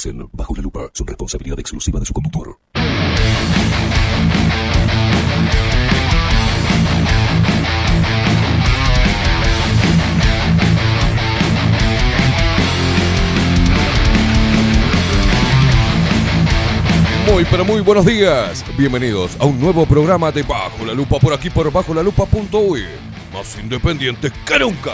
opiniones vertidas en Bajo la lupa son responsabilidad exclusiva de su conductor. Muy, pero muy buenos días. Bienvenidos a un nuevo programa de Bajo la Lupa por aquí por Bajo la Lupa.uy. Más independientes que nunca.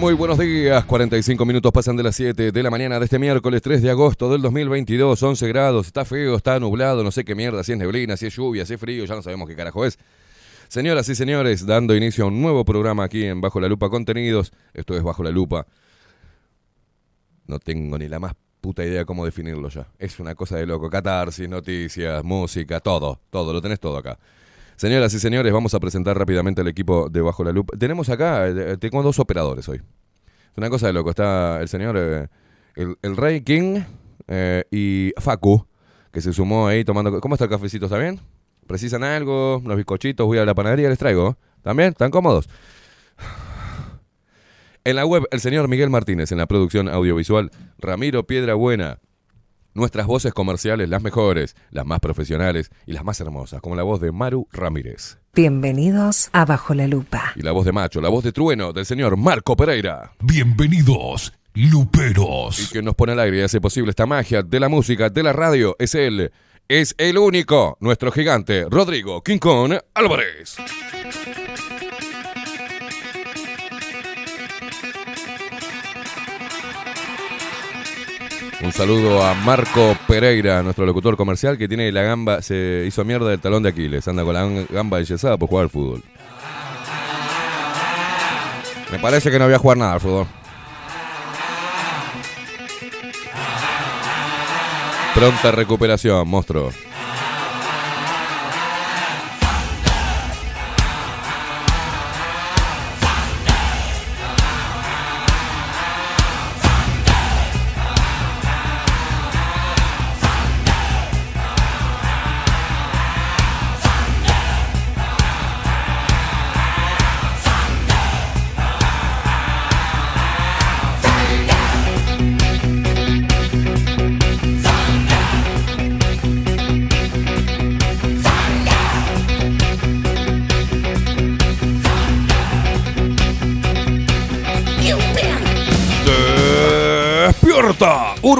Muy, buenos días. 45 minutos pasan de las 7 de la mañana de este miércoles 3 de agosto del 2022. 11 grados. Está feo, está nublado. No sé qué mierda. Si es neblina, si es lluvia, si es frío. Ya no sabemos qué carajo es. Señoras y señores, dando inicio a un nuevo programa aquí en Bajo la Lupa Contenidos. Esto es Bajo la Lupa. No tengo ni la más puta idea cómo definirlo ya. Es una cosa de loco. Catarsis, noticias, música, todo. Todo. Lo tenés todo acá. Señoras y señores, vamos a presentar rápidamente al equipo de Bajo la Lupa. Tenemos acá, eh, tengo dos operadores hoy. Es una cosa de loco. Está el señor, eh, el, el Rey King eh, y Facu, que se sumó ahí tomando... ¿Cómo está el cafecito? ¿Está bien? ¿Precisan algo? ¿Unos bizcochitos? Voy a la panadería, les traigo. ¿También? ¿Están cómodos? En la web, el señor Miguel Martínez. En la producción audiovisual, Ramiro Piedra Buena. Nuestras voces comerciales, las mejores, las más profesionales y las más hermosas, como la voz de Maru Ramírez. Bienvenidos a Bajo la Lupa. Y la voz de Macho, la voz de Trueno del señor Marco Pereira. Bienvenidos, Luperos. Y que nos pone al aire y hace posible esta magia de la música, de la radio, es él, es el único, nuestro gigante, Rodrigo Quincón Álvarez. Un saludo a Marco Pereira, nuestro locutor comercial, que tiene la gamba, se hizo mierda del talón de Aquiles, anda con la gamba enyesada por jugar al fútbol. Me parece que no voy a jugar nada al fútbol. Pronta recuperación, monstruo.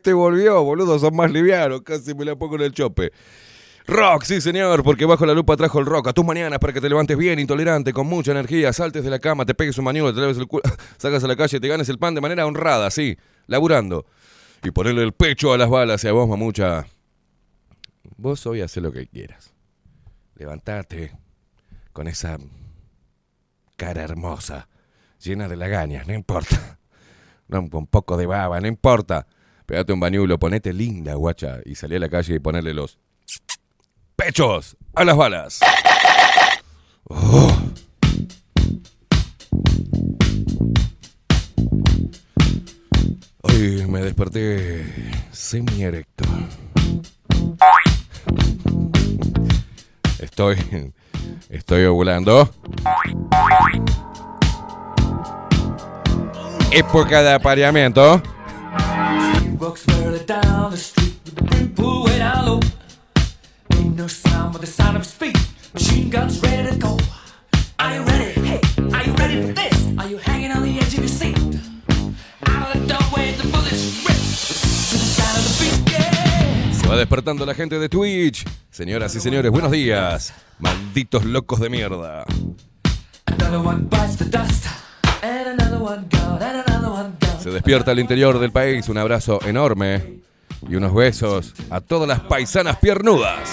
Este volvió, boludo, son más livianos, casi me la pongo en el chope. Rock, sí señor, porque bajo la lupa trajo el rock a tus mañanas para que te levantes bien, intolerante, con mucha energía, saltes de la cama, te pegues un mañuelo, te leves el culo, salgas a la calle, te ganes el pan de manera honrada, sí, laburando. Y ponerle el pecho a las balas y a vos, mamucha. Vos hoy haces lo que quieras. Levantate con esa cara hermosa, llena de lagañas, no importa. No, con poco de baba, no importa. Pegate un bañulo, ponete linda, guacha, y salí a la calle y ponerle los pechos a las balas. Oh. Hoy me desperté semi erecto. Estoy. Estoy ovulando. Época de apareamiento. Walks further down the street with the brim way down low. Ain't no sound but the sound of his feet. Machine guns ready to go. Are you ready? Hey, are you ready for this? Are you hanging on the edge of your seat? Out of the doorway, the bullets rip to the sound of the beat. Yeah. Se va despertando la gente de Twitch. Señoras y señores, buenos días. Malditos locos de mierda. Another one bites the dust, and another one gone, and another one gone. Se despierta al interior del país. Un abrazo enorme y unos besos a todas las paisanas piernudas.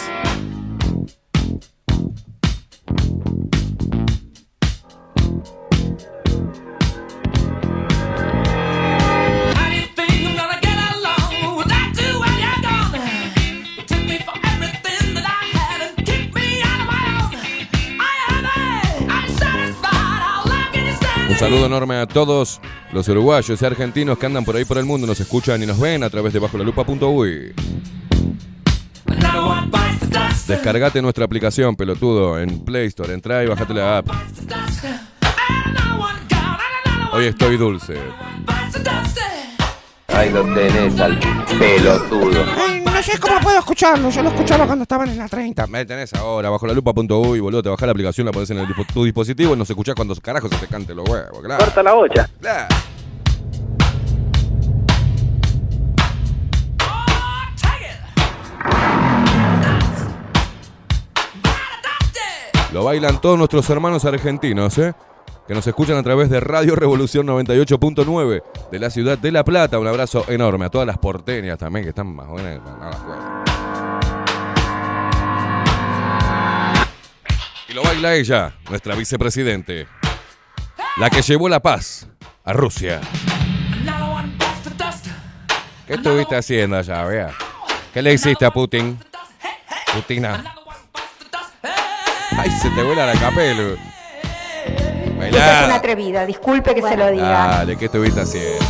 Saludo enorme a todos los uruguayos y argentinos que andan por ahí por el mundo, nos escuchan y nos ven a través de bites the dust. Descargate nuestra aplicación, pelotudo, en Play Store. Entra y bajate la app. Hoy estoy dulce. Ahí lo tenés al pelotudo. No sé cómo puedo escucharlo. Yo lo escuchaba cuando estaban en la 30. Me tenés ahora, bajo la lupa.uy, boludo, te bajás la aplicación, la pones en el tu dispositivo y nos escuchás cuando carajo se te cante los huevos, claro. Corta la bocha. Claro. Lo bailan todos nuestros hermanos argentinos, ¿eh? Que nos escuchan a través de Radio Revolución 98.9 de la ciudad de La Plata. Un abrazo enorme a todas las porteñas también que están más buenas. Y lo baila ella, nuestra vicepresidente. La que llevó la paz a Rusia. ¿Qué estuviste haciendo allá, vea? ¿Qué le hiciste a Putin? Putina. Ay, se te vuela la capela. Es una atrevida, disculpe que se lo diga. Dale, ¿qué estuviste haciendo?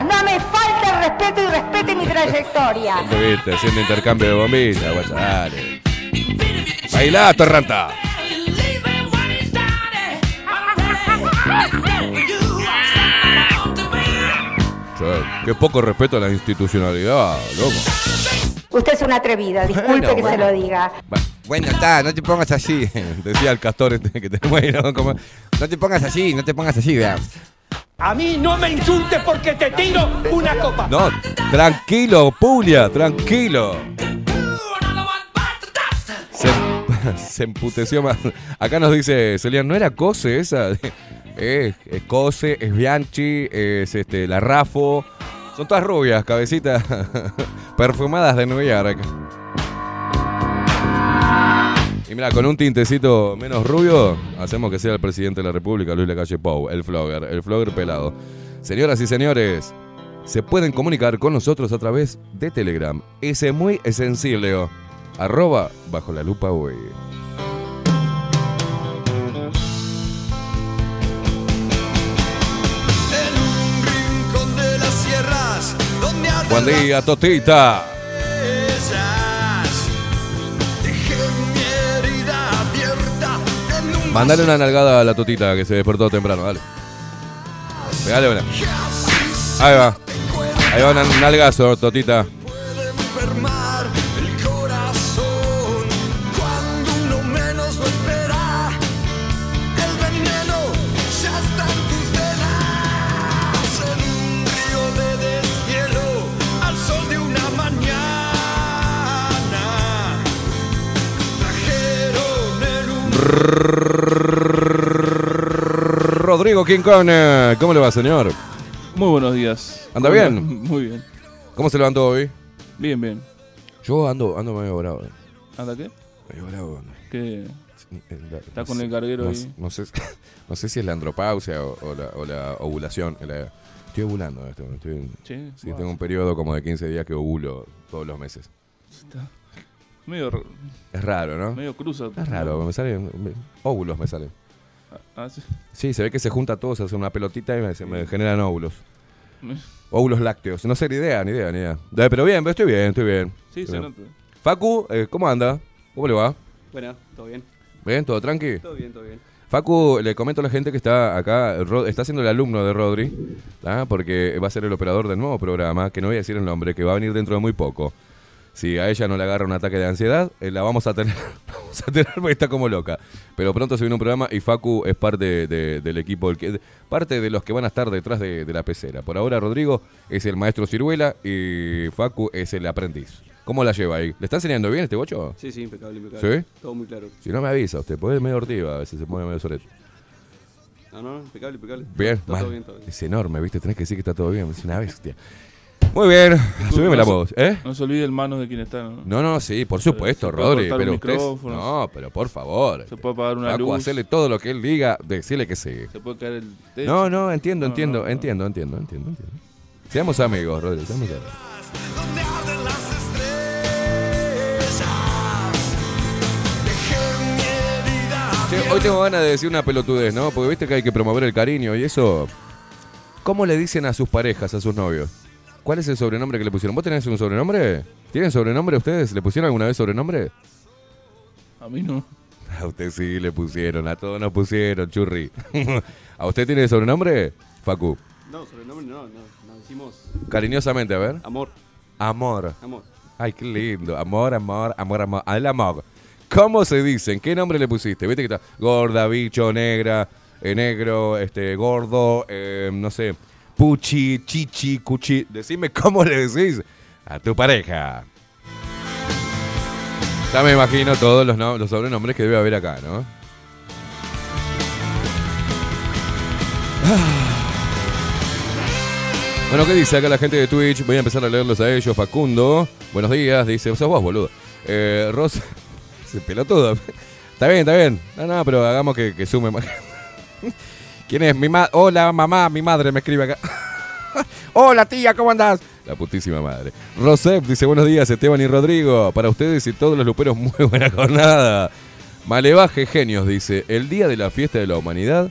No me falte el respeto y respete mi trayectoria. ¿Qué estuviste haciendo intercambio de bombillas? Bueno, dale. Bailá, torranta. Qué poco respeto a la institucionalidad, loco. Usted es una atrevida, disculpe Bueno, que se lo diga. Bueno, está, no te pongas así. Decía el castor este que tenemos ahí, ¿no? Como, no te pongas así, no te pongas así, vea. A mí no me insultes porque te tiro una copa. No, tranquilo, Puglia, tranquilo. Se, se emputeció más. Acá nos dice Celian, ¿no era Cose esa? Es, es Cose, es Bianchi, es este, la Rafo. Son todas rubias, cabecitas perfumadas de New York. Y mira, con un tintecito menos rubio, hacemos que sea el presidente de la República, Luis Lacalle Pou, el flogger, el flogger pelado. Señoras y señores, se pueden comunicar con nosotros a través de Telegram. Ese muy sencillo. Arroba bajo la lupa güey. Buen día, Totita. Mandale una nalgada a la Totita que se despertó temprano, dale. Pegale una. Ahí va. Ahí va un nalgazo, Totita. Rodrigo eh, ¿cómo le va, señor? Muy buenos días. ¿Anda Hola, bien? Muy bien. ¿Cómo se levantó hoy? Bien, bien. Yo ando, ando medio bravo. eh. ¿Anda qué? Medio bravo. ando. ¿Qué? Está Está con el carguero no, ahí. No sé, no sé si es la andropausia o, o la, o la ovulación. la- estoy ovulando en este momento. Estoy, Sí, sí, wow. tengo un periodo como de 15 días que ovulo todos los meses. Está medio, Es raro, ¿no? medio cruza. Es raro, me salen me- óvulos me salen. Ah, ah, sí. Sí, se ve que se junta todo, se hace una pelotita y me, se me generan óvulos. Óvulos lácteos. No sé, ni idea, ni idea, ni idea. Eh, Pero bien, pero estoy bien, estoy bien. Sí, Estoy se bien. nota. Facu, eh, ¿cómo anda? ¿Cómo le va? Bueno, todo bien. ¿Bien? ¿Todo tranqui? Todo bien, todo bien. Facu, le comento a la gente que está acá, Ro- está siendo el alumno de Rodri, ¿tá? porque va a ser el operador del nuevo programa, que no voy a decir el nombre, que va a venir dentro de muy poco. Si a ella no le agarra un ataque de ansiedad, eh, la vamos a tener, vamos a tener porque está como loca. Pero pronto se viene un programa y Facu es parte de- del equipo, el que, parte de los que van a estar detrás de, de la pecera. Por ahora Rodrigo es el maestro ciruela y Facu es el aprendiz. ¿Cómo la lleva ahí? ¿Le está enseñando bien este bocho? Sí, sí, impecable, impecable. ¿Sí? Todo muy claro. Si no me avisa usted, porque es medio ortiva, a veces se pone medio soreto. No, no, impecable, impecable. Bien, Está todo bien, todo bien. Es enorme, ¿viste? Tenés que decir que está todo bien. Es una bestia. Muy bien, subime la no se- voz, ¿eh? No se olvide el manos de quien está, ¿no? No, no, sí, por supuesto, se puede Rodri, pero usted... No, pero por favor. Se puede apagar una Facu, luz. hacerle todo lo que él diga, decirle que sí. Se puede caer el techo. No, no, entiendo, No, entiendo, no, no. entiendo, entiendo, entiendo, entiendo. Seamos amigos, Rodri, seamos amigos. hoy tengo ganas de decir una pelotudez, ¿no? Porque viste que hay que promover el cariño y eso. ¿Cómo le dicen a sus parejas, a sus novios? ¿Cuál es el sobrenombre que le pusieron? ¿Vos tenés un sobrenombre? ¿Tienen sobrenombre ustedes? ¿Le pusieron alguna vez sobrenombre? A mí no. A usted sí le pusieron, a todos nos pusieron, churri. ¿A usted tiene sobrenombre? Facu. No, sobrenombre no, no, no. decimos Cariñosamente, a ver. amor, Amor. amor. Ay, qué lindo. Amor, amor, amor, amor. Al amor. ¿Cómo se dicen? ¿Qué nombre le pusiste? Viste que está gorda, bicho, negra, eh, negro, este, gordo, eh, no sé, puchi, chichi, cuchi. Decime cómo le decís a tu pareja. Ya me imagino todos los, no- los sobrenombres que debe haber acá, ¿no? Bueno, ¿qué dice acá la gente de Twitch? Voy a empezar a leerlos a ellos. Facundo, buenos días, dice, sos vos, boludo. Eh, Rosa, se peló todo. Está bien, está bien. No, no, pero hagamos que sume más. ¿Quién es? Mi ma Hola, mamá, mi madre me escribe acá. Hola, tía, ¿cómo andás? La putísima madre. Rosep dice, buenos días, Esteban y Rodrigo. Para ustedes y todos los luperos, muy buena jornada. Malevaje Genios dice, el día de la fiesta de la humanidad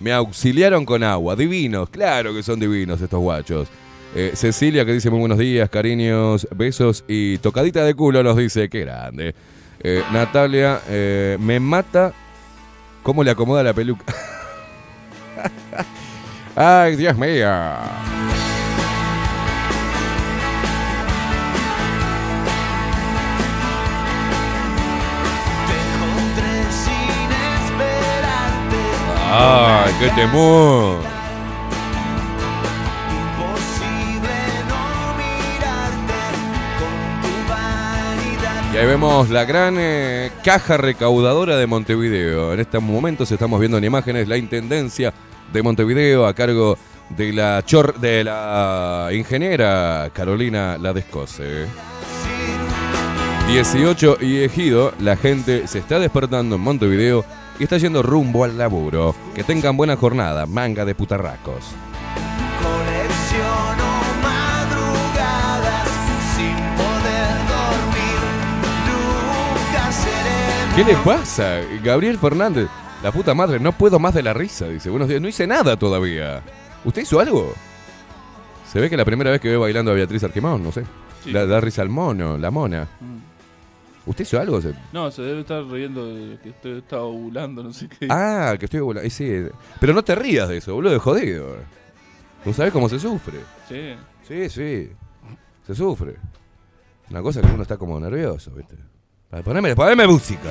me auxiliaron con agua. Divinos, claro que son divinos estos guachos. Eh, Cecilia que dice muy buenos días, cariños, besos y tocadita de culo nos dice, qué grande. Eh, Natalia, eh, me mata cómo le acomoda la peluca. Ay, Dios mío. Ay, qué temor. Y ahí vemos la gran eh, caja recaudadora de Montevideo. En este momento se estamos viendo en imágenes la intendencia de Montevideo a cargo de la chor de la ingeniera Carolina Ladescose. 18 y Ejido, la gente se está despertando en Montevideo y está yendo rumbo al laburo. Que tengan buena jornada, manga de putarracos. ¿Qué le pasa? Gabriel Fernández, la puta madre, no puedo más de la risa, dice. Buenos días, no hice nada todavía. ¿Usted hizo algo? Se ve que la primera vez que veo bailando a Beatriz Arquimón, no sé. Sí. La da risa al mono, la mona. Mm. ¿Usted hizo algo? No, se debe estar riendo de que estoy, estaba ovulando, no sé qué. Ah, que estoy volando. Sí, pero no te rías de eso, boludo, de jodido. ¿Tú sabes cómo se sufre? Sí. Sí, sí. Se sufre. Una cosa que uno está como nervioso, ¿viste? Poneme, poneme música.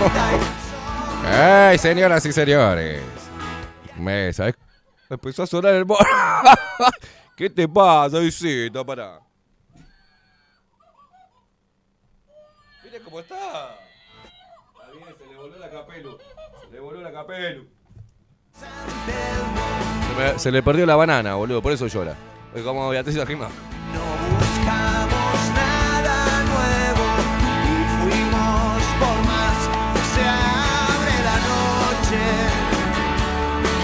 ¡Ay, señoras y señores! Me, ¿sabes? Empezó a sonar el mono. ¿Qué te pasa, visita? Pará. Mira cómo está. Está bien, se le voló la capelu. Se le voló la capelu. Se, me- se le perdió la banana, boludo, por eso llora. Es como Beatriz Argima. Buscamos nada nuevo y fuimos por más. Se abre la noche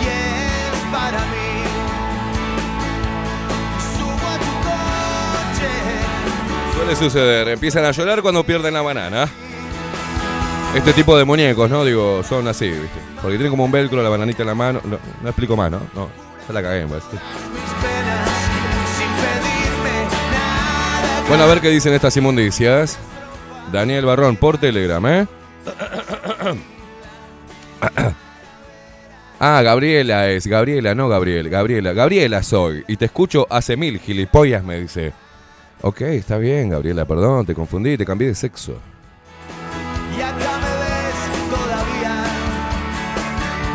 y es para mí. Subo a tu coche. Suele suceder, empiezan a llorar cuando pierden la banana. Este tipo de muñecos, ¿no? Digo, son así, ¿viste? Porque tienen como un velcro, la bananita en la mano. No, no explico más, ¿no? No, la cagué. Bueno, a ver qué dicen estas inmundicias. Daniel Barrón por Telegram, ¿eh? Ah, Gabriela es, Gabriela, no Gabriel, Gabriela, Gabriela soy. Y te escucho hace mil gilipollas, me dice. Ok, está bien, Gabriela, perdón, te confundí, te cambié de sexo.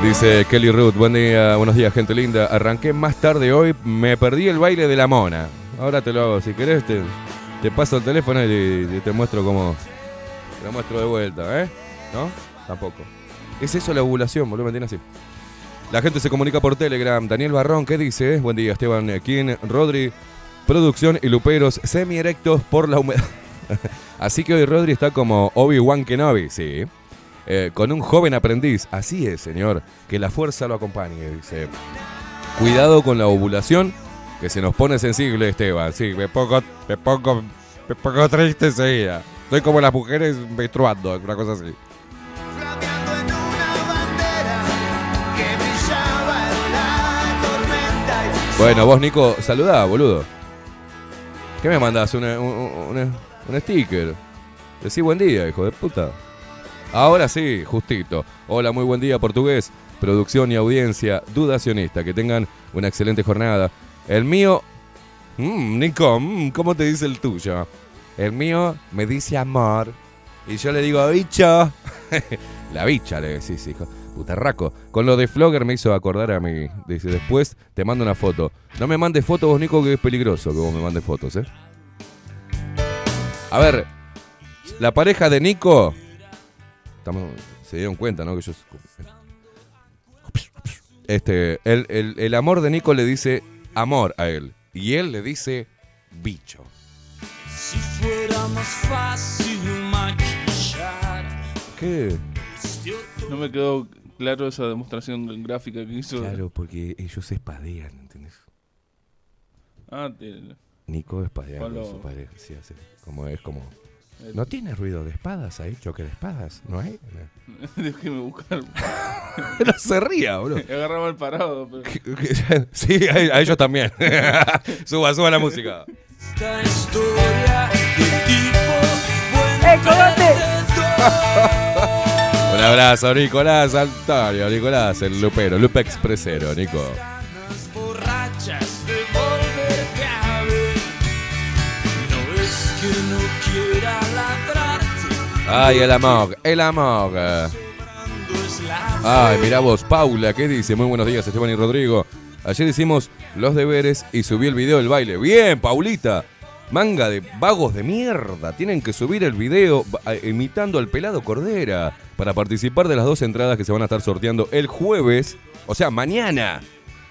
Dice Kelly Ruth, buen día, buenos días, gente linda. Arranqué más tarde hoy, me perdí el baile de la mona. Ahora te lo hago, si querés te, paso el teléfono y, te muestro cómo. Te lo muestro de vuelta, ¿eh? ¿No? Tampoco. Es eso la ovulación, boludo, me tiene así. La gente se comunica por Telegram. Daniel Barrón, ¿qué dice? Buen día, Esteban King, Rodri, producción y luperos semi-erectos por la humedad. así que hoy Rodri está como Obi-Wan Kenobi, sí. Eh, con un joven aprendiz. Así es, señor. Que la fuerza lo acompañe, dice. Cuidado con la ovulación, que se nos pone sensible, Esteban. Sí, me pongo, me pongo, me pongo triste enseguida. Estoy como las mujeres menstruando, una cosa así. Bueno, vos, Nico, saludá, boludo. ¿Qué me mandás? Una- un, un- un- un sticker. Decí buen día, hijo de puta. Ahora sí, justito. Hola, muy buen día, portugués. Producción y audiencia dudacionista. Que tengan una excelente jornada. El mío. Mmm, Nico, mm, ¿cómo te dice el tuyo? El mío me dice amor. Y yo le digo, bicho. La bicha le decís, hijo. Putarraco. Con lo de Flogger me hizo acordar a mí. Dice, después te mando una foto. No me mandes fotos vos, Nico, que es peligroso que vos me mandes fotos, ¿eh? A ver, la pareja de Nico. Estamos, se dieron cuenta, ¿no? Que yo. Este, el, el- el amor de Nico le dice amor a él. Y él le dice bicho. Si fuera más fácil maquillar. ¿Qué? No me quedó claro esa demostración gráfica que hizo. Claro, porque ellos espadean, ¿entendés? Ah, te- Nico espadea con su pareja. Sí. Como es como. Eh. ¿No tiene ruido de espadas ahí? ¿Choque de espadas? ¿No hay? Déjeme buscar. no se ría, boludo. Agarraba el parado. Pero... Sí, a, a ellos también. suba, suba la música. Esta historia de tipo buen ¡Eh! Un abrazo, Nicolás Antonio, Nicolás, el lupero, Lupe Expresero, Nico. Ay, el amor, el amor. Ay, mira vos, Paula, ¿qué dice? Muy buenos días, Esteban y Rodrigo. Ayer hicimos los deberes y subí el video del baile. Bien, Paulita. Manga de vagos de mierda. Tienen que subir el video imitando al pelado Cordera para participar de las dos entradas que se van a estar sorteando el jueves. O sea, mañana.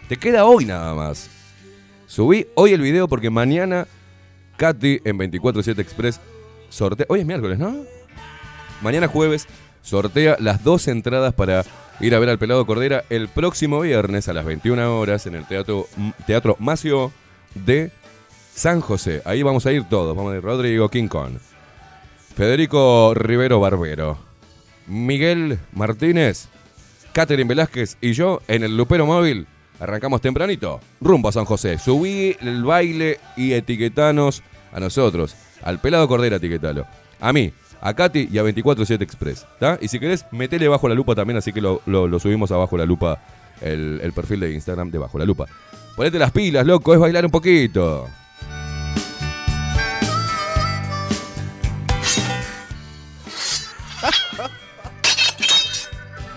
Te queda hoy nada más. Subí hoy el video porque mañana Katy en 24-7 Express sortea. Hoy es miércoles, ¿no? Mañana jueves sortea las dos entradas para ir a ver al Pelado Cordera el próximo viernes a las 21 horas en el Teatro, teatro Macio de San José. Ahí vamos a ir todos. Vamos a ir Rodrigo Kong, Federico Rivero Barbero, Miguel Martínez, Catherine Velázquez y yo en el Lupero Móvil. Arrancamos tempranito, rumbo a San José. Subí el baile y etiquetanos a nosotros. Al Pelado Cordera etiquetalo. A mí, a Katy y a 247 Express. ¿tá? Y si querés, metele bajo la lupa también, así que lo, lo- subimos abajo la lupa, el, el perfil de Instagram de bajo la lupa. Ponete las pilas, loco, es bailar un poquito.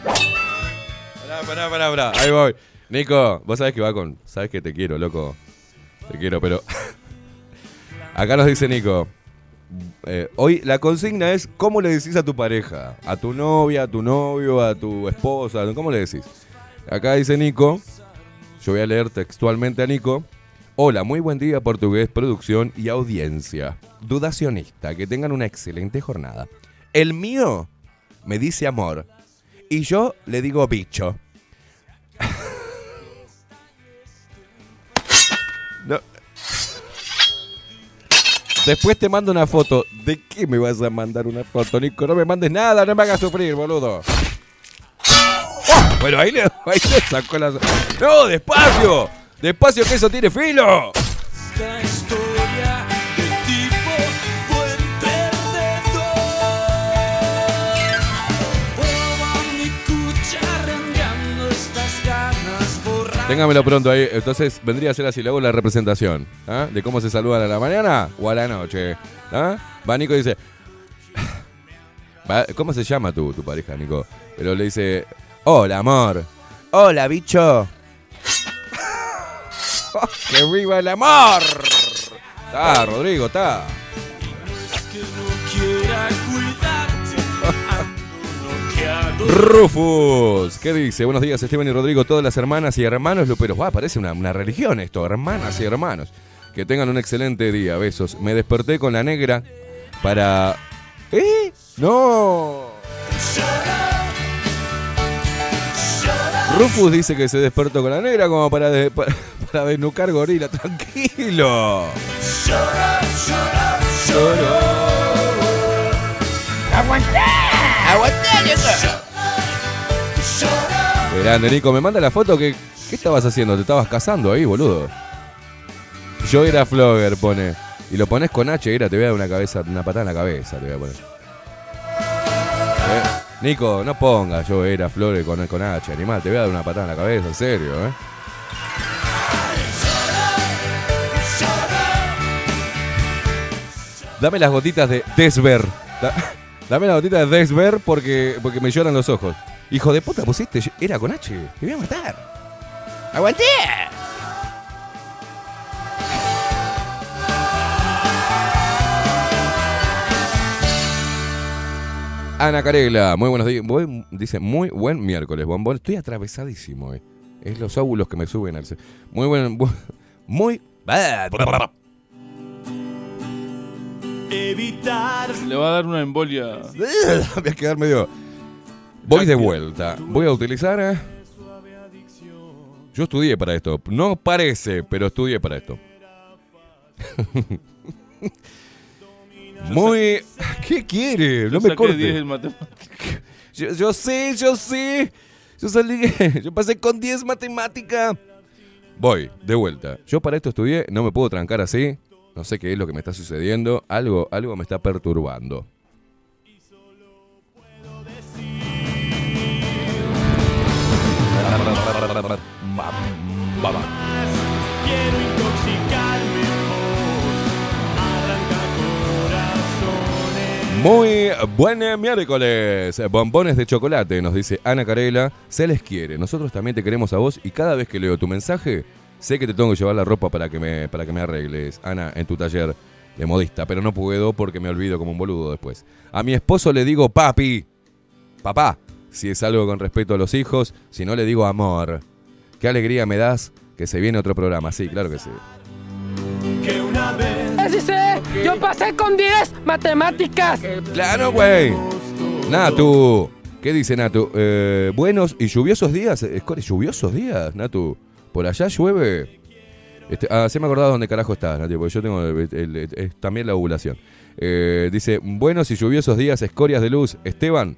Pará, pará, pará, pará. Ahí voy. Nico, vos sabés que va con. Sabés que te quiero, loco. Te quiero, pero. Acá nos dice Nico. Eh, hoy la consigna es cómo le decís a tu pareja, a tu novia, a tu novio, a tu esposa, ¿cómo le decís? Acá dice Nico, yo voy a leer textualmente a Nico. Hola, muy buen día portugués, producción y audiencia. Dudacionista, que tengan una excelente jornada. El mío me dice amor y yo le digo bicho. Después te mando una foto. ¿De qué me vas a mandar una foto, Nico? No me mandes nada, no me hagas sufrir, boludo. ¡Oh! Bueno, ahí le, ahí le sacó la... ¡No, despacio! ¡Despacio que eso tiene filo! Esta historia Téngamelo pronto ahí. Entonces vendría a ser así, le hago la representación. ¿ah? De cómo se saludan a la mañana o a la noche. ¿ah? Va Nico y dice... ¿Cómo se llama tu, tu pareja, Nico? Pero le dice... Hola, amor. Hola, bicho. ¡Que viva el amor! Está, Rodrigo, está. Rufus, ¿qué dice? Buenos días, Esteban y Rodrigo, todas las hermanas y hermanos luperos. Va, parece una, una religión esto, hermanas y hermanos. Que tengan un excelente día, besos. Me desperté con la negra para... ¿Eh? No. Rufus dice que se despertó con la negra como para, de- para, para desnucar gorila. Tranquilo. Qué Grande, Nico. Me manda la foto que... ¿Qué estabas haciendo? ¿Te estabas casando ahí, boludo? Yo era flogger, pone. Y lo pones con H, era, te voy a dar una cabeza, una patada en la cabeza, te voy a poner. Eh, Nico, no pongas yo era Flores con, con H, animal, te voy a dar una patada en la cabeza, en serio, ¿eh? Dame las gotitas de Desver. Da- Dame las gotitas de Desver porque, porque me lloran los ojos. Hijo de puta, pusiste, era con H, te voy a matar. ¡Aguanté! Ana Carela, muy buenos días. Dice, muy buen miércoles, bombón. Estoy atravesadísimo, eh. Es los óvulos que me suben al... Muy buen... bu- Muy... Evitar. Le va a dar una embolia. Voy a quedar medio... Voy de vuelta. Voy a utilizar... eh, Yo estudié para esto. No parece, pero estudié para esto. Muy... ¿Qué quiere? No me corte. 10 en matemáticas. Yo, yo sé, yo sé. Yo salí, yo pasé con 10 matemática. Voy, de vuelta. Yo para esto estudié, no me puedo trancar así. No sé qué es lo que me está sucediendo. Algo, algo me está perturbando. Quiero intoxicarme. Muy buen miércoles. Bombones de chocolate, nos dice Ana Carela. Se les quiere. Nosotros también te queremos a vos y cada vez que leo tu mensaje, sé que te tengo que llevar la ropa para que me, para que me arregles, Ana, en tu taller de modista. Pero no puedo porque me olvido como un boludo después. A mi esposo le digo papi. Papá. Si es algo con respeto a los hijos, si no le digo amor. Qué alegría me das que se viene otro programa. Sí, claro que sí. Que una vez. Sé, yo pasé con 10 matemáticas. Claro, güey. Natu. ¿Qué dice Natu? Eh, buenos y lluviosos días. Eh, Score, lluviosos días, Natu. Por allá llueve. Este, ah, se me acordaba dónde carajo estás, Natu, porque yo tengo el- el- el- es también la ovulación. Eh, dice, buenos y lluviosos días, escorias de luz. Esteban,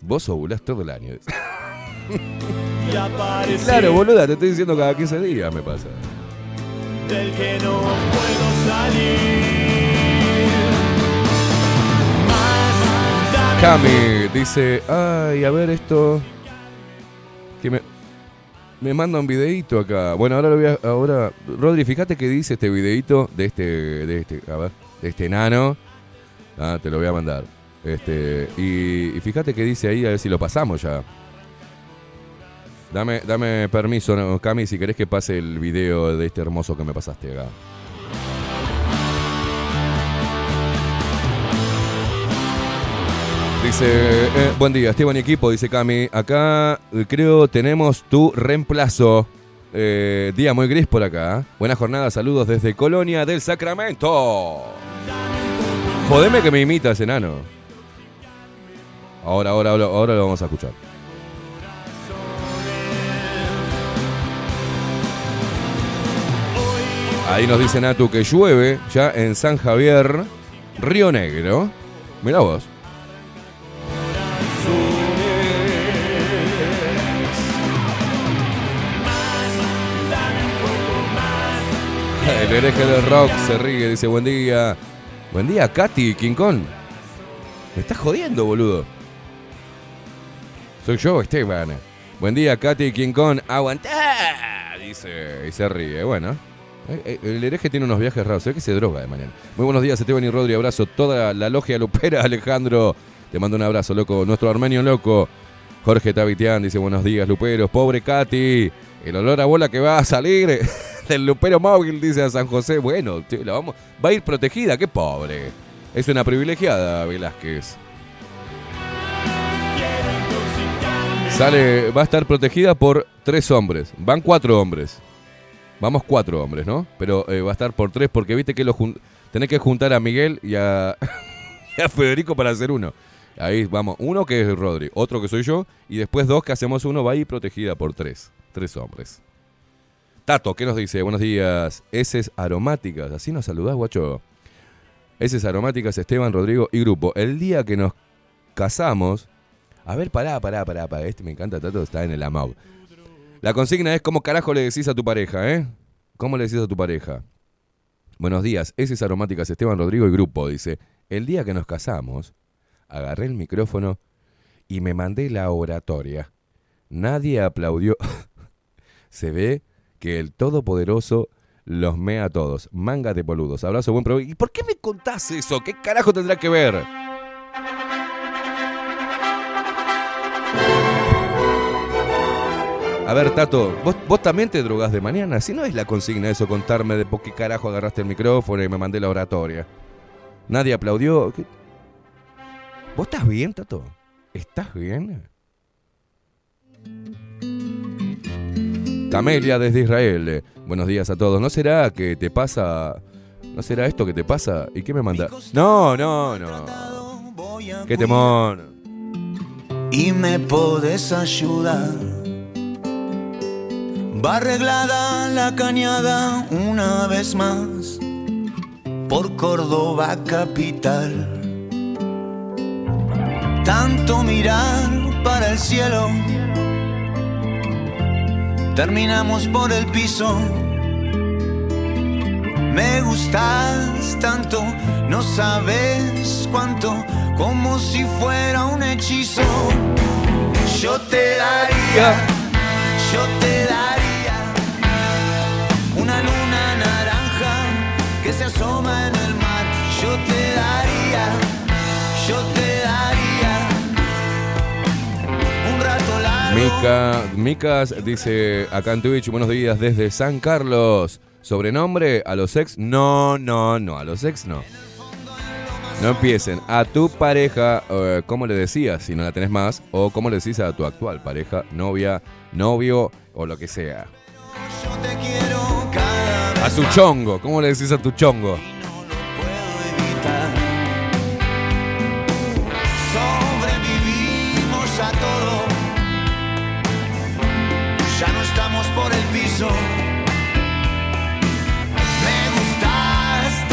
vos ovulás todo el año. Claro, boluda, te estoy diciendo cada 15 días me pasa. del que no puedo salir. Más Cami dice, ay, a ver esto. Que me, me manda un videíto acá. Bueno, ahora lo voy a. Ahora, Rodri, fíjate qué dice este videíto de este. De este. A ver, de este enano. Ah, te lo voy a mandar. Este. Y, fíjate qué dice ahí, a ver si lo pasamos ya. Dame, dame permiso. Cami, si querés que pase el video de este hermoso que me pasaste acá. Dice, eh, buen día, Esteban y equipo, dice Cami. Acá eh, creo tenemos tu reemplazo. Eh, día muy gris por acá. Buena jornada, saludos desde Colonia del Sacramento. Jodeme que me imita ese enano. Ahora, ahora, ahora, ahora lo vamos a escuchar. Ahí nos dice Natu que llueve ya en San Javier, Río Negro. Mira vos. El hereje del rock se ríe, dice buen día. Buen día, Katy, King. Me estás jodiendo, boludo. Soy yo, Esteban. Buen día, Katy, King Kong. Dice. Y se ríe. Bueno. eh, eh, El hereje tiene unos viajes raros. Se ve que se droga de mañana. Muy buenos días, Esteban y Rodri. Abrazo toda la logia lupera. Alejandro, te mando un abrazo, loco. Nuestro armenio loco. Jorge Tavitian dice buenos días, luperos. Pobre Katy. El olor a bola que va a salir del lupero móvil, dice a San José. Bueno, la vamos, va a ir protegida. Qué pobre. Es una privilegiada, Velázquez. Sale, va a estar protegida por tres hombres. Van cuatro hombres. Vamos cuatro hombres, ¿no? Pero eh, va a estar por tres porque viste que lo tenés que juntar a Miguel y a, y a Federico para hacer uno. Ahí vamos, uno que es Rodri, otro que soy yo, y después dos que hacemos uno, va a ir protegida por tres. Tres hombres. Tato, ¿qué nos dice? Buenos días. Eses aromáticas. Así nos saludás, guacho. Eses aromáticas, Esteban, Rodrigo y grupo. El día que nos casamos. A ver, pará, pará, pará, pará. Este me encanta, Tato, está en el AMAU. La consigna es cómo carajo le decís a tu pareja, ¿eh? ¿Cómo le decís a tu pareja? Buenos días, Eses aromáticas, Esteban, Rodrigo y grupo. Dice, el día que nos casamos, agarré el micrófono y me mandé la oratoria. Nadie aplaudió. Se ve que el Todopoderoso los mea a todos. Manga de boludos. Abrazo, buen provecho. ¿Y por qué me contás eso? ¿Qué carajo tendrá que ver? A ver, Tato, ¿vos, también te drogás de mañana. Si no es la consigna eso, contarme de por qué carajo agarraste el micrófono y me mandé la oratoria. Nadie aplaudió. ¿Qué? ¿Vos estás bien, Tato? ¿Estás bien? Camelia desde Israel. Buenos días a todos. ¿No será que te pasa... ¿No será esto que te pasa? ¿Y qué me manda? No, no, no. Qué temor. y me podés ayudar. Va arreglada la cañada una vez más por Córdoba capital. Tanto mirar para el cielo, terminamos por el piso. Me gustas tanto, no sabes cuánto, como si fuera un hechizo. Yo te daría, yo te daría una luna naranja que se asoma en el mar. Yo te daría, yo te Mica, Micas dice acá en Twitch, buenos días desde San Carlos. ¿Sobrenombre a los ex? No, no, no, a los ex no. No empiecen. A tu pareja, eh, ¿cómo le decías si no la tenés más? O cómo le decís a tu actual pareja, novia, novio o lo que sea. A tu chongo, ¿cómo le decís a tu chongo?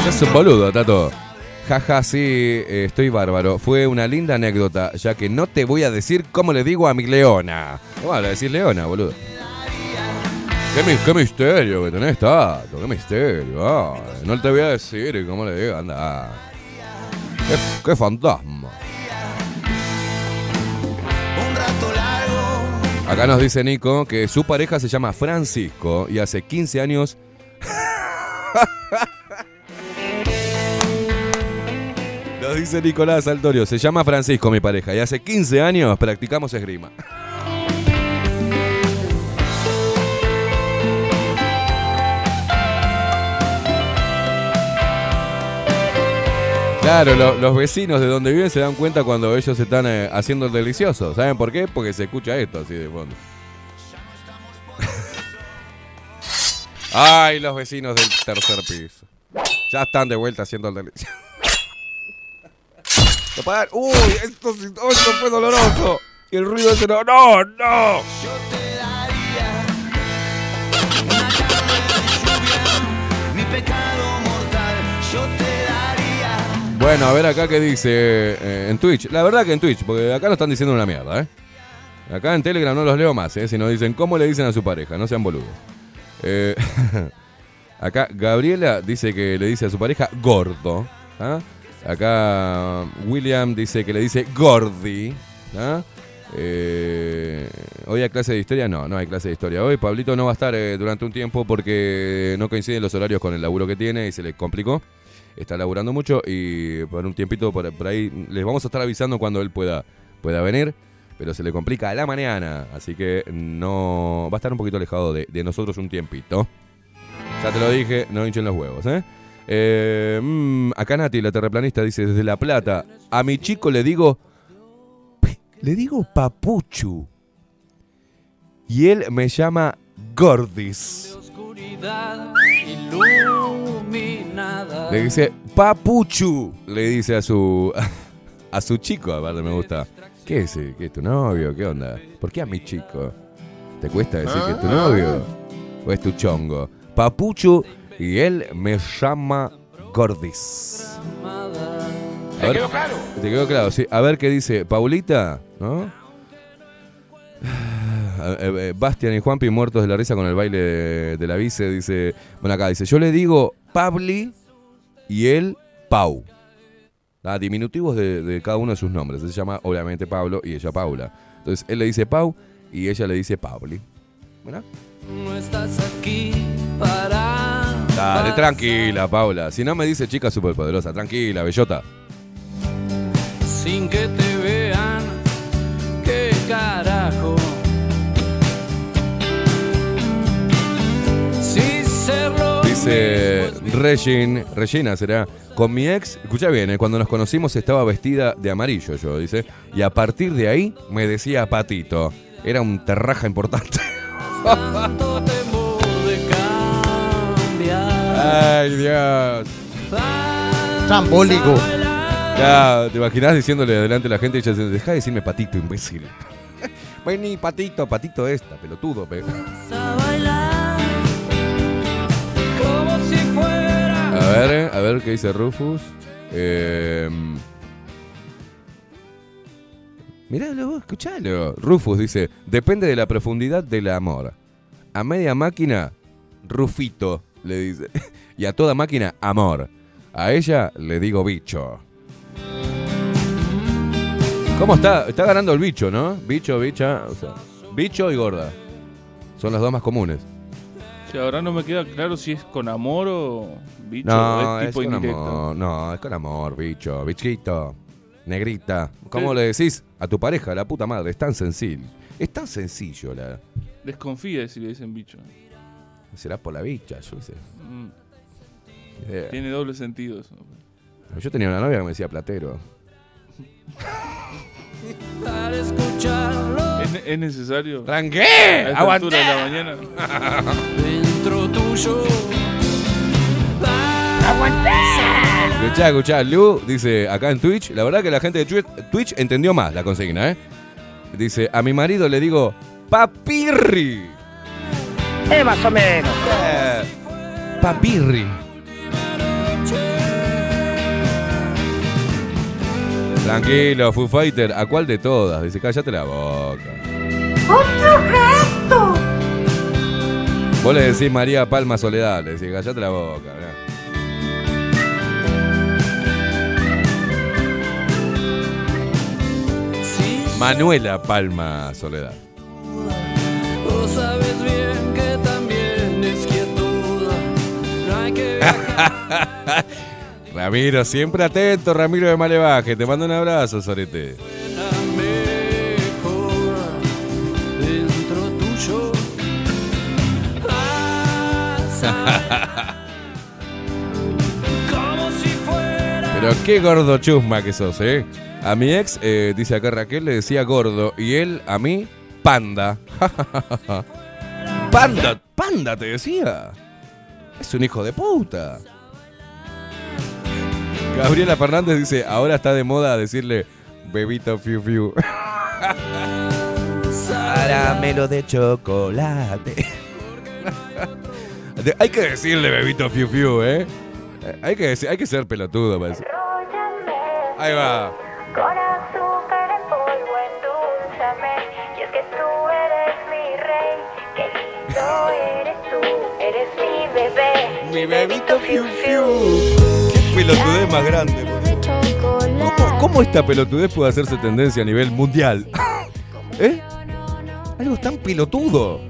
Sos un boludo, Tato. Jaja, sí, eh, estoy bárbaro. Fue una linda anécdota, ya que no te voy a decir cómo le digo a mi leona. ¿Cómo a decir leona, boludo? ¿Qué, mi- qué misterio que tenés, Tato, qué misterio. ah. no te voy a decir cómo le digo, anda. Qué, qué fantasma. Acá nos dice Nico que su pareja se llama Francisco y hace 15 años Dice Nicolás Altorio, se llama Francisco mi pareja y hace 15 años practicamos esgrima. Claro, lo- los vecinos de donde viven se dan cuenta cuando ellos están eh, haciendo el delicioso. ¿Saben por qué? Porque se escucha esto así de fondo. Ay, los vecinos del tercer piso. Ya están de vuelta haciendo el delicioso. Uy, esto, oh, esto fue doloroso. Y el ruido ese no. No, no. Bueno, a ver acá qué dice eh, en Twitch. La verdad que en Twitch, porque acá no están diciendo una mierda, ¿eh? Acá en Telegram no los leo más, ¿eh? Si no dicen cómo le dicen a su pareja, no sean boludos. Eh, acá Gabriela dice que le dice a su pareja gordo. ¿ah? Acá William dice que le dice gordi. ¿ah? Eh, hoy hay clase de historia, no, no hay clase de historia. Hoy Pablito no va a estar eh, durante un tiempo porque no coinciden los horarios con el laburo que tiene y se le complicó. Está laburando mucho y por un tiempito por, por ahí les vamos a estar avisando cuando él pueda, pueda venir, pero se le complica a la mañana, así que no va a estar un poquito alejado de, de nosotros un tiempito. Ya te lo dije, no hinchen los huevos, ¿eh? Eh, mm, acá Nati, la terraplanista, dice, desde La Plata, a mi chico le digo, le digo papuchu. Y él me llama Gordis. iluminada. Le dice papuchu, le dice a su a su chico, aparte me gusta. ¿Qué es? ¿Qué es tu novio? ¿Qué onda? ¿Por qué a mi chico? ¿Te cuesta decir que es tu novio? ¿O es tu chongo? Papuchu y él me llama Gordis. ¿Te ver- quedó claro? ¿Te quedó claro? Sí. A ver qué dice Paulita, ¿no? Eh, eh, Bastian y Juanpi muertos de la risa con el baile de, de la vice, dice. Bueno, acá dice: Yo le digo Pabli y él Pau. Ah, diminutivos de, de cada uno de sus nombres. Él se llama, obviamente, Pablo y ella Paula. Entonces, él le dice Pau y ella le dice Pauli. ¿Verdad? No estás aquí para. Dale, tranquila, Paula. Si no me dice chica superpoderosa, tranquila, bellota. Sin que te vean. ¿Qué carajo? Si serlo. Dice Regin, Regina será, con mi ex, escucha bien, eh, cuando nos conocimos estaba vestida de amarillo yo, dice, y a partir de ahí me decía patito. Era un terraja importante. Ay, Dios. Trambólico. Ya, ¿te imaginas diciéndole delante a la gente y ella deja de decirme patito, imbécil? Vení, patito, patito esta, pelotudo. pe-. A ver, a ver qué dice Rufus. Eh, miralo, vos, escuchalo. Rufus dice, depende de la profundidad del amor. A media máquina, Rufito, le dice. Y a toda máquina, amor. A ella le digo bicho. ¿Cómo está? Está ganando el bicho, ¿no? Bicho, bicha. O sea, bicho y gorda. Son las dos más comunes. Que ahora no me queda claro si es con amor o bicho No, o es es tipo con indirecto. amor. No, es con amor, bicho, bichito, negrita. ¿Cómo le decís a tu pareja, la puta madre? Es tan sencillo. Es tan sencillo la. Desconfía de si le dicen bicho. Será por la bicha, yo qué sé. Mm, Eh, Tiene doble sentido eso. Yo tenía una novia que me decía platero. ¿Es, es necesario? ¡Tranqué! ¡Aguanté! altura de la mañana. Dentro tuyo. Escuchá, escuchá, Lu dice acá en Twitch, la verdad que la gente de Twitch, Twitch entendió más la consigna, ¿eh? Dice, a mi marido le digo, papirri. Eh, más o menos. Eh, papirri. Tranquilo, Foo Fighter, ¿a cuál de todas? Dice, cállate la boca. ¡Otro gato! Vos le decís María Palma Soledad, le decís, cállate la boca. mirá. Manuela Palma Soledad. Ramiro, siempre atento, Ramiro de Malevaje. Te mando un abrazo, Sorete. Pero qué gordo chusma que sos, ¿eh? A mi ex, eh, dice acá Raquel, le decía gordo. Y él, a mí, panda. panda, panda, te decía. Es un hijo de puta. Gabriela Fernández dice, ahora está de moda decirle bebito fiu fiu. Caramelo de chocolate. Hay que decirle bebito fiu fiu, ¿eh? Eh, Hay que, decir- hay que ser pelotudo para eso. Ahí va. Mi bebito fiu fiu. Qué pelotudez más grande, por Dios. ¿Cómo, cómo esta pelotudez puede hacerse tendencia a nivel mundial? ¿Eh? Algo tan pelotudo.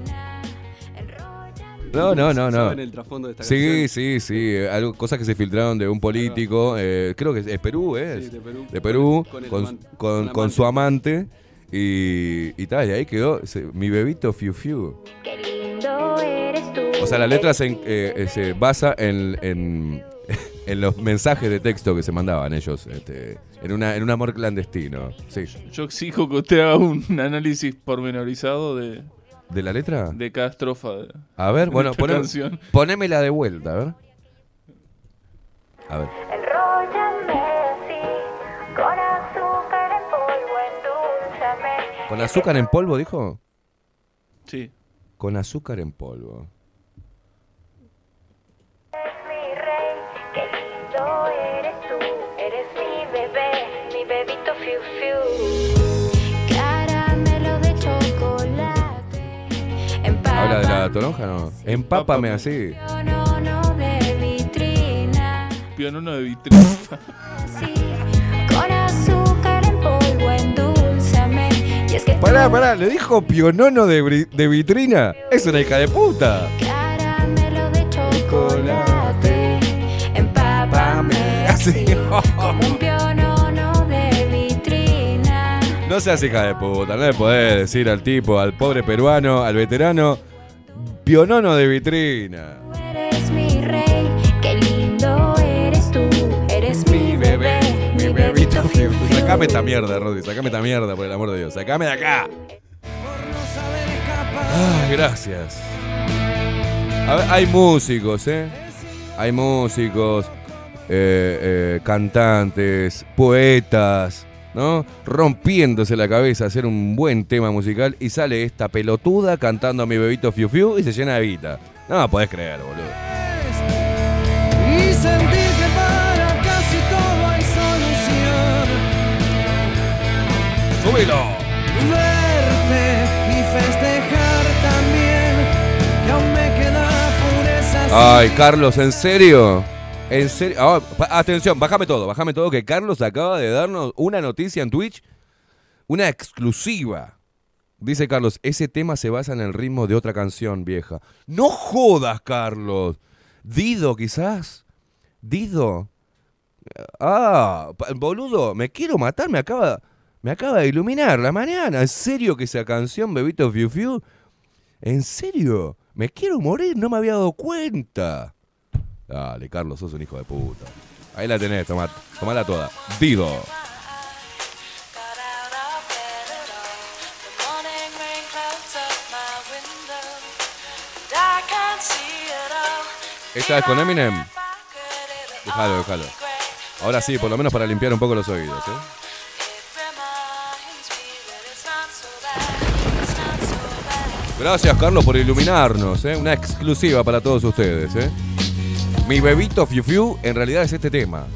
No, no, no, no. ¿Saben el trasfondo de esta Sí, sí, sí. Algo, cosas que se filtraron de un político. eh, creo que es, es Perú, ¿eh? Sí, de Perú. De Perú, Con con, amante. con- Con con su amante. Y, y tal, y ahí quedó ese- mi bebito Fiu Fiu. Eres tú. O sea, la letra se, en- eh, eh, se basa en, en, en los mensajes de texto que se mandaban ellos, este, en, una, en un amor clandestino. Sí. Yo exijo que usted haga un análisis pormenorizado de, ¿De la letra? de cada estrofa. De, A ver, de bueno, poné- canción. ponémela de vuelta, a ver. A ver. Enróllame así. Con azúcar en polvo, endulzame. ¿Con azúcar en polvo, dijo? Sí. Con azúcar en polvo. Eres mi rey. Qué lindo eres tú. Eres mi bebé. Mi bebito fiu fiu. Caramelo de chocolate. ¿Habla de la toronja no? Empápame así. no, no de vitrina. Pionono de vitrina. Pará, pará, le dijo pionono de, de vitrina. Es una hija de puta. Caramelo de chocolate, empápame Así. como un pionono de vitrina. No seas hija de puta, no le podés decir al tipo, al pobre peruano, al veterano, pionono de vitrina. Eres mi rey, qué lindo eres tú. Eres mi bebé, mi bebito fiu. Sacame esta mierda, Rodri, sacame esta mierda, por el amor de Dios. Sacame de acá. Ay, gracias. A ver, hay músicos, ¿eh? Hay músicos, eh, eh, cantantes, poetas, ¿no? Rompiéndose la cabeza a hacer un buen tema musical y sale esta pelotuda cantando a mi bebito Fiu Fiu y se llena de guita. No, podés creer, boludo. ¡Súbelo! Verte y festejar también. Que aún me queda pureza. Ay, Carlos, ¿en serio? ¿En serio? Ah, atención, bájame todo, bájame todo, que Carlos acaba de darnos una noticia en Twitch, una exclusiva. Dice Carlos, ese tema se basa en el ritmo de otra canción vieja. No jodas, Carlos. Dido, quizás. Dido. Ah, boludo, me quiero matar, me acaba, me acaba de iluminar la mañana. ¿En serio que esa canción, Bebito Fiu Fiu? ¿En serio? Me quiero morir, no me había dado cuenta. Dale, Carlos, sos un hijo de puta. Ahí la tenés, tomá, tomala toda. Dido. ¿Esta es con Eminem? Déjalo, déjalo. Ahora sí, por lo menos para limpiar un poco los oídos, ¿eh? Gracias, Carlos, por iluminarnos, ¿eh? Una exclusiva para todos ustedes, ¿eh? Mi bebito Fiu Fiu en realidad es este tema.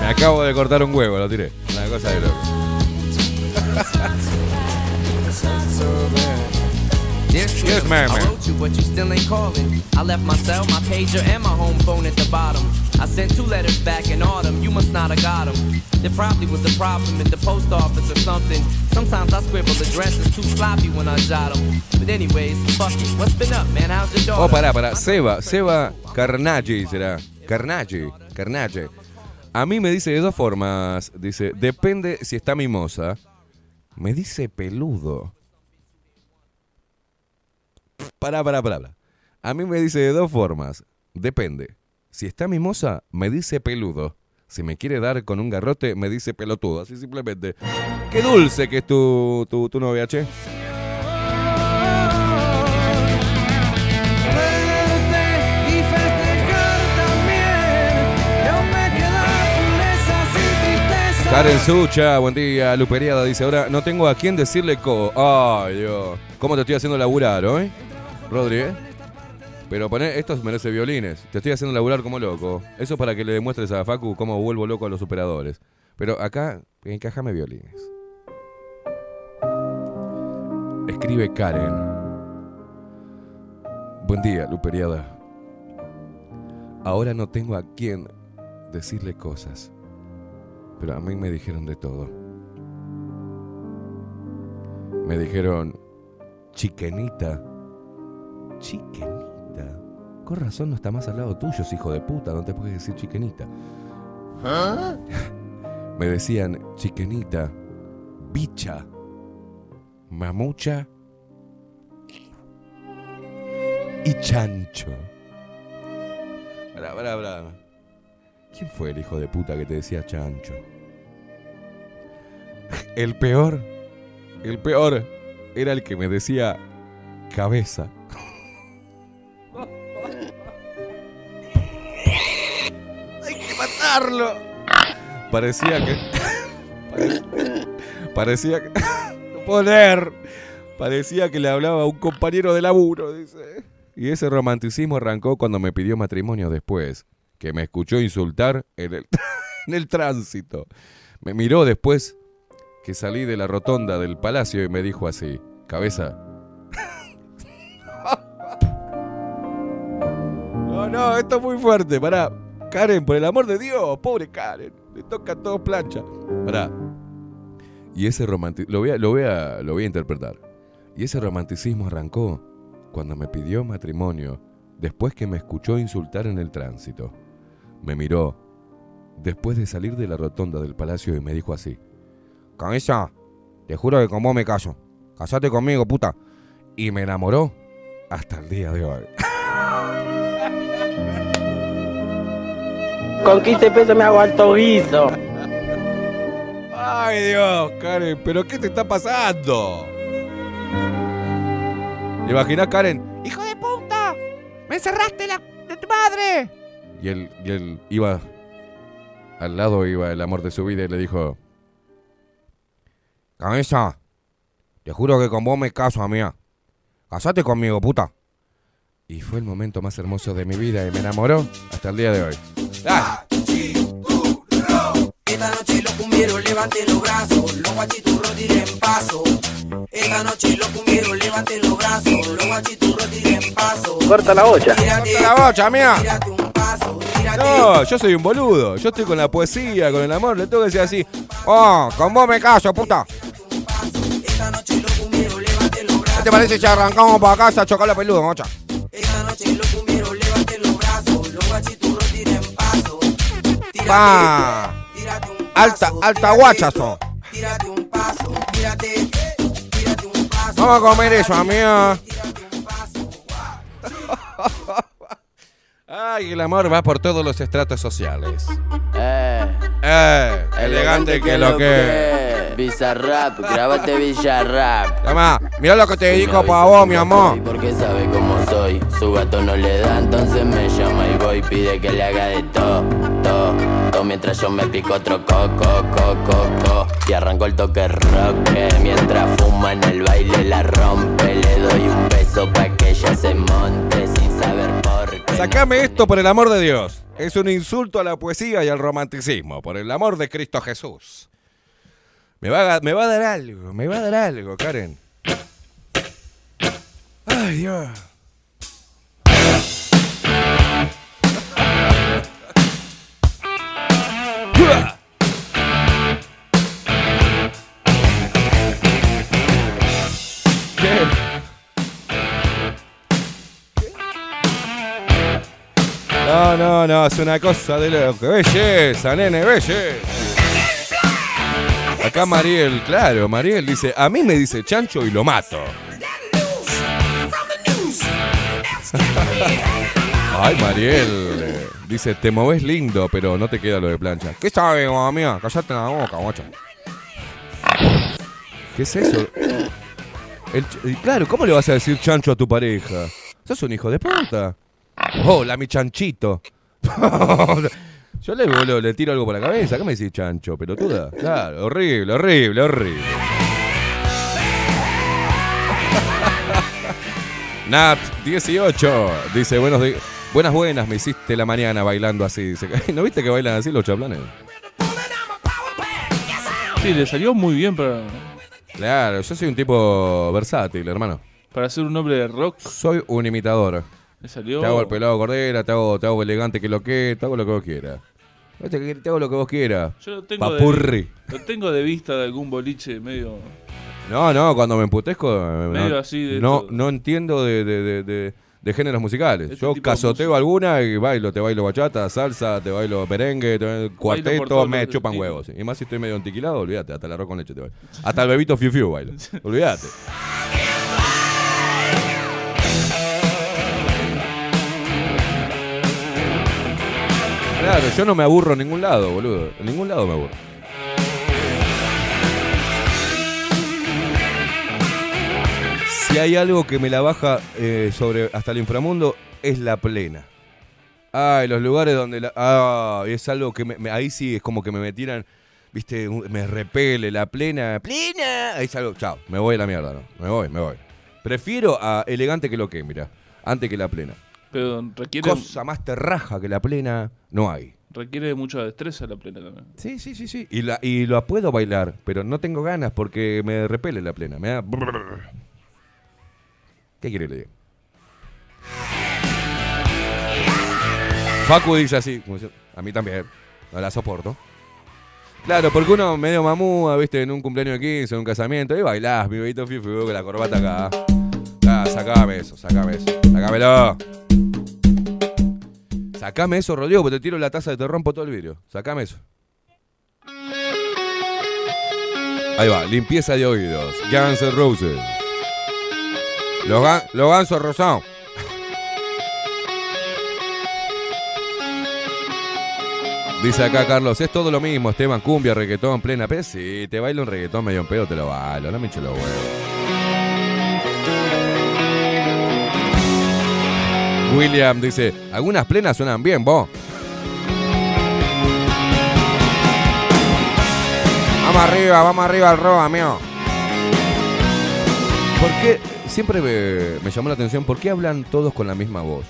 Me acabo de cortar un huevo, lo tiré. Una cosa de loco. Yes, Yes, ma'am, I wrote you, but you still ain't calling. I left my cell, my pager, and my home phone at the bottom. I sent two letters back in autumn. You must not have got them. There probably was a problem at the post office or something. Sometimes I scribble addresses too sloppy when I jot them. But anyways, fuck it. What's been up, man? How's your Oh, daughter? pará, pará. Seba, Seba Carnage será. Carnage, Carnage. A mí me dice de dos formas. Dice, depende si está mimosa. Me dice peludo. Pará, pará. pará. A mí me dice de dos formas. Depende. Si está mimosa, me dice peludo. Si me quiere dar con un garrote, me dice pelotudo. Así simplemente. Qué dulce que es tu, tu, tu novia, che. Karen Sucha, buen día. Luperiada dice, ahora no tengo a quién decirle co. Ay, Dios. ¿Cómo te estoy haciendo laburar hoy? ¿Eh? Pero poné, estos merece violines. Te estoy haciendo laburar como loco. Eso es para que le demuestres a Facu cómo vuelvo loco a los operadores. Pero acá, encajame violines. Escribe Karen. Buen día, Luperiada. Ahora no tengo a quién decirle cosas. Pero a mí me dijeron de todo. Me dijeron, chiquenita. Chiquenita. Con razón no está más al lado tuyo, hijo de puta. No te puedes decir chiquenita. Me decían, chiquenita, bicha, mamucha y chancho. Bra, bra, bra. ¿Quién fue el hijo de puta que te decía chancho? El peor, el peor era el que me decía cabeza. Parecía que. pare- Parecía que. No. Parecía que le hablaba a un compañero de laburo, dice. Y ese romanticismo arrancó cuando me pidió matrimonio después, que me escuchó insultar en el, en el tránsito. Me miró después que salí de la rotonda del palacio y me dijo así, cabeza. no, esto es muy fuerte. Pará. Karen, por el amor de Dios, pobre Karen. Le toca todo plancha. Pará. Y ese romanticismo. Lo, voy a, lo, voy a, lo voy a interpretar. Y ese romanticismo arrancó cuando me pidió matrimonio después que me escuchó insultar en el tránsito. Me miró después de salir de la rotonda del palacio y me dijo así: Cabeza, te juro que con vos me caso. Casate conmigo, puta. Y me enamoró hasta el día de hoy. Con 15 pesos me hago alto guiso. Ay Dios, Karen, pero ¿qué te está pasando? ¿Te imaginas, Karen? ¡Hijo de puta! ¡Me encerraste la de tu madre! Y él, y él iba. Al lado iba el amor de su vida y le dijo: Cabeza, te juro que con vos me caso, amiga. Casate conmigo, puta. Y fue el momento más hermoso de mi vida y me enamoró hasta el día de hoy. ¡Ah! Esta noche los cumbieros levanten los brazos, los guachiturros tiren paso. Esta noche los cumbieros levanten los brazos, los guachiturros tiren paso. Corta la bocha. Tírate, ¡Corta la bocha, amiga! tírate un paso, tírate. No, yo soy un boludo. Yo estoy con la poesía, con el amor. Le tengo que decir así: ¡Oh, con vos me caso, puta! Esta noche los cumbieros levanten los brazos. ¿Qué te parece si arrancamos para casa a chocar la peluda, mocha? Noche los cumbieros levanten los brazos, los guachiturros tiren paso. Tírate, ¡Pa! tírate un Alta, alta guachazo. Tírate un paso, tírate, tírate un paso. Vamos a comer eso, amiga. Ay, el amor va por todos los estratos sociales. Eh, Eh, elegante que lo que. Bizarrap, grabate Villarrap. Toma, mira lo que te dedico para vos, mi amor. Porque sabe cómo soy. Su gato no le da, entonces me llama y voy. Pide que le haga de todo, todo, todo. Mientras yo me pico otro coco, coco, coco. Y arranco el toque rock. que Mientras fuma en el baile la rompe. Le doy un beso pa' que ella se monte sin saber por qué. Sacame esto por el amor de Dios. Es un insulto a la poesía y al romanticismo, por el amor de Cristo Jesús. Me va, a, dar algo, me va a dar algo, Karen. Ay, Dios. No, no, no, es una cosa de loco. Belleza, nene, belleza. Acá Mariel, claro, Mariel dice, a mí me dice chancho y lo mato. Ay, Mariel. Dice, te moves lindo, pero no te queda lo de plancha. ¿Qué sabe, mamá mía? Callate la boca, guacho. ¿Qué es eso? Claro, ¿cómo le vas a decir chancho a tu pareja? Sos un hijo de puta. Hola, mi chanchito. Yo le, boludo, le tiro algo por la cabeza. ¿Qué me decís chancho, pelotuda? Claro, horrible, horrible, horrible. Nat 18 dice, buenos di- buenas buenas, me hiciste la mañana bailando así. Dice, ¿no viste que bailan así los chaplanes? Sí, le salió muy bien para, Claro, yo soy un tipo versátil, hermano. para ser un hombre de rock. Soy un imitador. Le salió. Te hago el pelado cordera, te hago, te hago elegante que lo que, te hago lo que vos quieras. Te hago lo que vos quieras. Yo lo tengo, Papurri. de, lo tengo de vista de algún boliche medio. No, no, cuando me emputezco. eh, Medio no, así de no, entiendo de, de- de- de- géneros musicales. Este Yo casoteo alguna y bailo. Te bailo bachata, salsa, te bailo merengue, te bailo cuarteto, me chupan huevos. Y más si estoy medio antiquilado, olvídate. Hasta el arroz con leche te bailo. Hasta el bebito fiu fiu bailo. Olvídate. Claro, yo no me aburro en ningún lado, boludo. En ningún lado me aburro. Si hay algo que me la baja eh, sobre hasta el inframundo, es la plena. Ay, los lugares donde la. Ah, es algo que me, ahí sí es como que me metieran. Viste, me repele la plena. ¡Plena! Ahí salgo. Chao, me voy a la mierda, ¿no? Me voy, me voy. Prefiero a elegante que lo que, mira. Antes que la plena. Pero requiere, Cosa más terraja que la plena, no hay. requiere mucha destreza la plena también. Sí, sí, sí, sí. Y, la, y lo puedo bailar, pero no tengo ganas porque me repele la plena. Me da. ¿Qué quiere que le diga? Facu dice así, a mí también, no la soporto. Claro, porque uno medio mamúa, viste, en un cumpleaños de 15, en un casamiento, y bailás, mi bebito fifu, con la corbata acá. Ah, sacame eso, sacame eso, sacámelo. Sacame eso, Rodrigo, porque te tiro la taza y te rompo todo el vidrio. Sacame eso. Ahí va, limpieza de oídos. Guns N' Roses. Los, gan- los gansos rosados. Dice acá Carlos, es todo lo mismo, Esteban, cumbia, reggaetón, plena P. Sí, te bailo un reggaetón medio en pedo, te lo bailo, no me hinche los huevos. William dice, algunas plenas suenan bien, vos. Vamos arriba, vamos arriba al robo, amigo. ¿Por qué? Siempre me, me llamó la atención, ¿por qué hablan todos con la misma voz?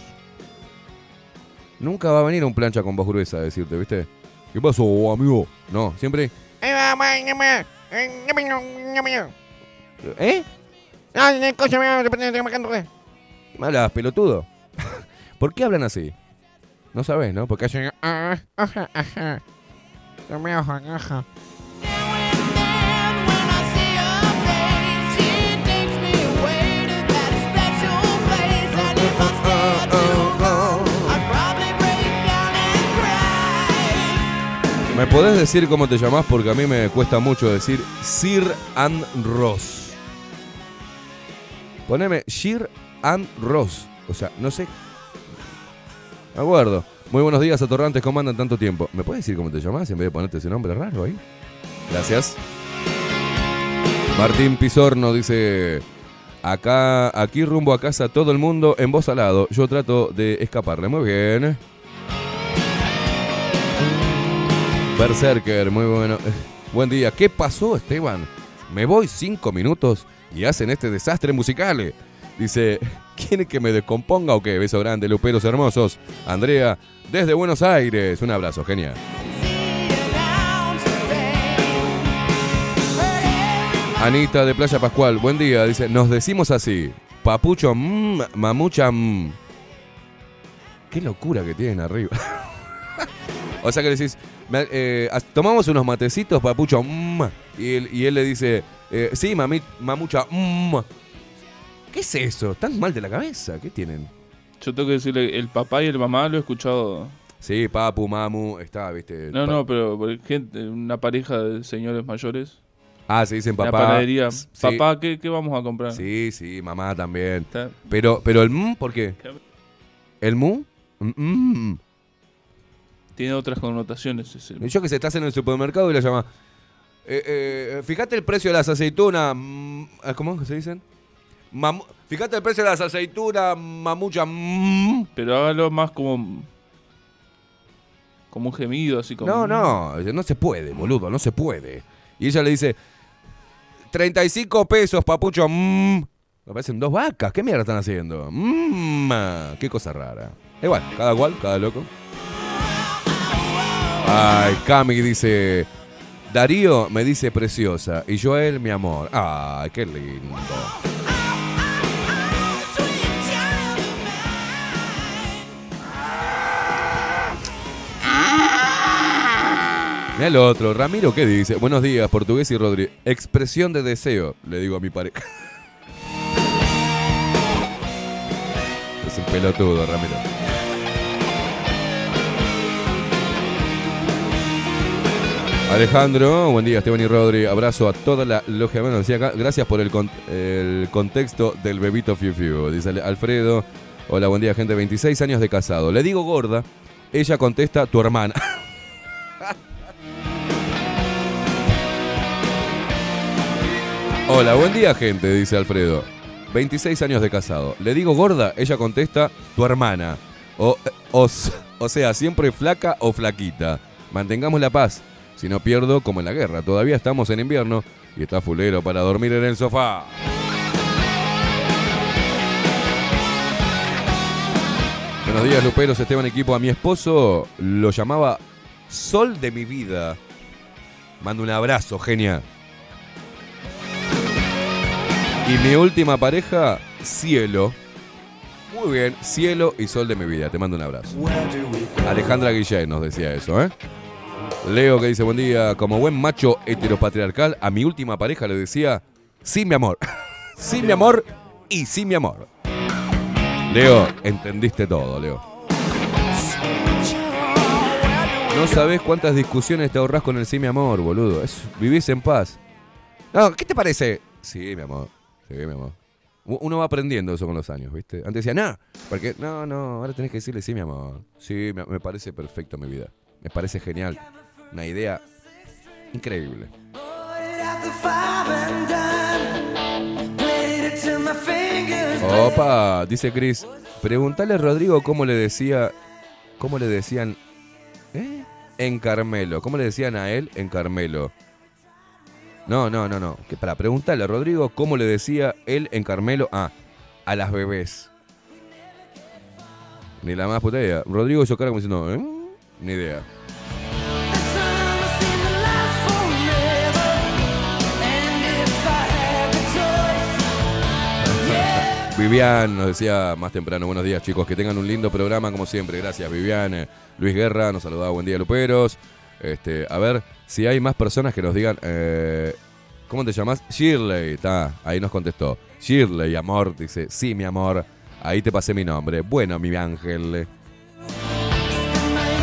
Nunca va a venir un plancha con voz gruesa a decirte, ¿viste? ¿Qué pasó, amigo? No, siempre... ¿Eh? ¿Me hablas, pelotudo? ¿Por qué hablan así? No sabes, ¿no? Porque hacen... ¿Me podés decir cómo te llamás? Porque a mí me cuesta mucho decir Sir and Ross. Poneme Sir and Ross. O sea, no sé. Me acuerdo. Muy buenos días, atorrantes, ¿cómo andan tanto tiempo? ¿Me puedes decir cómo te llamás en vez de ponerte ese nombre raro ahí? Gracias. Martín Pizorno dice: Acá, aquí rumbo a casa, todo el mundo en voz al lado. Yo trato de escaparle. Muy bien. Berserker, muy bueno. Buen día. ¿Qué pasó, Esteban? Me voy cinco minutos y hacen este desastre musical. Dice, ¿quiere que me descomponga o qué? Beso grande, luperos hermosos. Andrea, desde Buenos Aires. Un abrazo, genial. Anita de Playa Pascual, buen día. Dice, nos decimos así. Papucho, mmm, mamucha, mmm. Qué locura que tienen arriba. o sea que decís, eh, tomamos unos matecitos, papucho, mmm. Y él, y él le dice, eh, sí, mami, mamucha, mmm. ¿Qué es eso? ¿Están mal de la cabeza? ¿Qué tienen? Yo tengo que decirle, el papá y el mamá lo he escuchado. Sí, papu, mamu, está, viste. No, no, pero gente, una pareja de señores mayores. Ah, se dicen En papá. La panadería. Sí. Papá, ¿qué, qué vamos a comprar? Sí, sí, mamá también. Está- Pero, pero el mm, ¿por qué? ¿El mu? Mm, mm. Tiene otras connotaciones. ese. Yo que sé, estás en el supermercado y le llama. Eh, eh, fíjate el precio de las aceitunas. mm, ¿Cómo se dicen? Mamu- fíjate el precio de las aceitunas, mamucha. mm. Pero hágalo más como. Como un gemido, así como. No, no, no se puede, boludo, no se puede. Y ella le dice: 35 pesos, papucho. mm. Me parecen dos vacas. ¿Qué mierda están haciendo? Mm, qué cosa rara. Igual, cada cual, cada loco. Ay, Cami dice. Darío me dice preciosa y Joel mi amor. Ay, qué lindo. Mira el otro, Ramiro, ¿qué dice? Buenos días, portugués y Rodri. Expresión de deseo, le digo a mi pareja. Es un pelotudo, Ramiro. Alejandro, buen día, Esteban y Rodri. Abrazo a toda la logia. Bueno, decía acá, gracias por el, el contexto del bebito Fiu Fiu. Dice Alfredo, hola, buen día, gente. 26 años de casado. Le digo gorda, ella contesta tu hermana. Hola, buen día, gente, dice Alfredo. 26 años de casado. Le digo gorda, ella contesta tu hermana. O, o, o sea, siempre flaca o flaquita. Mantengamos la paz. Si no pierdo, como en la guerra. Todavía estamos en invierno y está fulero para dormir en el sofá. Buenos días, Luperos, Esteban Equipo. A mi esposo lo llamaba Sol de mi vida. Mando un abrazo, genia. Y mi última pareja, Cielo. Muy bien, cielo y sol de mi vida. Te mando un abrazo. Alejandra Guillén nos decía eso, ¿eh? Leo que dice, buen día, como buen macho heteropatriarcal, a mi última pareja le decía, sí, mi amor. sí, mi amor y sí, mi amor. Leo, entendiste todo, Leo. No sabes cuántas discusiones te ahorras con el sí, mi amor, boludo. Es, vivís en paz. No, ¿qué te parece? Sí, mi amor. Mi amor. Uno va aprendiendo eso con los años, ¿viste? Antes decía, no, porque no, no, ahora tenés que decirle sí, mi amor. Sí, me, me parece perfecto mi vida. Me parece genial. Una idea increíble. Opa, dice Chris. Preguntale a Rodrigo cómo le decía. ¿Cómo le decían? ¿Eh? En Carmelo. ¿Cómo le decían a él en Carmelo? No, no, no, no. Que para preguntarle a Rodrigo cómo le decía él en Carmelo ah, a las bebés. Ni la más puta idea. Rodrigo hizo cara como diciendo, ¿eh? Ni idea. Vivian nos decía más temprano, buenos días chicos, que tengan un lindo programa como siempre, gracias Vivian. Luis Guerra nos saludaba, buen día Luperos. Este, a ver si hay más personas que nos digan, eh, ¿cómo te llamas? Shirley, está, ahí nos contestó. Shirley, amor, dice, sí mi amor, ahí te pasé mi nombre. Bueno, mi ángel.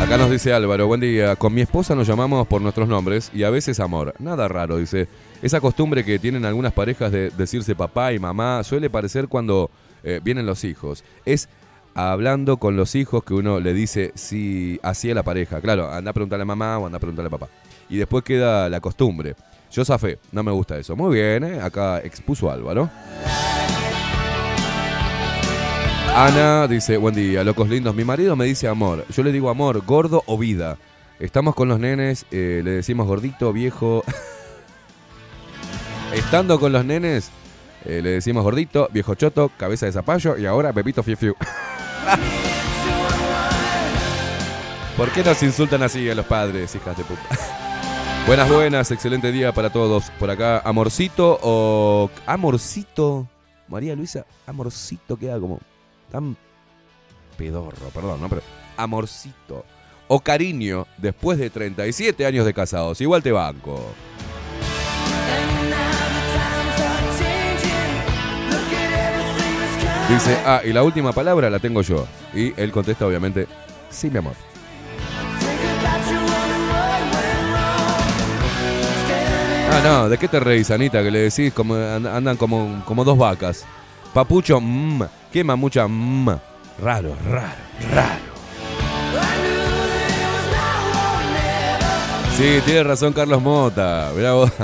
Acá nos dice Álvaro, buen día. Con mi esposa nos llamamos por nuestros nombres y a veces amor. Nada raro, dice. Esa costumbre que tienen algunas parejas de decirse papá y mamá suele parecer cuando eh, vienen los hijos. Es hablando con los hijos que uno le dice sí, así la pareja. Claro, anda a preguntarle a mamá o anda a preguntarle a papá. Y después queda la costumbre. Yo zafé, no me gusta eso. Muy bien, ¿eh? acá expuso Álvaro. Ana dice, buen día, locos lindos. Mi marido me dice amor. Yo le digo amor, gordo o vida. Estamos con los nenes, eh, le decimos gordito, viejo. Estando con los nenes, eh, le decimos gordito, viejo choto, cabeza de zapallo y ahora Pepito Fiu. ¿Por qué nos insultan así a los padres, hijas de puta? Buenas, buenas, excelente día para todos. Por acá, amorcito o. Amorcito. María Luisa, amorcito queda como tan pedorro, perdón, ¿no? Amorcito. O cariño, después de 37 años de casados. Igual te banco. Dice, ah, y la última palabra la tengo yo. Y él contesta, obviamente, sí, mi amor. Ah, no, ¿de qué te reís, Anita? Que le decís como and- andan como, como dos vacas. Papucho, mmm. Quema mucha, mmm. Raro, raro, raro. Sí, tiene razón Carlos Mota. Mirá vos.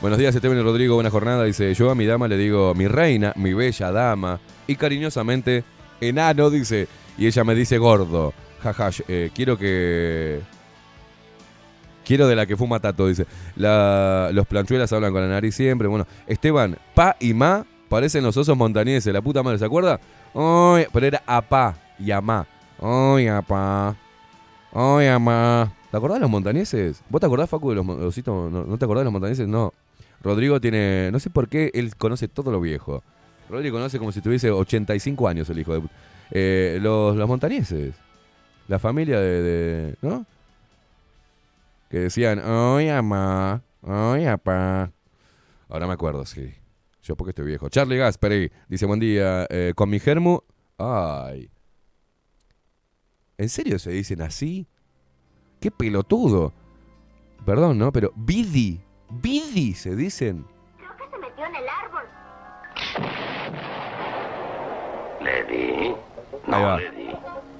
Buenos días, Esteban y Rodrigo. Buena jornada. Dice, yo a mi dama le digo mi reina, mi bella dama. Y cariñosamente, enano, dice. Y ella me dice gordo. Jaja, yo- eh, quiero que... Quiero de la que fuma Tato, dice. La- los planchuelas hablan con la nariz siempre. Bueno, Esteban, pa y ma parecen los osos montañeses. La puta madre, ¿se acuerda? Pero era apá y amá. Ay, apá. Ay, amá. ¿Te acordás de los montañeses? ¿Vos te acordás, Facu, de los ositos? ¿No, no te acordás de los montañeses? No. Rodrigo tiene... No sé por qué él conoce todo lo viejo. Rodrigo conoce como si tuviese 85 años el hijo de... Eh, los, los montañeses. La familia de... ¿No? Que decían, ay, amá, ay, apá. Ahora me acuerdo, sí. Yo porque estoy viejo. Charlie Gasperi dice, buen día, eh, con mi germu... Ay. ¿En serio se dicen así? ¡Qué pelotudo! Perdón, ¿no? Pero Bidi, Bidi se dicen. se metió en el árbol. Le di. Ahí va.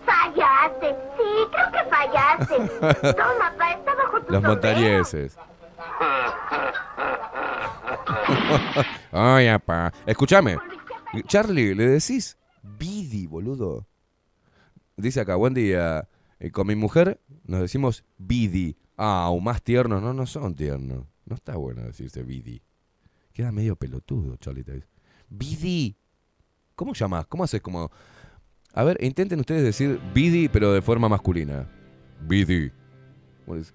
Fallaste. Sí, creo que fallaste. Toma, pa, está bajo tu Los sombrero. montañeses. Ay, apá. Escúchame. Charlie, ¿le decís Bidi, boludo? Dice acá, buen día. Eh, con mi mujer nos decimos Bidi. Ah, o más tiernos. No, no son tiernos. No está bueno decirse Bidi. Queda medio pelotudo, Charlie. dice. Bidi. ¿Cómo llamás? ¿Cómo haces como... A ver, intenten ustedes decir Bidi, pero de forma masculina. Bidi. ¿Cómo dices?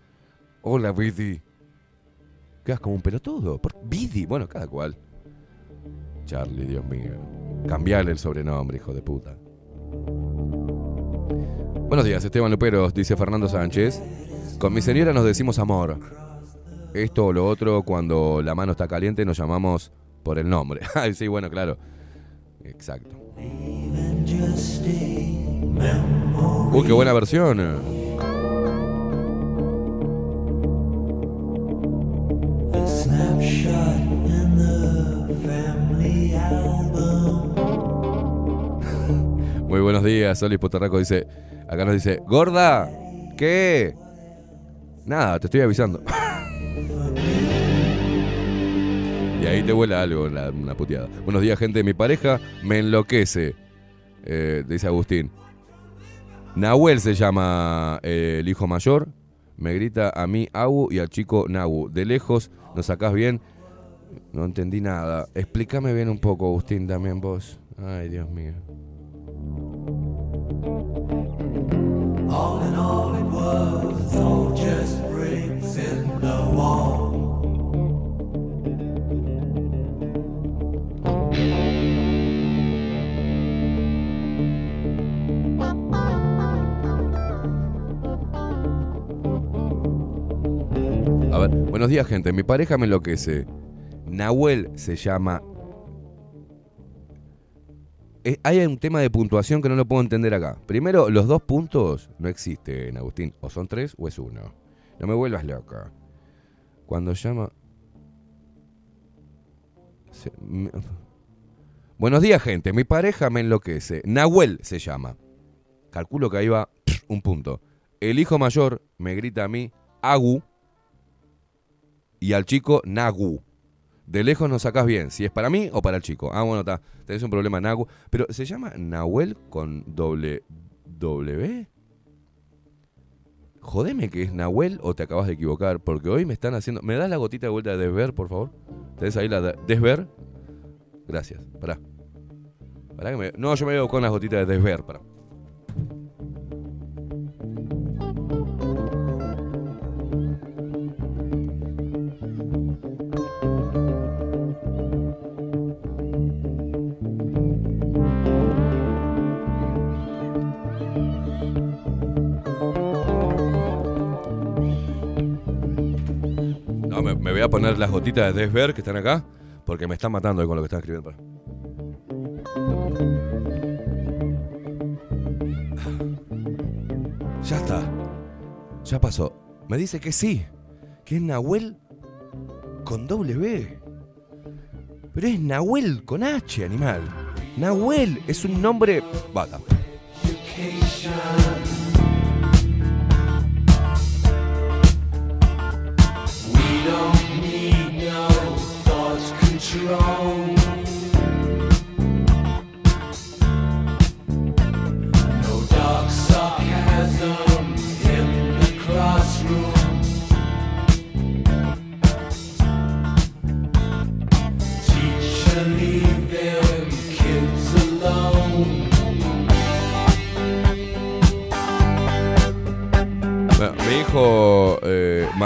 Hola, Bidi. Quedas como un pelotudo. ¿Por? Bueno, cada cual. Charlie, Dios mío. Cambiarle el sobrenombre, hijo de puta. Buenos días, Esteban Luperos, dice Fernando Sánchez. Con mi señora nos decimos amor. Esto o lo otro, cuando la mano está caliente, nos llamamos por el nombre. Sí, bueno, claro. Exacto. Uy, qué buena versión. Muy buenos días, Solis Potarraco dice, acá nos dice, gorda, ¿qué? Nada, te estoy avisando. y ahí te vuela algo, la- una puteada. Buenos días, gente, mi pareja me enloquece, eh, dice Agustín. Nahuel se llama eh, el hijo mayor, me grita a mí Agu y al chico Nagu. De lejos, ¿nos sacás bien? No entendí nada. Explícame bien un poco, Agustín, también vos. Ay, Dios mío. All in all, it was just in the wall. Buenos días, gente. Mi pareja me enloquece. Nahuel se llama. Eh, hay un tema de puntuación que no lo puedo entender acá. Primero, los dos puntos no existen, Agustín. O son tres o es uno. No me vuelvas loca. Cuando llama. Buenos días, gente. Mi pareja me enloquece. Nahuel se llama. Calculo que ahí va un punto. El hijo mayor me grita a mí, Agu, y al chico Nagu. De lejos nos sacás bien, si es para mí o para el chico. Ah, bueno, está. Tenés un problema Nagu. Pero ¿se llama Nahuel con doble W? Jodeme que es Nahuel o te acabas de equivocar, porque hoy me están haciendo... ¿Me das la gotita de vuelta de Desver, por favor? ¿Tenés ahí la de Desver? Gracias, pará. Pará que me... No, yo me veo con las gotitas de Desver, pará. Voy a poner las gotitas de Desver que están acá, porque me están matando con lo que están escribiendo. Ya está. Ya pasó. Me dice que sí. Que es Nahuel con W. Pero es Nahuel con H, animal. Nahuel es un nombre. Bata.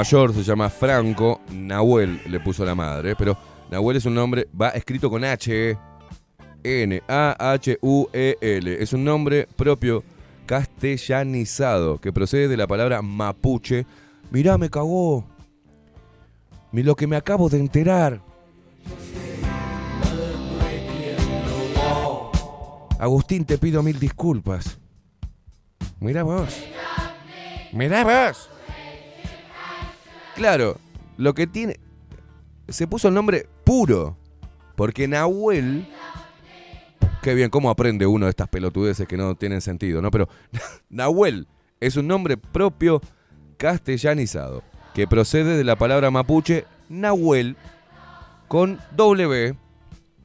Mayor se llama Franco, Nahuel le puso la madre, pero Nahuel es un nombre, va escrito con H, E, N, A, H, U, E, L. Es un nombre propio castellanizado que procede de la palabra mapuche. Mirá, me cagó. Lo que me acabo de enterar. Agustín, te pido mil disculpas. Mirá vos. Mirá vos. Claro, lo que tiene. Se puso el nombre puro. Porque Nahuel. Qué bien, cómo aprende uno de estas pelotudeces que no tienen sentido, ¿no? Pero Nahuel es un nombre propio castellanizado. Que procede de la palabra mapuche Nahuel con W.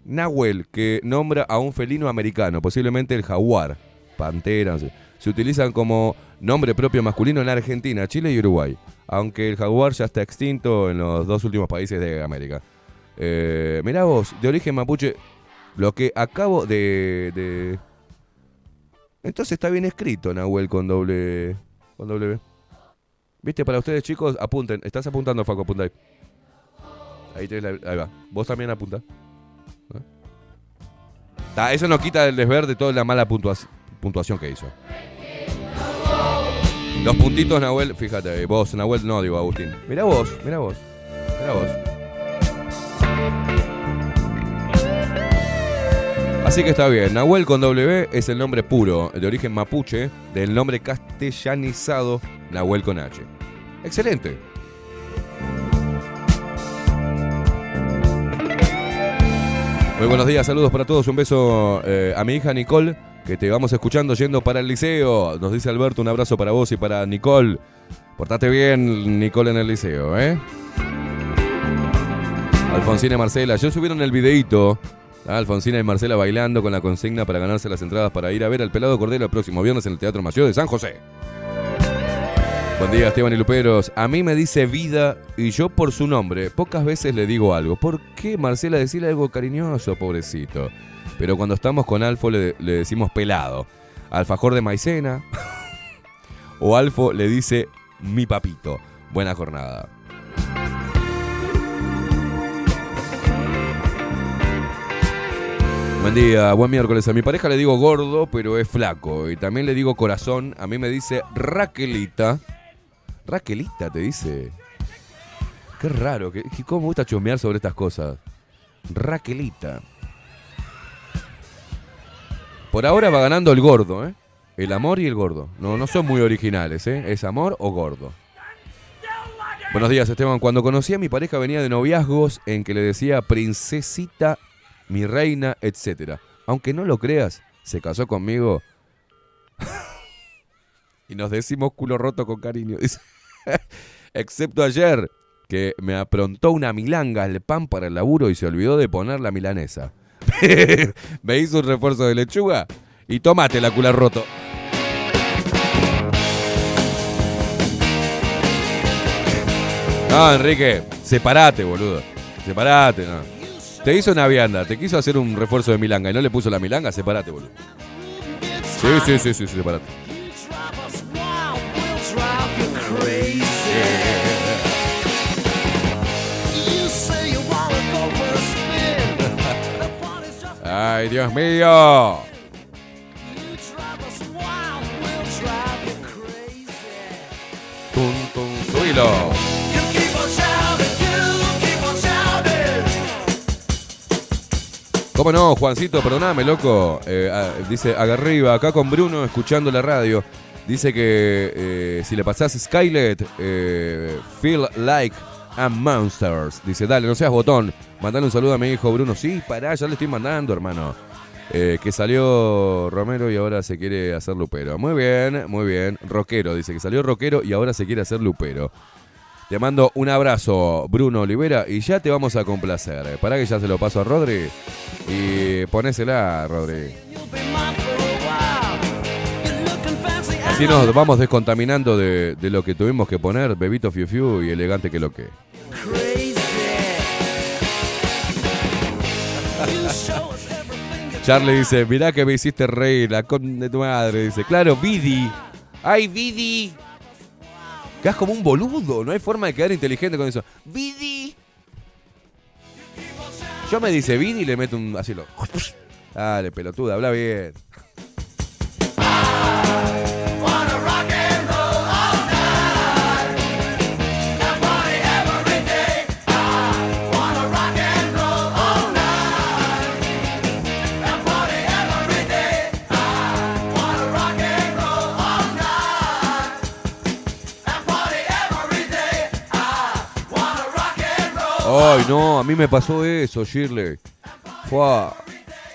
Nahuel, que nombra a un felino americano, posiblemente el jaguar, pantera, no sé. Se utilizan como nombre propio masculino en Argentina, Chile y Uruguay, aunque el jaguar ya está extinto en los dos últimos países de América. Eh, mirá vos, de origen mapuche, lo que acabo de, de- Entonces está bien escrito, Nahuel, con doble... Con W. Viste, para ustedes chicos, apunten. Estás apuntando, Faco, apunta ahí. Ahí, tenés la- ahí va. Vos también apunta. ¿Eh? Ta, eso no quita el desver de toda la mala puntua- puntuación que hizo. Los puntitos, Nahuel, fíjate, vos, Nahuel, no, digo Agustín. Mirá vos, mirá vos, mirá vos. Así que está bien, Nahuel con W es el nombre puro, de origen mapuche, del nombre castellanizado Nahuel con H. Excelente. Muy buenos días, saludos para todos, un beso eh, a mi hija Nicole, que te vamos escuchando yendo para el liceo. Nos dice Alberto, un abrazo para vos y para Nicole. Portate bien, Nicole, en el liceo, ¿eh? Alfonsina y Marcela, yo subieron el videíto. ah, Alfonsina y Marcela bailando con la consigna para ganarse las entradas para ir a ver al Pelado Cordero el próximo viernes en el Teatro Mació de San José. Buen día, Esteban y Luperos. A mí me dice vida y yo por su nombre pocas veces le digo algo. ¿Por qué, Marcela, decirle algo cariñoso, pobrecito? Pero cuando estamos con Alfo le, decimos pelado. Alfajor de maicena. o Alfo le dice mi papito. Buena jornada. Buen día, buen miércoles. A mi pareja le digo gordo, pero es flaco. Y también le digo corazón. A mí me dice Raquelita. Raquelita te dice. Qué raro. Que ¿Cómo me gusta chusmear sobre estas cosas? Raquelita. Por ahora va ganando el gordo, ¿eh? El amor y el gordo. No, no son muy originales, ¿eh? Es amor o gordo. Buenos días, Esteban. Cuando conocí a mi pareja venía de noviazgos en que le decía princesita, mi reina, etc. Aunque no lo creas, se casó conmigo y nos decimos culo roto con cariño. Excepto ayer, que me aprontó una milanga al pan para el laburo y se olvidó de poner la milanesa. me hizo un refuerzo de lechuga y tomate la cula roto. No, Enrique, separate, boludo. Separate, no. Te hizo una vianda, te quiso hacer un refuerzo de milanga y no le puso la milanga, separate, boludo. Sí, sí, sí, sí, sí, separate. Ay, Dios mío. Tum, tum, subilo. ¿Cómo no, Juancito? Perdóname, loco. Eh, ah, dice, arriba, acá con Bruno, escuchando la radio. Dice que eh, si le pasás Skylet, eh, feel like a monsters. Dice, dale, no seas botón. Mandale un saludo a mi hijo Bruno. Sí, pará, ya le estoy mandando, hermano. Eh, que salió Romero y ahora se quiere hacer lupero. Muy bien, muy bien. Rockero, dice que salió rockero y ahora se quiere hacer lupero. Te mando un abrazo, Bruno Olivera, y ya te vamos a complacer. Para que ya se lo paso a Rodri. Y ponésela, Rodri. Así nos vamos descontaminando de, de lo que tuvimos que poner, Bebito Fiu Fiu y elegante que lo que. Charlie dice, mirá que me hiciste reír, la con de tu madre. Dice, claro, Vidi. ¡Ay, Vidi! Quedas como un boludo, no hay forma de quedar inteligente con eso. ¡Vidi! Yo me dice Vidi y le meto un así lo. Dale, pelotuda, habla bien. Ay, no, a mí me pasó eso, Shirley. Fua,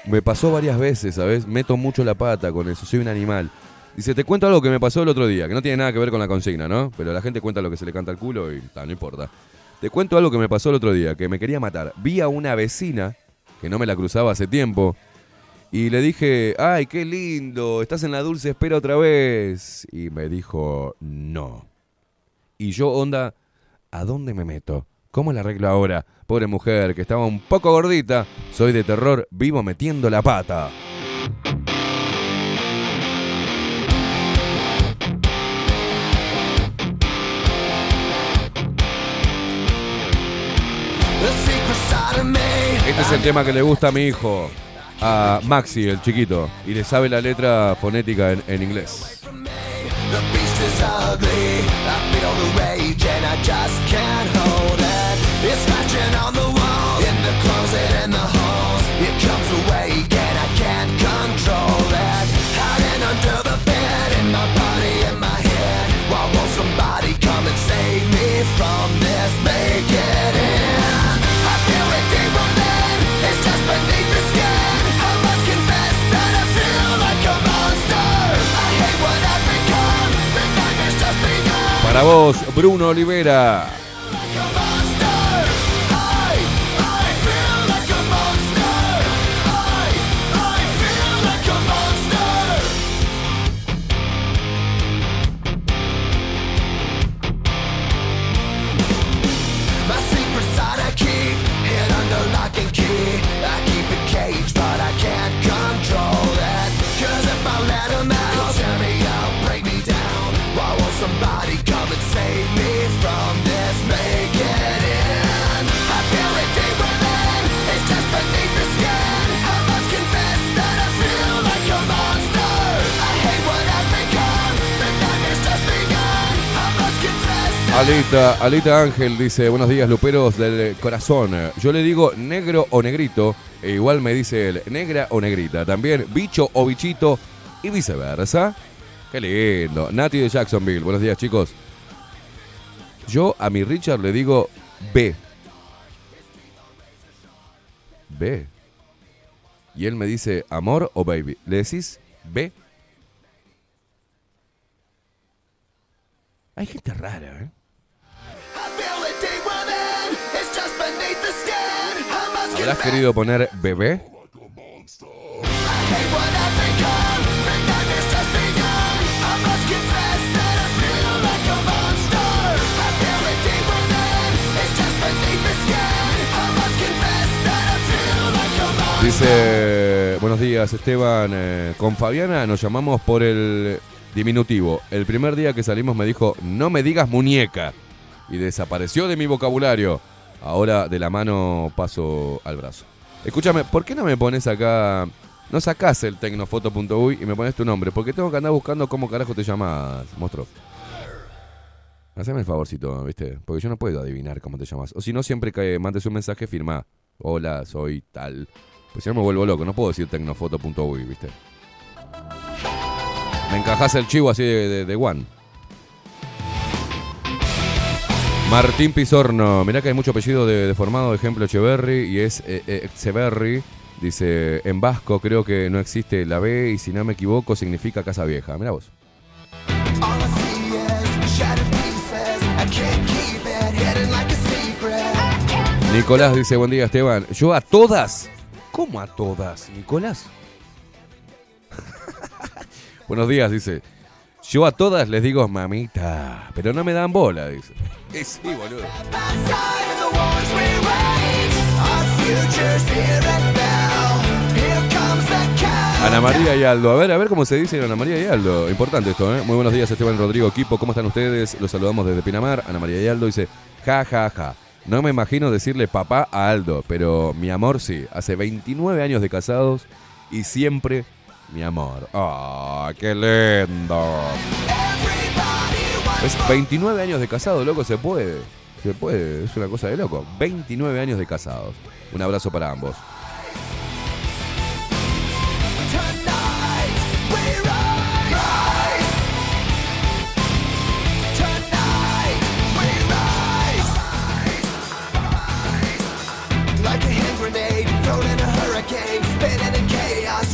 me pasó varias veces, ¿sabes? Meto mucho la pata con eso, soy un animal. Dice, te cuento algo que me pasó el otro día, que no tiene nada que ver con la consigna, ¿no? Pero la gente cuenta lo que se le canta al culo y no importa. Te cuento algo que me pasó el otro día, que me quería matar. Vi a una vecina, que no me la cruzaba hace tiempo, y le dije, ay, qué lindo, estás en la dulce espera otra vez. Y me dijo, no. Y yo, onda, ¿a dónde me meto? ¿Cómo la arreglo ahora? Pobre mujer, que estaba un poco gordita. Soy de terror, vivo metiendo la pata. Este es el tema que le gusta a mi hijo. a Maxi, el chiquito, y le sabe la letra fonética en, en inglés. Is ugly. I feel the rage and I just can't hold it. It's scratching on the walls, in the closet, in the halls. It comes awake and I can't control it. Hiding under the bed, in my body, in my head. Why won't somebody come and save me from this? Make Para vos, Bruno Olivera. Alita, Alita Ángel dice, buenos días, luperos del corazón. Yo le digo negro o negrito, e igual me dice él, negra o negrita. También bicho o bichito y viceversa. Qué lindo. Nati de Jacksonville, buenos días, chicos. Yo a mi Richard le digo B. B. Y él me dice, amor o baby. ¿Le decís B? Hay gente rara, ¿eh? Feel like a monster. Dice, buenos días Esteban, eh, con Fabiana nos llamamos por el diminutivo. El primer día que salimos me dijo, no me digas muñeca. Y desapareció de mi vocabulario. Ahora de la mano paso al brazo. Escúchame, ¿por qué no me pones acá, no sacás el tecnofoto.uy y me pones tu nombre? Porque tengo que andar buscando cómo carajo te llamas, monstruo. Haceme el favorcito, ¿viste? Porque yo no puedo adivinar cómo te llamas. O si no, siempre que mandes un mensaje, firma. Hola, soy tal. Pues si no me vuelvo loco, no puedo decir tecnofoto.uy, ¿viste? Me encajás el chivo así de, de, de one. Martín Pizorno, mirá que hay mucho apellido de, deformado, ejemplo Echeverry y es eh, eh. Dice, en vasco creo que no existe la B y si no me equivoco significa casa vieja. Mirá vos. Nicolás dice, buen día Esteban. Yo a todas. ¿Cómo a todas, Nicolás? Buenos días, dice. Yo a todas les digo mamita, pero no me dan bola, dice. Eh, sí, boludo. Ana María y Aldo. A ver, a ver cómo se dice Ana María y Aldo. Importante esto, ¿eh? Muy buenos días, Esteban Rodrigo Equipo. ¿Cómo están ustedes? Los saludamos desde Pinamar. Ana María y Aldo dice, ja, ja, ja. No me imagino decirle papá a Aldo, pero mi amor sí. Hace 29 años de casados y siempre mi amor. ¡Ah, qué lindo! Es 29 años de casado, loco, se puede. Se puede, es una cosa de loco. 29 años de casados. Un abrazo para ambos.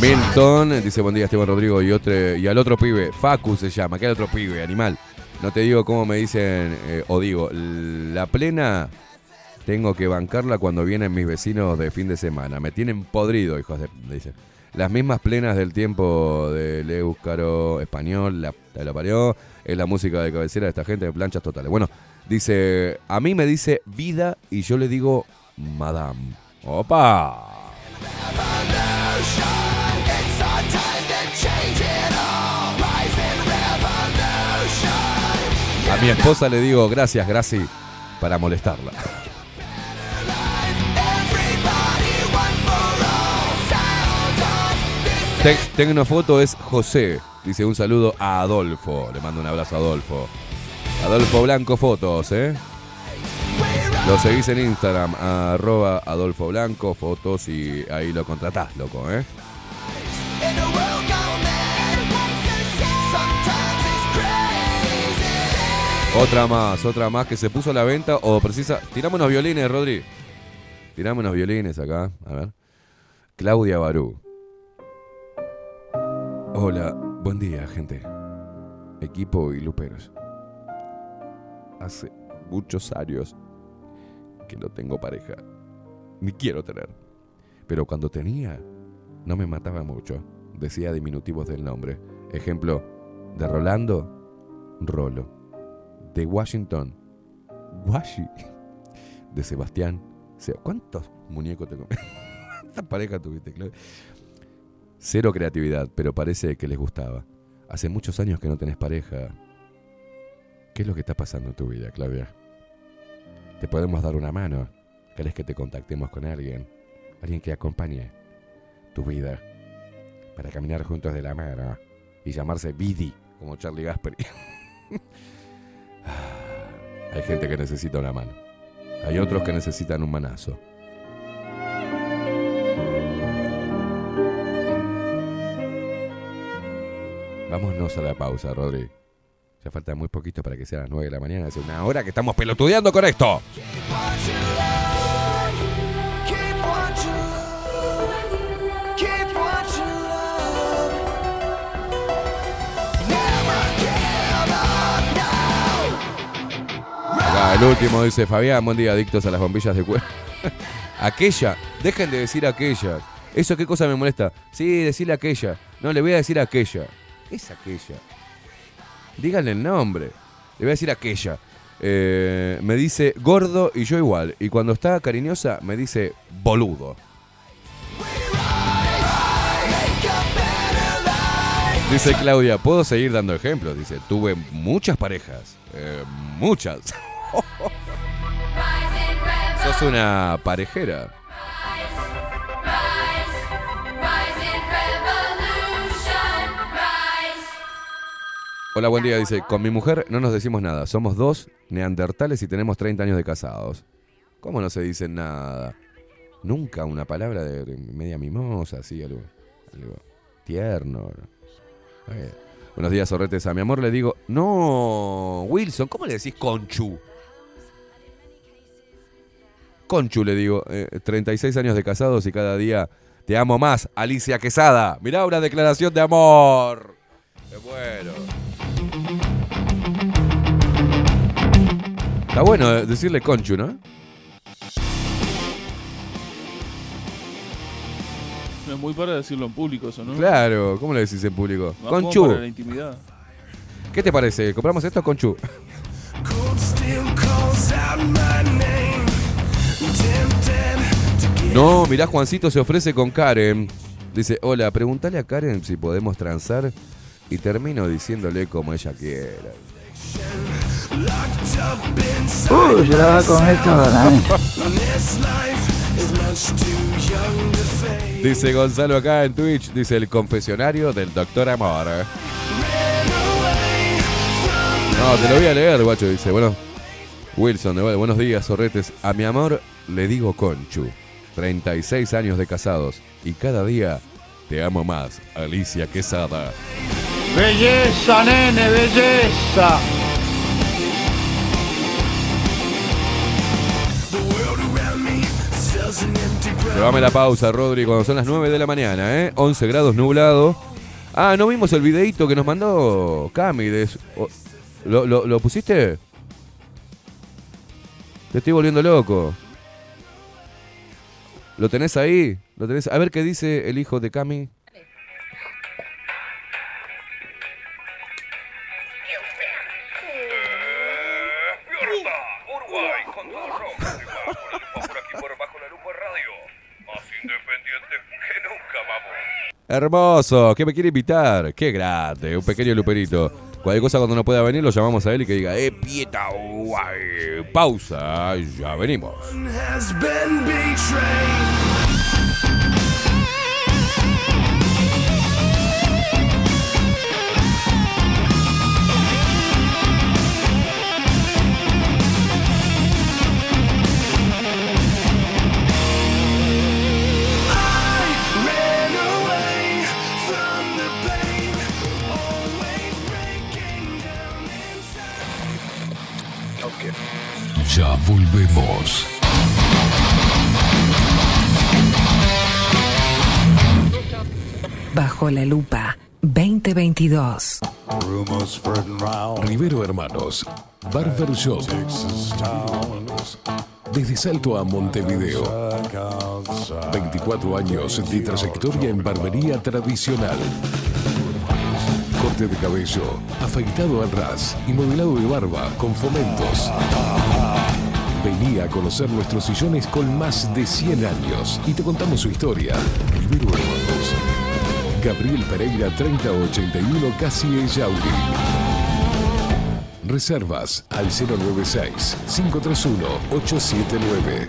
Milton dice buen día Esteban Rodrigo y otro y al otro pibe, Facu se llama, que el otro pibe, animal. No te digo cómo me dicen, eh, o digo, la plena tengo que bancarla cuando vienen mis vecinos de fin de semana. Me tienen podrido, hijos de... Dice. Las mismas plenas del tiempo del Éuscaro español, la, la parió, es la música de cabecera de esta gente de planchas totales. Bueno, dice, a mí me dice vida y yo le digo madame. ¡Opa! A mi esposa le digo gracias, Graci, para molestarla. Everybody, one for all. Sound Te- Tecnofoto es José. Dice un saludo a Adolfo. Le mando un abrazo a Adolfo. Adolfo Blanco Fotos, ¿eh? Lo seguís en Instagram, arroba Adolfo Blanco Fotos y ahí lo contratás, loco, ¿eh? Otra más, otra más que se puso a la venta o precisa. Tirame unos violines, Rodri. Tirame unos violines acá. A ver. Claudia Barú. Hola, buen día, gente. Equipo y luperos. Hace muchos años que no tengo pareja. Ni quiero tener. Pero cuando tenía, no me mataba mucho. Decía diminutivos del nombre. Ejemplo, de Rolando, Rolo. De Washington, Washi. De Sebastián, Se- ¿Cuántos muñecos te comes? ¿Cuántas parejas tuviste, Claudia? Cero creatividad, pero parece que les gustaba. Hace muchos años que no tenés pareja. ¿Qué es lo que está pasando en tu vida, Claudia? Te podemos dar una mano. ¿Querés que te contactemos con alguien? Alguien que acompañe tu vida. Para caminar juntos de la mano. Y llamarse Vidi, como Charlie Gasperi. Hay gente que necesita una mano. Hay otros que necesitan un manazo. Vámonos a la pausa, Rodri. Ya falta muy poquito para que sea las 9 de la mañana. Hace una hora que estamos pelotudeando con esto. Acá el último dice Fabián, buen día, adictos a las bombillas de cuero. aquella, dejen de decir aquella. ¿Eso qué cosa me molesta? Sí, decirle aquella. No, le voy a decir aquella. ¿Qué es aquella? Díganle el nombre. Le voy a decir aquella. Eh, me dice gordo y yo igual. Y cuando está cariñosa me dice boludo. Dice Claudia, puedo seguir dando ejemplos. Dice, tuve muchas parejas. Eh, muchas. Sos una parejera. Hola, buen día. Dice, con mi mujer no nos decimos nada. Somos dos neandertales y tenemos 30 años de casados. ¿Cómo no se dice nada? Nunca una palabra de media mimosa, así, algo, tierno. Buenos días, Sorretes. A mi amor le digo, no, Wilson, ¿cómo le decís conchu? Conchu le digo, eh, 36 años de casados y cada día te amo más, Alicia Quesada. Mirá una declaración de amor. Qué bueno. Está bueno eh, decirle conchu, ¿no? No es muy para decirlo en público eso, ¿no? Claro, ¿cómo le decís en público? Más Conchu. para la intimidad. ¿Qué te parece? ¿Compramos esto, Conchu? No, mirá, Juancito se ofrece con Karen. Dice, hola, pregúntale a Karen si podemos transar. Y termino diciéndole como ella quiera. Uh, yo la va con esto, ¿no? Dice Gonzalo acá en Twitch, dice el confesionario del doctor Amor. No, te lo voy a leer, guacho. Dice, bueno, Wilson, buenos días, zorretes. A mi amor le digo Conchu. 36 años de casados. Y cada día te amo más, Alicia Quesada. Belleza, nene, belleza. Llevame la pausa, Rodri, cuando son las 9 de la mañana, ¿eh? 11 grados nublado. Ah, ¿no vimos el videito que nos mandó Cami? de su- o- ¿Lo, lo, lo pusiste? Te estoy volviendo loco. ¿Lo tenés ahí? ¿Lo tenés? A ver qué dice el hijo de Cami. Vamos. Hermoso, que me quiere invitar. Qué grande, un pequeño luperito. Cualquier cosa cuando no pueda venir lo llamamos a él y que diga, eh, pieta, guay. Pausa, ya venimos. Ya volvemos. Bajo la lupa 2022. Rivero Hermanos, Barber Shop. Desde Salto a Montevideo. 24 años de trayectoria en barbería tradicional. Corte de cabello, afeitado al ras y modelado de barba con fomentos. Vení a conocer nuestros sillones con más de 100 años y te contamos su historia. Rivero Hermanos. Gabriel Pereira 3081 Casi Yauri. Reservas al 096-531-879.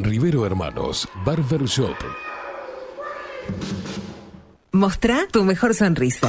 Rivero Hermanos, Barber Shop. Mostrá tu mejor sonrisa.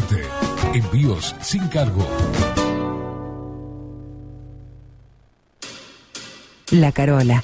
Envíos sin cargo. La Carola.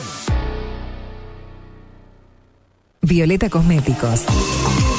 Violeta Cosméticos.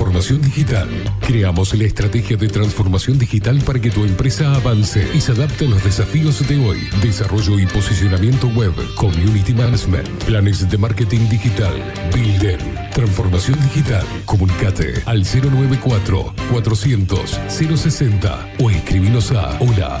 Transformación digital. Creamos la estrategia de transformación digital para que tu empresa avance y se adapte a los desafíos de hoy. Desarrollo y posicionamiento web, community management, planes de marketing digital. Bilden, transformación digital. Comunicate al 094 400 060 o escribinos a hola.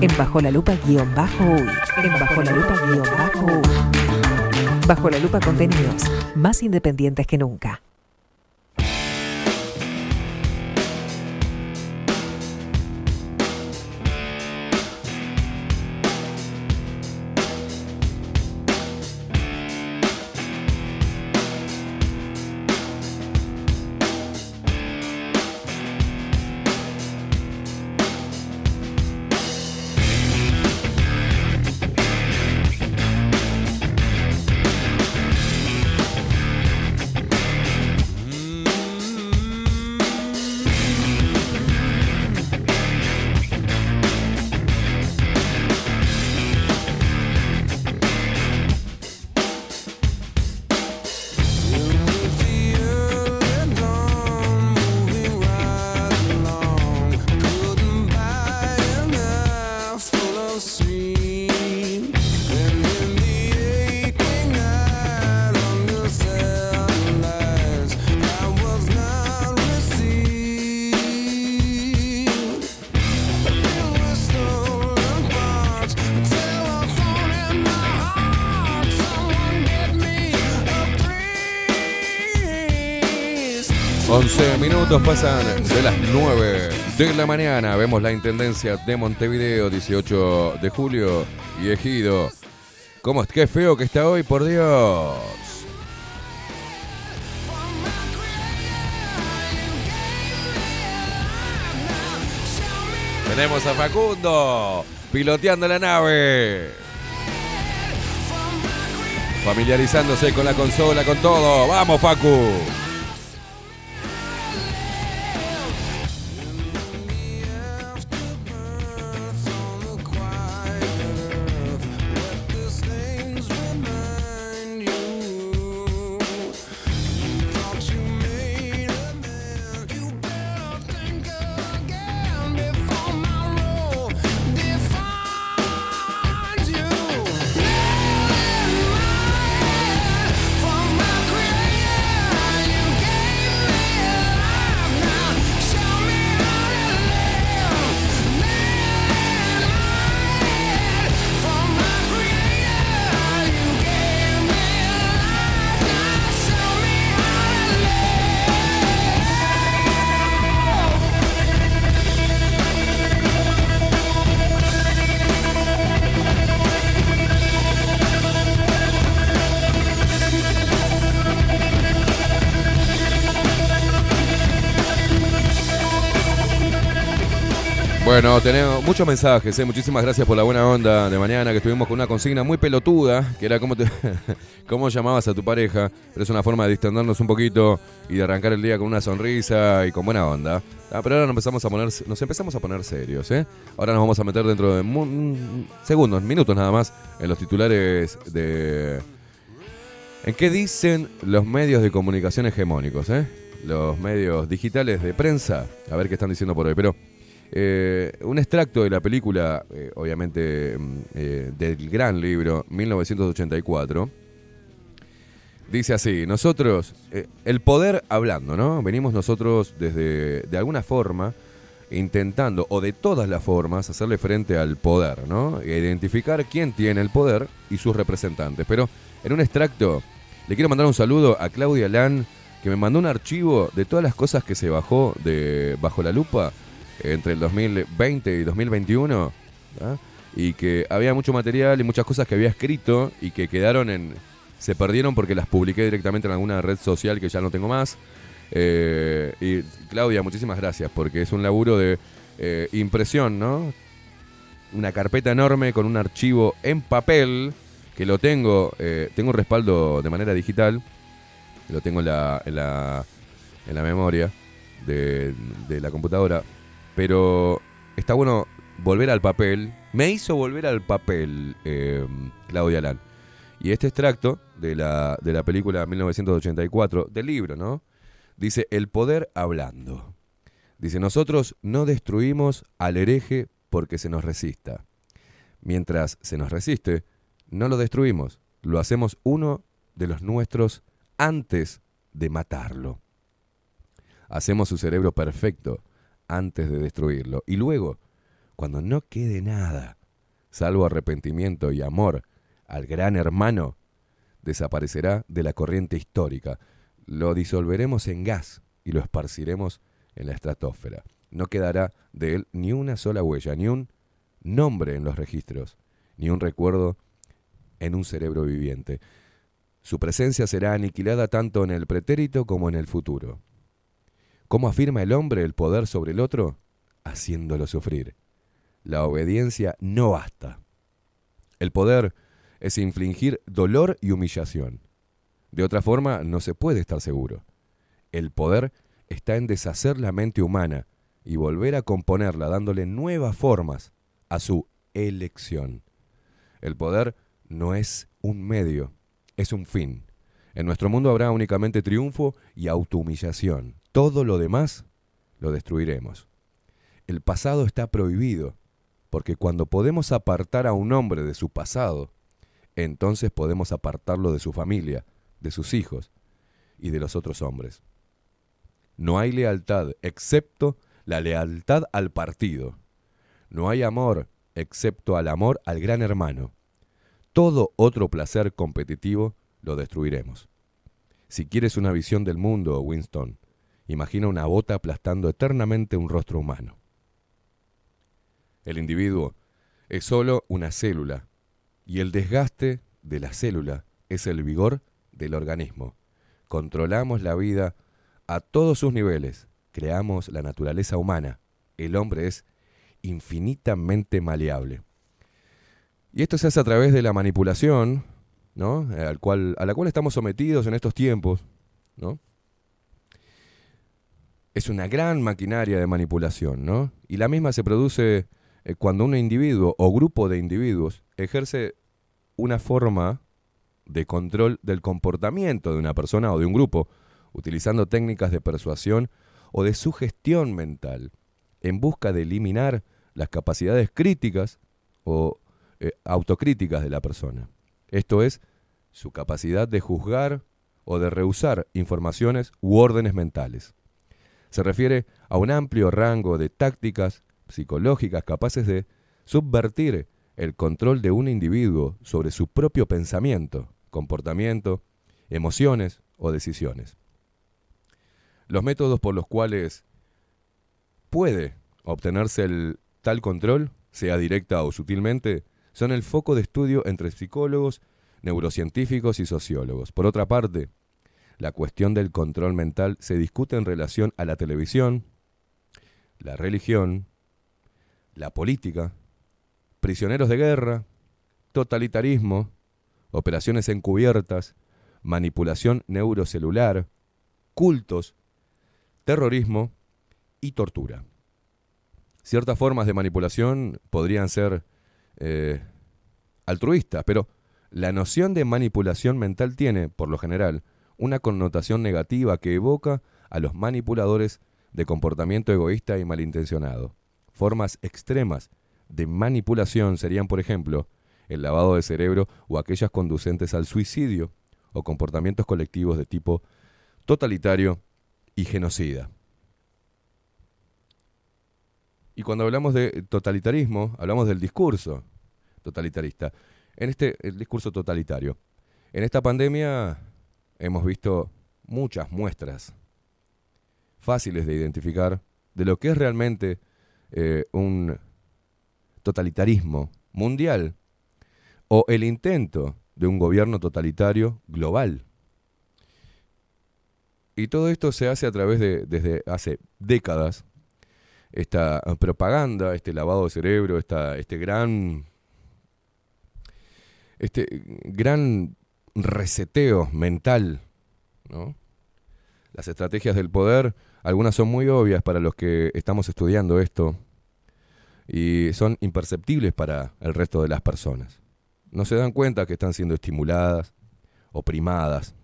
En Bajo la Lupa guion bajo uy. En Bajo la Lupa guion bajo uy. Bajo la Lupa contenidos más independientes que nunca. Pasan de las 9 de la mañana. Vemos la Intendencia de Montevideo, 18 de julio. Y Ejido. ¿Cómo es? Qué feo que está hoy, por Dios. Tenemos a Facundo piloteando la nave. Familiarizándose con la consola, con todo. Vamos, Facu. Bueno, tenemos muchos mensajes, ¿eh? muchísimas gracias por la buena onda de mañana, que estuvimos con una consigna muy pelotuda, que era cómo, te, cómo llamabas a tu pareja, pero es una forma de distendernos un poquito y de arrancar el día con una sonrisa y con buena onda. Ah, pero ahora nos empezamos a poner, nos empezamos a poner serios, ¿eh? Ahora nos vamos a meter dentro de mm, segundos, minutos nada más, en los titulares de... ¿En qué dicen los medios de comunicación hegemónicos, eh? Los medios digitales de prensa, a ver qué están diciendo por hoy, pero... Eh, un extracto de la película, eh, obviamente mm, eh, del gran libro 1984, dice así, nosotros, el poder hablando, ¿no? Venimos nosotros desde, de alguna forma, intentando, o de todas las formas, hacerle frente al poder, ¿no? E identificar quién tiene el poder y sus representantes. Pero en un extracto, le quiero mandar un saludo a Claudia Lan, que me mandó un archivo de todas las cosas que se bajó de Bajo la Lupa entre el 2020 y 2021 ¿ah? y que había mucho material y muchas cosas que había escrito y que quedaron en se perdieron porque las publiqué directamente en alguna red social que ya no tengo más Eh, y Claudia muchísimas gracias porque es un laburo de eh, impresión no una carpeta enorme con un archivo en papel que lo tengo eh, tengo un respaldo de manera digital lo tengo en la, en la, en la memoria de, de la computadora. Pero está bueno volver al papel. Me hizo volver al papel eh, Claudia Lan. Y este extracto de la, de la película 1984, del libro, ¿no? Dice, el poder hablando. Dice, nosotros no destruimos al hereje porque se nos resista. Mientras se nos resiste, no lo destruimos. Lo hacemos uno de los nuestros antes de matarlo. Hacemos su cerebro perfecto antes de destruirlo. Y luego, cuando no quede nada, salvo arrepentimiento y amor al gran hermano, desaparecerá de la corriente histórica. Lo disolveremos en gas y lo esparciremos en la estratosfera. No quedará de él ni una sola huella, ni un nombre en los registros, ni un recuerdo en un cerebro viviente. Su presencia será aniquilada tanto en el pretérito como en el futuro. ¿Cómo afirma el hombre el poder sobre el otro? Haciéndolo sufrir. La obediencia no basta. El poder es infligir dolor y humillación. De otra forma, no se puede estar seguro. El poder está en deshacer la mente humana y volver a componerla dándole nuevas formas a su elección. El poder no es un medio, es un fin. En nuestro mundo habrá únicamente triunfo y autohumillación. Todo lo demás lo destruiremos. El pasado está prohibido, porque cuando podemos apartar a un hombre de su pasado, entonces podemos apartarlo de su familia, de sus hijos y de los otros hombres. No hay lealtad excepto la lealtad al partido. No hay amor excepto al amor al gran hermano. Todo otro placer competitivo lo destruiremos. Si quieres una visión del mundo, Winston, Imagina una bota aplastando eternamente un rostro humano. El individuo es solo una célula y el desgaste de la célula es el vigor del organismo. Controlamos la vida a todos sus niveles, creamos la naturaleza humana. El hombre es infinitamente maleable. Y esto se hace a través de la manipulación, ¿no? Al cual, a la cual estamos sometidos en estos tiempos, ¿no? Es una gran maquinaria de manipulación, ¿no? Y la misma se produce eh, cuando un individuo o grupo de individuos ejerce una forma de control del comportamiento de una persona o de un grupo, utilizando técnicas de persuasión o de sugestión mental, en busca de eliminar las capacidades críticas o eh, autocríticas de la persona. Esto es, su capacidad de juzgar o de rehusar informaciones u órdenes mentales. Se refiere a un amplio rango de tácticas psicológicas capaces de subvertir el control de un individuo sobre su propio pensamiento, comportamiento, emociones o decisiones. Los métodos por los cuales puede obtenerse el tal control, sea directa o sutilmente, son el foco de estudio entre psicólogos, neurocientíficos y sociólogos. Por otra parte, la cuestión del control mental se discute en relación a la televisión, la religión, la política, prisioneros de guerra, totalitarismo, operaciones encubiertas, manipulación neurocelular, cultos, terrorismo y tortura. Ciertas formas de manipulación podrían ser eh, altruistas, pero la noción de manipulación mental tiene, por lo general, una connotación negativa que evoca a los manipuladores de comportamiento egoísta y malintencionado. Formas extremas de manipulación serían, por ejemplo, el lavado de cerebro o aquellas conducentes al suicidio o comportamientos colectivos de tipo totalitario y genocida. Y cuando hablamos de totalitarismo, hablamos del discurso totalitarista. En este el discurso totalitario. En esta pandemia hemos visto muchas muestras fáciles de identificar de lo que es realmente eh, un totalitarismo mundial o el intento de un gobierno totalitario global. Y todo esto se hace a través de, desde hace décadas, esta propaganda, este lavado de cerebro, esta, este gran, este gran reseteo mental, ¿no? Las estrategias del poder, algunas son muy obvias para los que estamos estudiando esto y son imperceptibles para el resto de las personas. No se dan cuenta que están siendo estimuladas, oprimadas,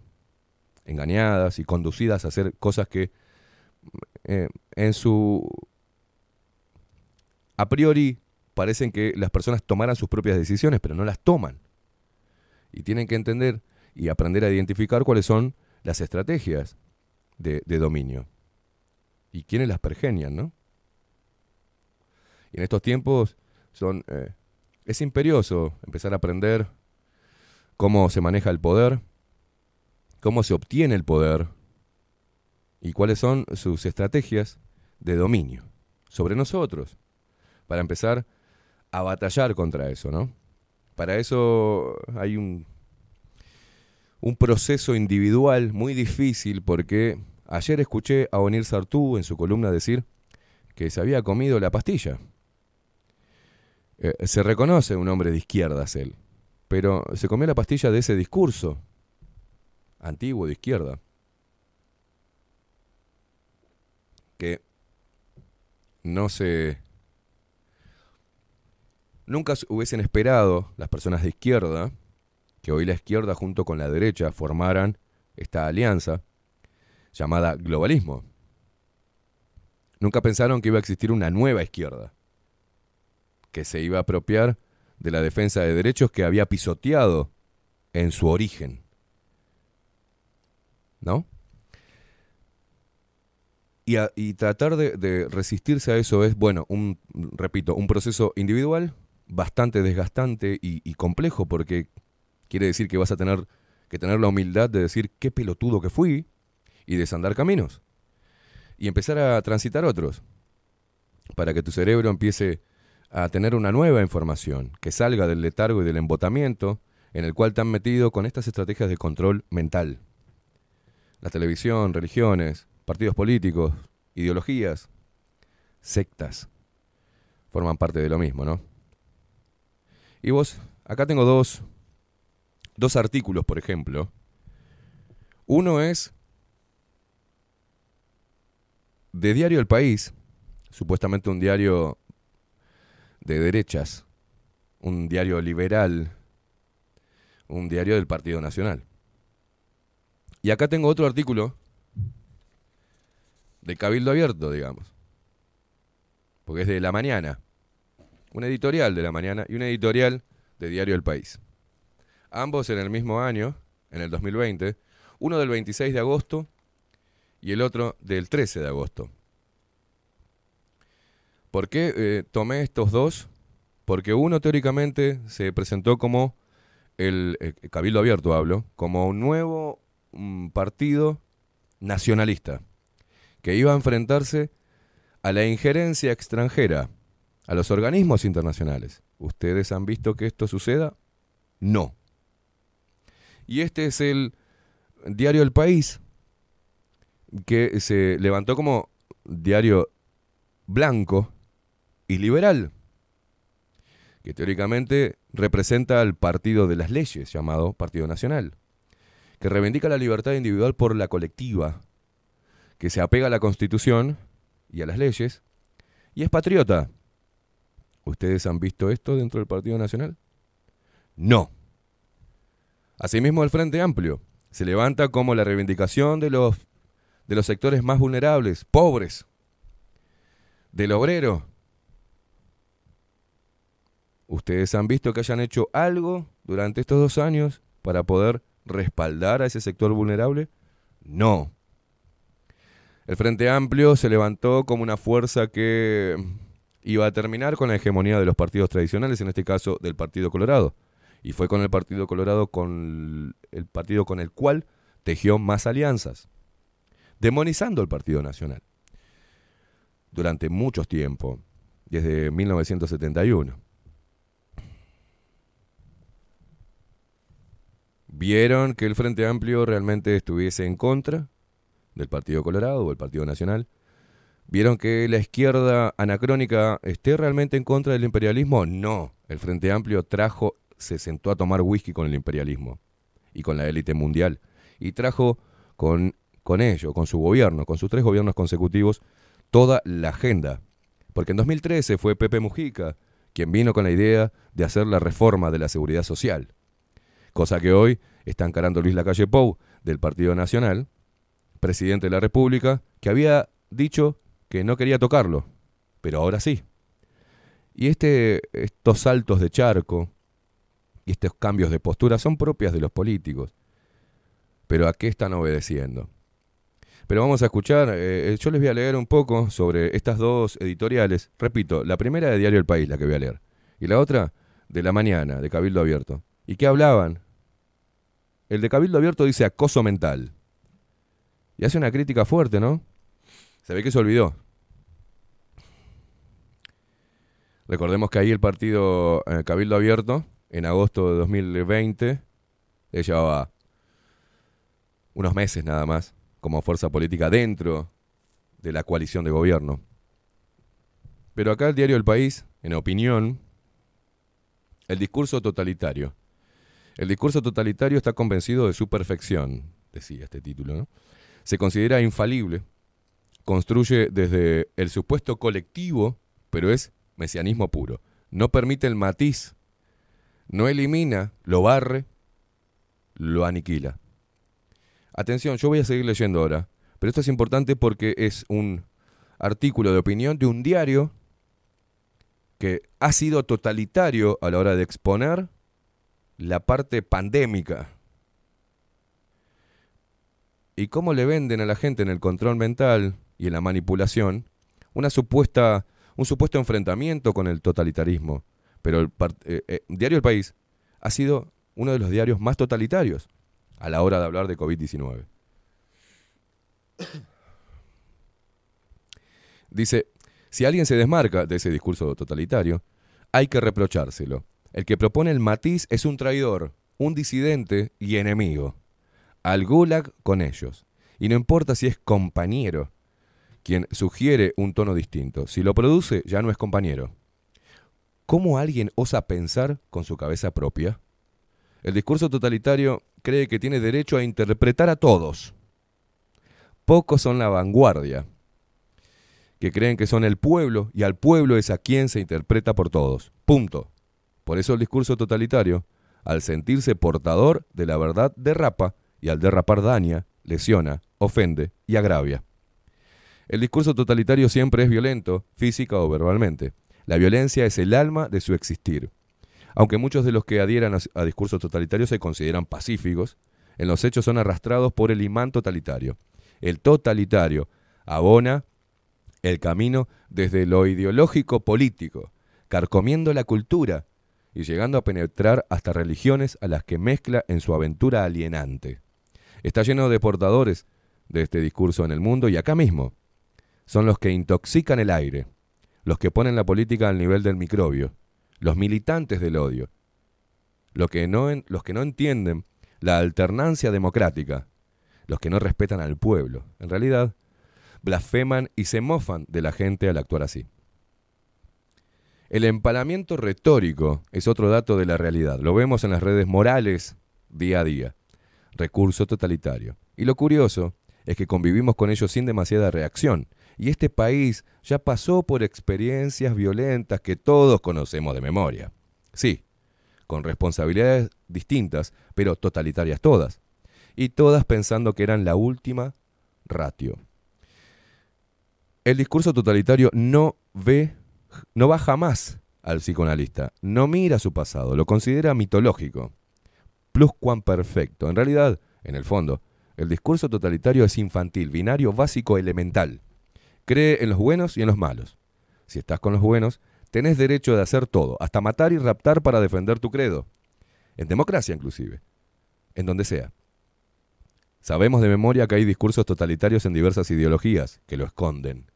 engañadas y conducidas a hacer cosas que eh, en su a priori parecen que las personas tomaran sus propias decisiones, pero no las toman. Y tienen que entender y aprender a identificar cuáles son las estrategias de, dominio y quiénes las pergenian, ¿no? Y en estos tiempos son, eh, es imperioso empezar a aprender cómo se maneja el poder, cómo se obtiene el poder y cuáles son sus estrategias de dominio sobre nosotros, para empezar a batallar contra eso, ¿no? Para eso hay un, proceso individual muy difícil porque ayer escuché a Onir Sartú en su columna decir que se había comido la pastilla. Eh, se reconoce un hombre de izquierdas él, pero se comió la pastilla de ese discurso antiguo de izquierda, que no se... Nunca hubiesen esperado las personas de izquierda que hoy la izquierda junto con la derecha formaran esta alianza llamada globalismo. Nunca pensaron que iba a existir una nueva izquierda que se iba a apropiar de la defensa de derechos que había pisoteado en su origen. ¿No? Y, tratar de, de resistirse a eso es, bueno, un, repito, un proceso individual bastante desgastante y, complejo porque quiere decir que vas a tener que tener la humildad de decir qué pelotudo que fui y desandar caminos. y empezar a transitar otros, para que tu cerebro empiece a tener una nueva información, que salga del letargo y del embotamiento en el cual te han metido con estas estrategias de control mental. La televisión, religiones, partidos políticos, ideologías, sectas, forman parte de lo mismo, ¿no? Y vos, acá tengo dos, dos artículos, por ejemplo. Uno es de Diario El País, supuestamente un diario de derechas, un diario liberal, un diario del Partido Nacional. Y acá tengo otro artículo de Cabildo Abierto, digamos, porque es de la mañana, un editorial de la mañana y un editorial de Diario El País. Ambos en el mismo año, en el 2020, uno del 26 de agosto y el otro del 13 de agosto. ¿Por qué eh, tomé estos dos? Porque uno teóricamente se presentó como el eh, Cabildo Abierto, hablo, como un nuevo partido nacionalista que iba a enfrentarse a la injerencia extranjera, a los organismos internacionales. ¿Ustedes han visto que esto suceda? No. Y este es el diario El País, que se levantó como diario blanco y liberal, que teóricamente representa al partido de las leyes, llamado Partido Nacional, que reivindica la libertad individual por la colectiva, que se apega a la Constitución y a las leyes, y es patriota. ¿Ustedes han visto esto dentro del Partido Nacional? No. Asimismo, el Frente Amplio se levanta como la reivindicación de los, de los sectores más vulnerables, pobres, del obrero. ¿Ustedes han visto que hayan hecho algo durante estos dos años para poder respaldar a ese sector vulnerable? No. El Frente Amplio se levantó como una fuerza que iba a terminar con la hegemonía de los partidos tradicionales, en este caso del Partido Colorado. Y fue con el Partido Colorado con el partido con el cual tejió más alianzas, demonizando el Partido Nacional durante mucho tiempo, desde 1971. Vieron que el Frente Amplio realmente estuviese en contra del Partido Colorado o el Partido Nacional. ¿Vieron que la izquierda anacrónica esté realmente en contra del imperialismo? No. El Frente Amplio trajo, se sentó a tomar whisky con el imperialismo y con la élite mundial. Y trajo con, con ello, con su gobierno, con sus tres gobiernos consecutivos, toda la agenda. Porque en 2013 fue Pepe Mujica quien vino con la idea de hacer la reforma de la seguridad social. Cosa que hoy está encarando Luis Lacalle Pou del Partido Nacional, presidente de la República, que había dicho que no quería tocarlo, pero ahora sí. Y este, estos saltos de charco y estos cambios de postura son propias de los políticos. Pero ¿a qué están obedeciendo? Pero vamos a escuchar, eh, yo les voy a leer un poco sobre estas dos editoriales. Repito, la primera de Diario El País, la que voy a leer, y la otra de La Mañana, de Cabildo Abierto. ¿Y qué hablaban? El de Cabildo Abierto dice acoso mental. Y hace una crítica fuerte, ¿no? Se ve que se olvidó. Recordemos que ahí el partido eh, Cabildo Abierto, en agosto de 2020, ya llevaba unos meses nada más como fuerza política dentro de la coalición de gobierno. Pero acá el diario El País, en opinión, el discurso totalitario. El discurso totalitario está convencido de su perfección, decía este título. Se considera infalible, construye desde el supuesto colectivo, pero es mesianismo puro. No permite el matiz, no elimina, lo barre, lo aniquila. Atención, yo voy a seguir leyendo ahora, pero esto es importante porque es un artículo de opinión de un diario que ha sido totalitario a la hora de exponer la parte pandémica. Y cómo le venden a la gente en el control mental y en la manipulación una supuesta, un supuesto enfrentamiento con el totalitarismo. Pero el eh, eh, Diario El País ha sido uno de los diarios más totalitarios a la hora de hablar de COVID-19. Dice, si alguien se desmarca de ese discurso totalitario, hay que reprochárselo. El que propone el matiz es un traidor, un disidente y enemigo. Al gulag con ellos. Y no importa si es compañero quien sugiere un tono distinto. Si lo produce, ya no es compañero. ¿Cómo alguien osa pensar con su cabeza propia? El discurso totalitario cree que tiene derecho a interpretar a todos. Pocos son la vanguardia, que creen que son el pueblo y al pueblo es a quien se interpreta por todos. Punto. Por eso el discurso totalitario, al sentirse portador de la verdad, derrapa y al derrapar daña, lesiona, ofende y agravia. El discurso totalitario siempre es violento, física o verbalmente. La violencia es el alma de su existir. Aunque muchos de los que adhieran a, discursos totalitarios se consideran pacíficos, en los hechos son arrastrados por el imán totalitario. El totalitario abona el camino desde lo ideológico político, carcomiendo la cultura y llegando a penetrar hasta religiones a las que mezcla en su aventura alienante. Está lleno de portadores de este discurso en el mundo y acá mismo. Son los que intoxican el aire, los que ponen la política al nivel del microbio, los militantes del odio, los que no, los que no entienden la alternancia democrática, los que no respetan al pueblo. En realidad, blasfeman y se mofan de la gente al actuar así. El empalamiento retórico es otro dato de la realidad. Lo vemos en las redes morales día a día. Recurso totalitario. Y lo curioso es que convivimos con ellos sin demasiada reacción. Y este país ya pasó por experiencias violentas que todos conocemos de memoria. Sí, con responsabilidades distintas, pero totalitarias todas. Y todas pensando que eran la última ratio. El discurso totalitario no ve, no va jamás al psicoanalista, no mira su pasado, lo considera mitológico, plus cuan perfecto. En realidad, en el fondo, el discurso totalitario es infantil, binario, básico, elemental. Cree en los buenos y en los malos. Si estás con los buenos, tenés derecho de hacer todo, hasta matar y raptar para defender tu credo. En democracia inclusive. En donde sea. Sabemos de memoria que hay discursos totalitarios en diversas ideologías que lo esconden.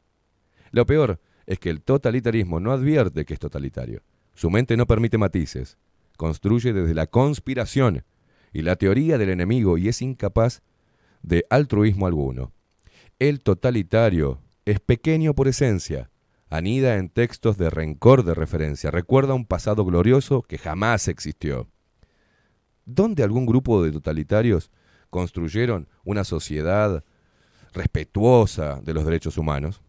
Lo peor es que el totalitarismo no advierte que es totalitario. Su mente no permite matices. Construye desde la conspiración y la teoría del enemigo y es incapaz de altruismo alguno. El totalitario es pequeño por esencia, anida en textos de rencor de referencia, recuerda un pasado glorioso que jamás existió. ¿Dónde algún grupo de totalitarios construyeron una sociedad respetuosa de los derechos humanos?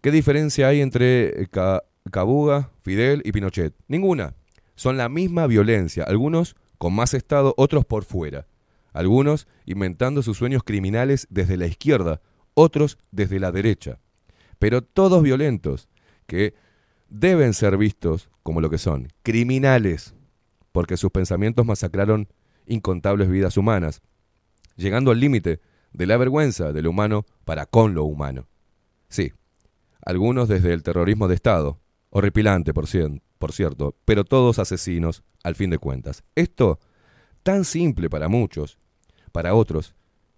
¿Qué diferencia hay entre Ca- Cabuga, Fidel y Pinochet? Ninguna. Son la misma violencia, algunos con más Estado, otros por fuera. Algunos inventando sus sueños criminales desde la izquierda, otros desde la derecha. Pero todos violentos, que deben ser vistos como lo que son, criminales, porque sus pensamientos masacraron incontables vidas humanas, llegando al límite de la vergüenza de lo humano para con lo humano. Sí, algunos desde el terrorismo de Estado, horripilante por, cien- por cierto, pero todos asesinos al fin de cuentas. Esto, tan simple para muchos, para otros,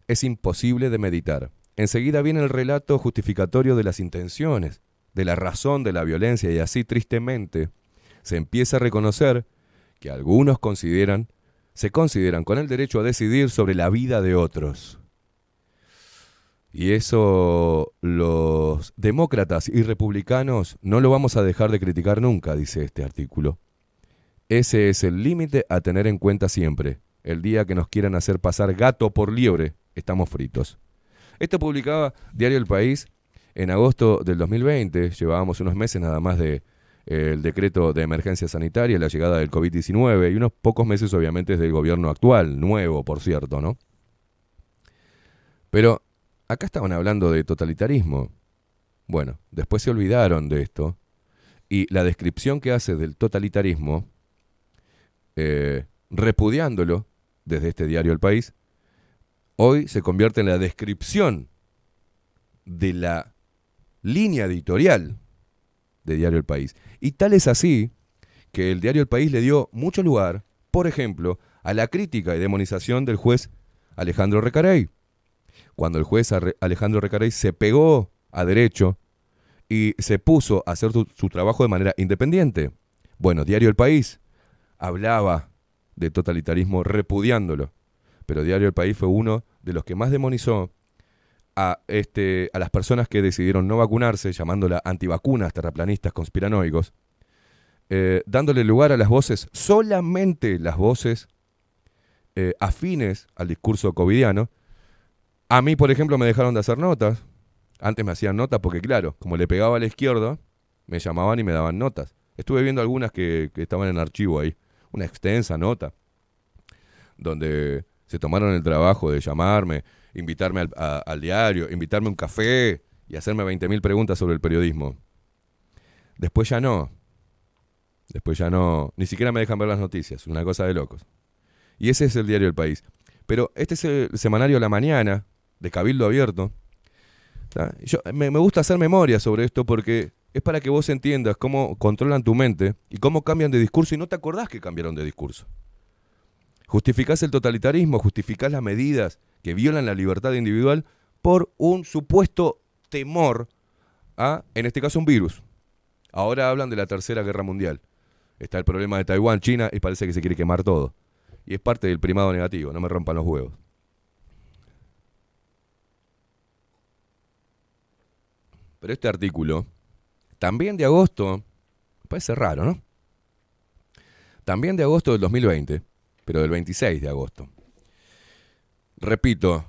es imposible de meditar. Enseguida viene el relato justificatorio de las intenciones, de la razón de la violencia y así tristemente se empieza a reconocer que algunos consideran, se consideran con el derecho a decidir sobre la vida de otros. Y eso los demócratas y republicanos no lo vamos a dejar de criticar nunca, dice este artículo. Ese es el límite a tener en cuenta siempre. El día que nos quieran hacer pasar gato por liebre, estamos fritos. Esto publicaba Diario El País en agosto del 2020. Llevábamos unos meses nada más de eh, el decreto de emergencia sanitaria, la llegada del COVID-19 y unos pocos meses obviamente del gobierno actual, nuevo por cierto, ¿no? Pero acá estaban hablando de totalitarismo. Bueno, después se olvidaron de esto y la descripción que hace del totalitarismo, eh, repudiándolo desde este diario El País, hoy se convierte en la descripción de la línea editorial de Diario El País. Y tal es así que el Diario El País le dio mucho lugar, por ejemplo, a la crítica y demonización del juez Alejandro Recarey. Cuando el juez Alejandro Recarey se pegó a derecho y se puso a hacer su, su trabajo de manera independiente. Bueno, Diario El País hablaba de totalitarismo repudiándolo, pero Diario El País fue uno de los que más demonizó a, este, a las personas que decidieron no vacunarse, llamándola antivacunas, terraplanistas, conspiranoicos, eh, dándole lugar a las voces, solamente las voces eh, afines al discurso covidiano. A mí, por ejemplo, me dejaron de hacer notas. Antes me hacían notas porque, claro, como le pegaba a la izquierda, me llamaban y me daban notas. Estuve viendo algunas que, que estaban en archivo ahí. Una extensa nota, donde se tomaron el trabajo de llamarme, invitarme al, diario, invitarme a un café y hacerme 20.000 preguntas sobre el periodismo. Después ya no. Después ya no. Ni siquiera me dejan ver las noticias. Una cosa de locos. Y ese es el diario El País. Pero este es el semanario La Mañana, de Cabildo Abierto. Yo, me, me gusta hacer memoria sobre esto porque es para que vos entiendas cómo controlan tu mente y cómo cambian de discurso y no te acordás que cambiaron de discurso. Justificás el totalitarismo, justificás las medidas que violan la libertad individual por un supuesto temor a, en este caso, un virus. Ahora hablan de la Tercera Guerra Mundial. Está el problema de Taiwán, China y parece que se quiere quemar todo. Y es parte del primado negativo, no me rompan los huevos. Pero este artículo, también de agosto, parece raro, ¿no? También de agosto del 2020, pero del 26 de agosto. Repito,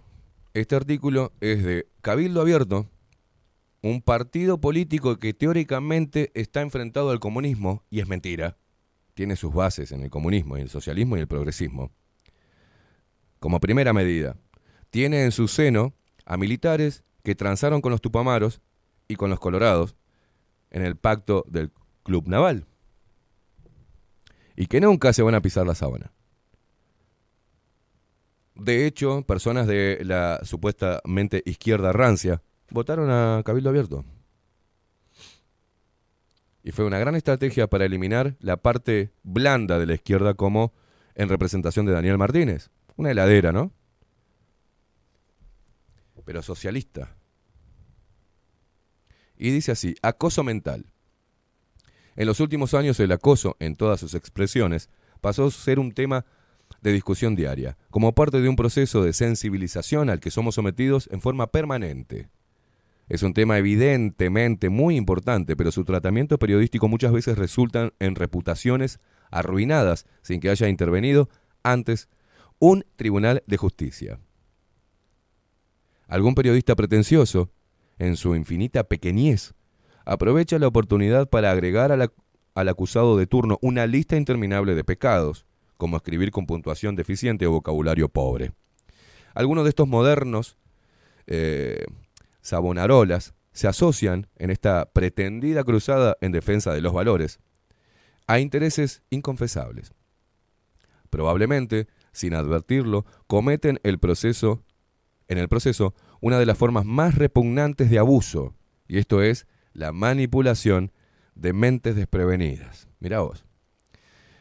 este artículo es de Cabildo Abierto, un partido político que teóricamente está enfrentado al comunismo, y es mentira, tiene sus bases en el comunismo y el socialismo y el progresismo. Como primera medida, tiene en su seno a militares que transaron con los tupamaros y con los colorados en el pacto del Club Naval. Y que nunca se van a pisar la sábana. De hecho, personas de la supuestamente izquierda rancia votaron a Cabildo Abierto. Y fue una gran estrategia para eliminar la parte blanda de la izquierda como en representación de Daniel Martínez. Una heladera, ¿no? Pero socialista. Y dice así, acoso mental. En los últimos años el acoso, en todas sus expresiones, pasó a ser un tema de discusión diaria, como parte de un proceso de sensibilización al que somos sometidos en forma permanente. Es un tema evidentemente muy importante, pero su tratamiento periodístico muchas veces resulta en reputaciones arruinadas sin que haya intervenido antes un tribunal de justicia. Algún periodista pretencioso, en su infinita pequeñez, aprovecha la oportunidad para agregar al acusado de turno una lista interminable de pecados, como escribir con puntuación deficiente o vocabulario pobre. Algunos de estos modernos eh, sabonarolas se asocian en esta pretendida cruzada en defensa de los valores a intereses inconfesables. Probablemente, sin advertirlo, cometen el proceso, en el proceso una de las formas más repugnantes de abuso, y esto es la manipulación de mentes desprevenidas. Mirá vos.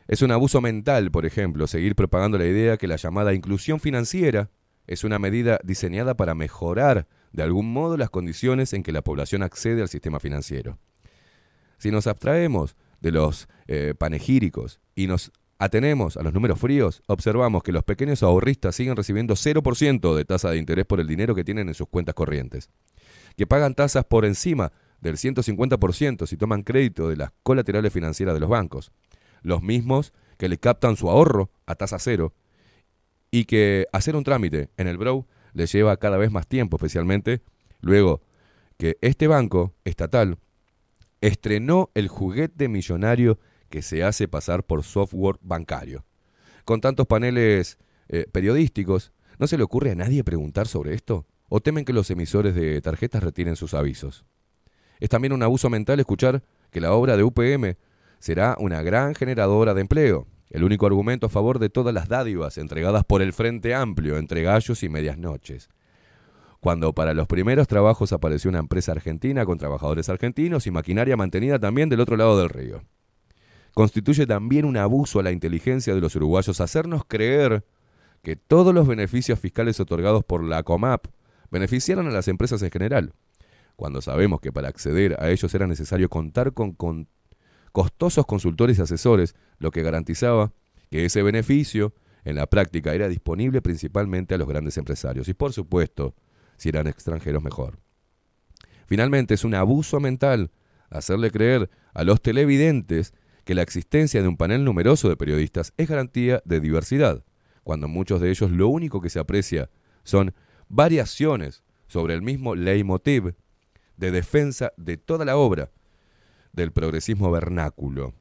Es un abuso mental, por ejemplo, seguir propagando la idea que la llamada inclusión financiera es una medida diseñada para mejorar de algún modo las condiciones en que la población accede al sistema financiero. Si nos abstraemos de los eh, panegíricos y nos atenemos a los números fríos, observamos que los pequeños ahorristas siguen recibiendo 0% de tasa de interés por el dinero que tienen en sus cuentas corrientes, que pagan tasas por encima del 150% si toman crédito de las colaterales financieras de los bancos, los mismos que le captan su ahorro a tasa cero y que hacer un trámite en el Brow les lleva cada vez más tiempo, especialmente luego que este banco estatal estrenó el juguete millonario que se hace pasar por software bancario. Con tantos paneles eh, periodísticos, ¿no se le ocurre a nadie preguntar sobre esto? ¿O temen que los emisores de tarjetas retiren sus avisos? Es también un abuso mental escuchar que la obra de UPM será una gran generadora de empleo, el único argumento a favor de todas las dádivas entregadas por el Frente Amplio entre gallos y medias noches. Cuando para los primeros trabajos apareció una empresa argentina con trabajadores argentinos y maquinaria mantenida también del otro lado del río. Constituye también un abuso a la inteligencia de los uruguayos hacernos creer que todos los beneficios fiscales otorgados por la COMAP beneficiaron a las empresas en general, cuando sabemos que para acceder a ellos era necesario contar con, con costosos consultores y asesores, lo que garantizaba que ese beneficio en la práctica era disponible principalmente a los grandes empresarios y por supuesto, si eran extranjeros mejor. Finalmente, es un abuso mental hacerle creer a los televidentes que la existencia de un panel numeroso de periodistas es garantía de diversidad, cuando muchos de ellos lo único que se aprecia son variaciones sobre el mismo leitmotiv de defensa de toda la obra del progresismo vernáculo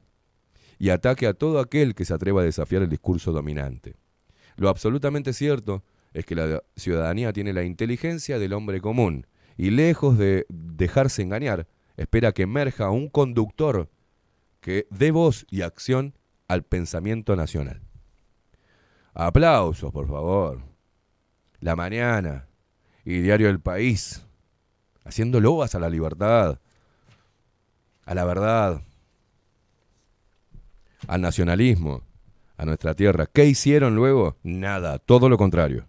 y ataque a todo aquel que se atreva a desafiar el discurso dominante. Lo absolutamente cierto es que la ciudadanía tiene la inteligencia del hombre común y lejos de dejarse engañar, espera que emerja un conductor que dé voz y acción al pensamiento nacional. Aplausos, por favor. La mañana y Diario del País, haciendo loas a la libertad, a la verdad, al nacionalismo, a nuestra tierra. ¿Qué hicieron luego? Nada, todo lo contrario.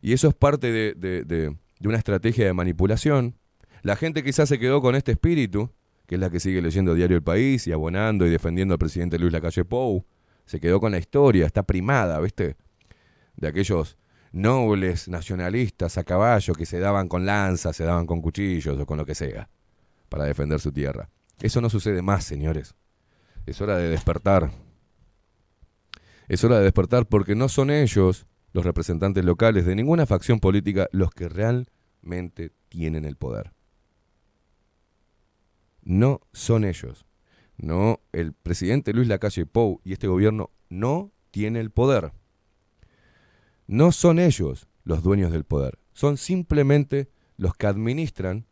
Y eso es parte de, de- de- una estrategia de manipulación. La gente quizás se quedó con este espíritu, que es la que sigue leyendo Diario El País y abonando y defendiendo al presidente Luis Lacalle Pou. Se quedó con la historia, está primada, ¿viste? De aquellos nobles nacionalistas a caballo que se daban con lanzas, se daban con cuchillos o con lo que sea para defender su tierra. Eso no sucede más, señores. Es hora de despertar. Es hora de despertar porque no son ellos, los representantes locales de ninguna facción política, los que realmente tienen el poder. No son ellos. No, el presidente Luis Lacalle Pou y este gobierno no tiene el poder. No son ellos los dueños del poder. Son simplemente los que administran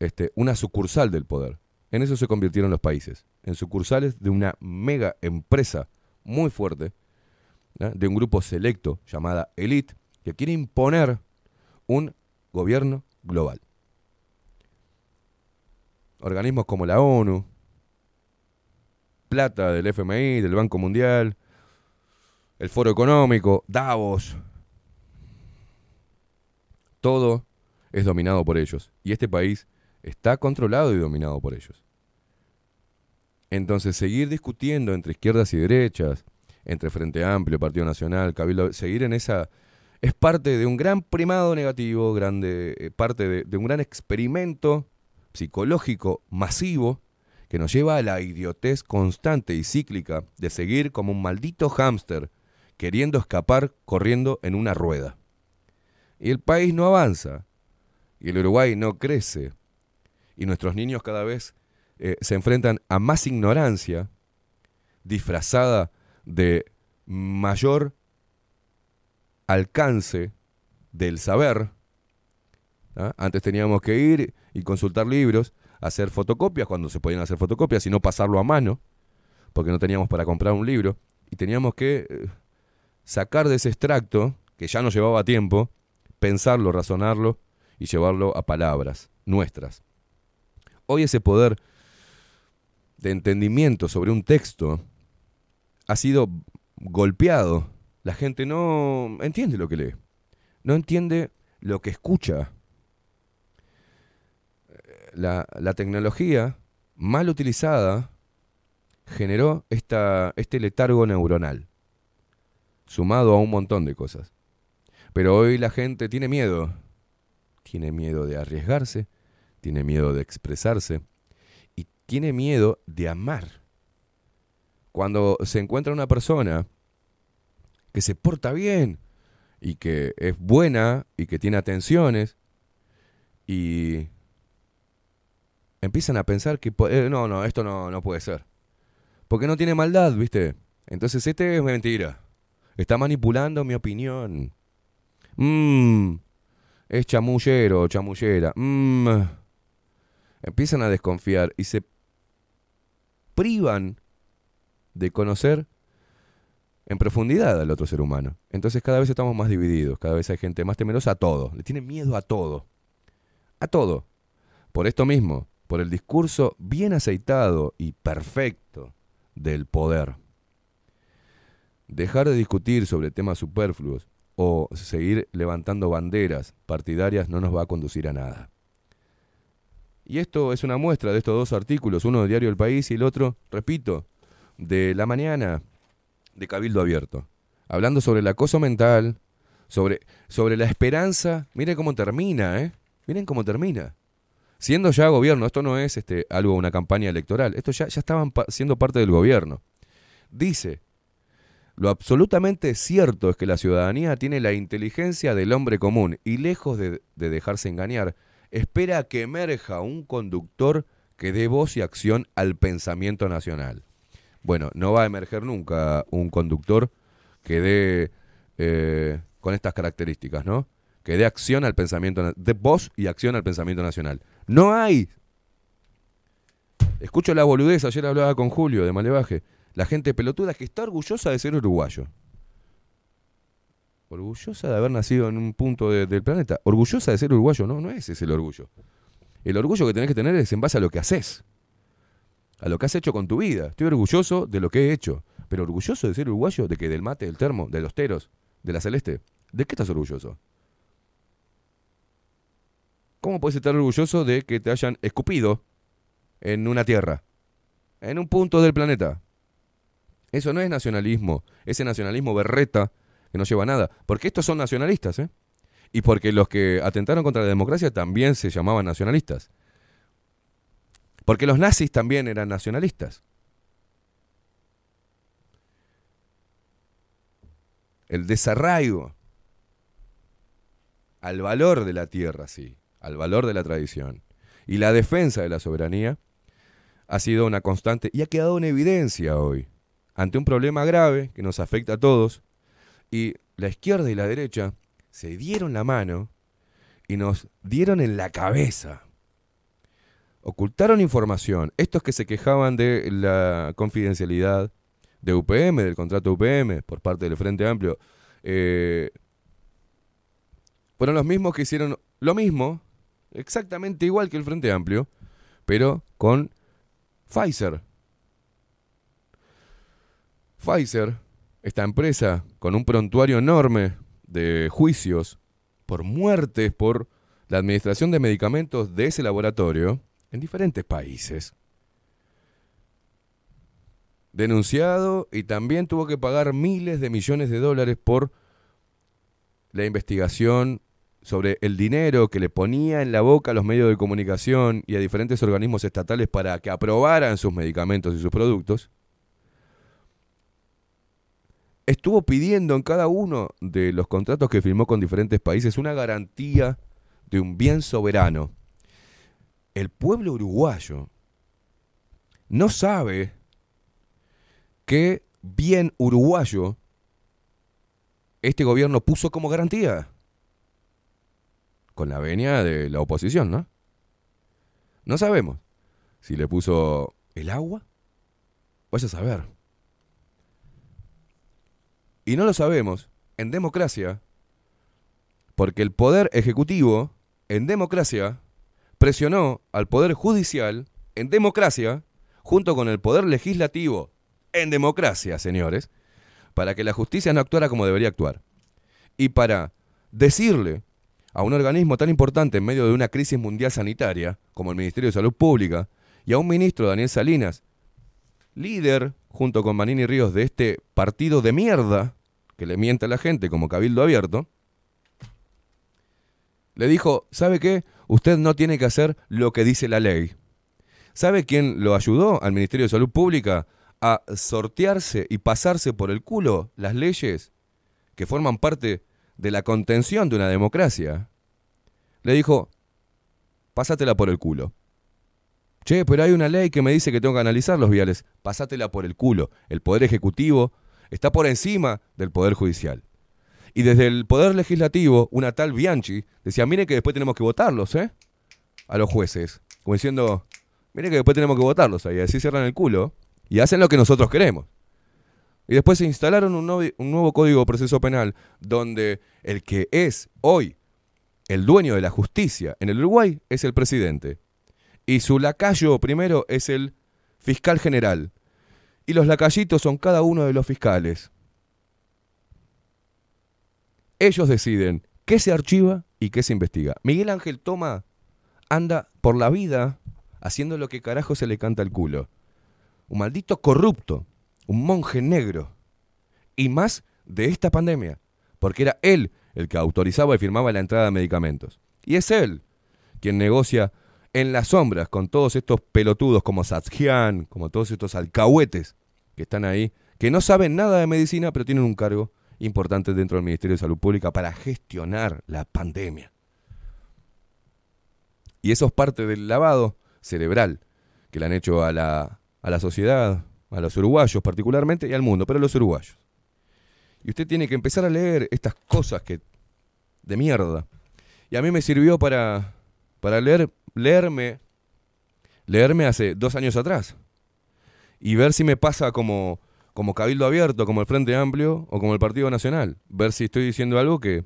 este, una sucursal del poder. En eso se convirtieron los países, en sucursales de una mega empresa muy fuerte, de un grupo selecto llamada Elite, que quiere imponer un gobierno global. Organismos como la ONU, plata del FMI, del Banco Mundial, el Foro Económico, Davos, todo es dominado por ellos. Y este país está controlado y dominado por ellos. Entonces, seguir discutiendo entre izquierdas y derechas, entre Frente Amplio, Partido Nacional, Cabildo, seguir en esa... Es parte de un gran primado negativo, grande, eh, parte de, de un gran experimento psicológico masivo que nos lleva a la idiotez constante y cíclica de seguir como un maldito hámster queriendo escapar corriendo en una rueda. Y el país no avanza, y el Uruguay no crece, y nuestros niños cada vez eh, se enfrentan a más ignorancia disfrazada de mayor alcance del saber. ¿ah? Antes teníamos que ir y consultar libros, hacer fotocopias cuando se podían hacer fotocopias y no pasarlo a mano, porque no teníamos para comprar un libro, y teníamos que eh, sacar de ese extracto, que ya nos llevaba tiempo, pensarlo, razonarlo y llevarlo a palabras nuestras. Hoy ese poder de entendimiento sobre un texto ha sido golpeado. La gente no entiende lo que lee, no entiende lo que escucha. La, la tecnología mal utilizada generó esta, este letargo neuronal, sumado a un montón de cosas. Pero hoy la gente tiene miedo, tiene miedo de arriesgarse, tiene miedo de expresarse y tiene miedo de amar. Cuando se encuentra una persona que se porta bien y que es buena y que tiene atenciones y empiezan a pensar que eh, no, no, esto no, no puede ser. Porque no tiene maldad, ¿viste? Entonces este es mentira. Está manipulando mi opinión. Mmm, es chamullero o chamullera. Mmm. Empiezan a desconfiar y se privan de conocer en profundidad al otro ser humano. Entonces cada vez estamos más divididos, cada vez hay gente más temerosa a todo, le tiene miedo a todo. A todo. Por esto mismo, por el discurso bien aceitado y perfecto del poder. Dejar de discutir sobre temas superfluos o seguir levantando banderas partidarias no nos va a conducir a nada. Y esto es una muestra de estos dos artículos, uno de Diario El País y el otro, repito, de La Mañana, de Cabildo Abierto. Hablando sobre el acoso mental, sobre, sobre la esperanza. Miren cómo termina, ¿eh? Miren cómo termina. Siendo ya gobierno, esto no es este, algo, una campaña electoral, esto ya, ya estaban siendo parte del gobierno. Dice, lo absolutamente cierto es que la ciudadanía tiene la inteligencia del hombre común y lejos de dejarse engañar, espera que emerja un conductor que dé voz y acción al pensamiento nacional. Bueno, no va a emerger nunca un conductor que dé eh, con estas características, ¿no? Que dé acción al pensamiento, de voz y acción al pensamiento nacional. No hay. Escucho la boludez, ayer hablaba con Julio de Malevaje. La gente pelotuda que está orgullosa de ser uruguayo. Orgullosa de haber nacido en un punto de- del planeta. Orgullosa de ser uruguayo, no, no ese es el orgullo. El orgullo que tenés que tener es en base a lo que haces. A lo que has hecho con tu vida. Estoy orgulloso de lo que he hecho. Pero orgulloso de ser uruguayo, de que del mate, del termo, de los teros, de la celeste. ¿De qué estás orgulloso? ¿Cómo puedes estar orgulloso de que te hayan escupido en una tierra? En un punto del planeta. Eso no es nacionalismo. Ese nacionalismo berreta que no lleva a nada. Porque estos son nacionalistas, ¿eh? Y porque los que atentaron contra la democracia también se llamaban nacionalistas. Porque los nazis también eran nacionalistas. El desarraigo al valor de la tierra, sí, al valor de la tradición. Y la defensa de la soberanía ha sido una constante y ha quedado en evidencia hoy, ante un problema grave que nos afecta a todos, y la izquierda y la derecha se dieron la mano y nos dieron en la cabeza. Ocultaron información. Estos que se quejaban de la confidencialidad de UPM, del contrato UPM, por parte del Frente Amplio, eh, fueron los mismos que hicieron lo mismo, exactamente igual que el Frente Amplio, pero con Pfizer. Pfizer, esta empresa con un prontuario enorme de juicios por muertes por la administración de medicamentos de ese laboratorio en diferentes países. Denunciado y también tuvo que pagar miles de millones de dólares por la investigación sobre el dinero que le ponía en la boca a los medios de comunicación y a diferentes organismos estatales para que aprobaran sus medicamentos y sus productos, estuvo pidiendo en cada uno de los contratos que firmó con diferentes países una garantía de un bien soberano. El pueblo uruguayo no sabe qué bien uruguayo este gobierno puso como garantía. Con la venia de la oposición, ¿no? No sabemos si le puso el agua. Vaya a saber. Y no lo sabemos en democracia porque el poder ejecutivo en democracia presionó al poder judicial en democracia junto con el poder legislativo en democracia, señores, para que la justicia no actuara como debería actuar. Y para decirle a un organismo tan importante en medio de una crisis mundial sanitaria como el Ministerio de Salud Pública y a un ministro, Daniel Salinas, líder junto con Manini Ríos de este partido de mierda que le miente a la gente como Cabildo Abierto, le dijo, ¿sabe qué? Usted no tiene que hacer lo que dice la ley. ¿Sabe quién lo ayudó al Ministerio de Salud Pública a sortearse y pasarse por el culo las leyes que forman parte de la contención de una democracia? Le dijo, pásatela por el culo. Che, pero hay una ley que me dice que tengo que analizar los viales. Pásatela por el culo. El Poder Ejecutivo está por encima del Poder Judicial. Y desde el Poder Legislativo, una tal Bianchi decía, mire que después tenemos que votarlos, ¿eh? A los jueces. Como diciendo, mire que después tenemos que votarlos ahí. Así cierran el culo y hacen lo que nosotros queremos. Y después se instalaron un, nuevo- código de proceso penal donde el que es hoy el dueño de la justicia en el Uruguay es el presidente. Y su lacayo primero es el fiscal general. Y los lacayitos son cada uno de los fiscales. Ellos deciden qué se archiva y qué se investiga. Miguel Ángel Toma anda por la vida haciendo lo que carajo se le canta al culo. Un maldito corrupto, un monje negro. Y más de esta pandemia, porque era él el que autorizaba y firmaba la entrada de medicamentos. Y es él quien negocia en las sombras con todos estos pelotudos como Satsjian, como todos estos alcahuetes que están ahí, que no saben nada de medicina, pero tienen un cargo importante dentro del Ministerio de Salud Pública para gestionar la pandemia. Y eso es parte del lavado cerebral que le han hecho a la, a la sociedad, a los uruguayos particularmente y al mundo, pero a los uruguayos. Y usted tiene que empezar a leer estas cosas que de mierda. Y a mí me sirvió para, para leer, leerme, leerme hace dos años atrás. Y ver si me pasa como, como Cabildo Abierto, como el Frente Amplio o como el Partido Nacional. Ver si estoy diciendo algo que,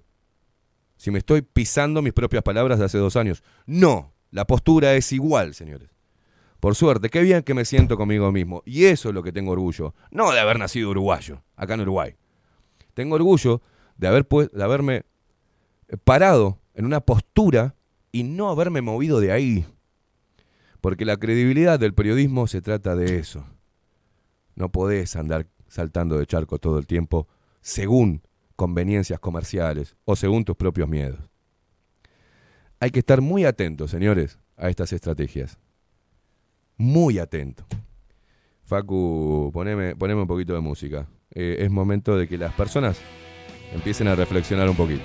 si me estoy pisando mis propias palabras de hace dos años. No, la postura es igual, señores. Por suerte, qué bien que me siento conmigo mismo. Y eso es lo que tengo orgullo. No de haber nacido uruguayo, acá en Uruguay. Tengo orgullo de, haber de haberme parado en una postura y no haberme movido de ahí. Porque la credibilidad del periodismo se trata de eso. No podés andar saltando de charco todo el tiempo según conveniencias comerciales o según tus propios miedos. Hay que estar muy atentos, señores, a estas estrategias. Muy atento. Facu, poneme, poneme un poquito de música. Eh, es momento de que las personas empiecen a reflexionar un poquito.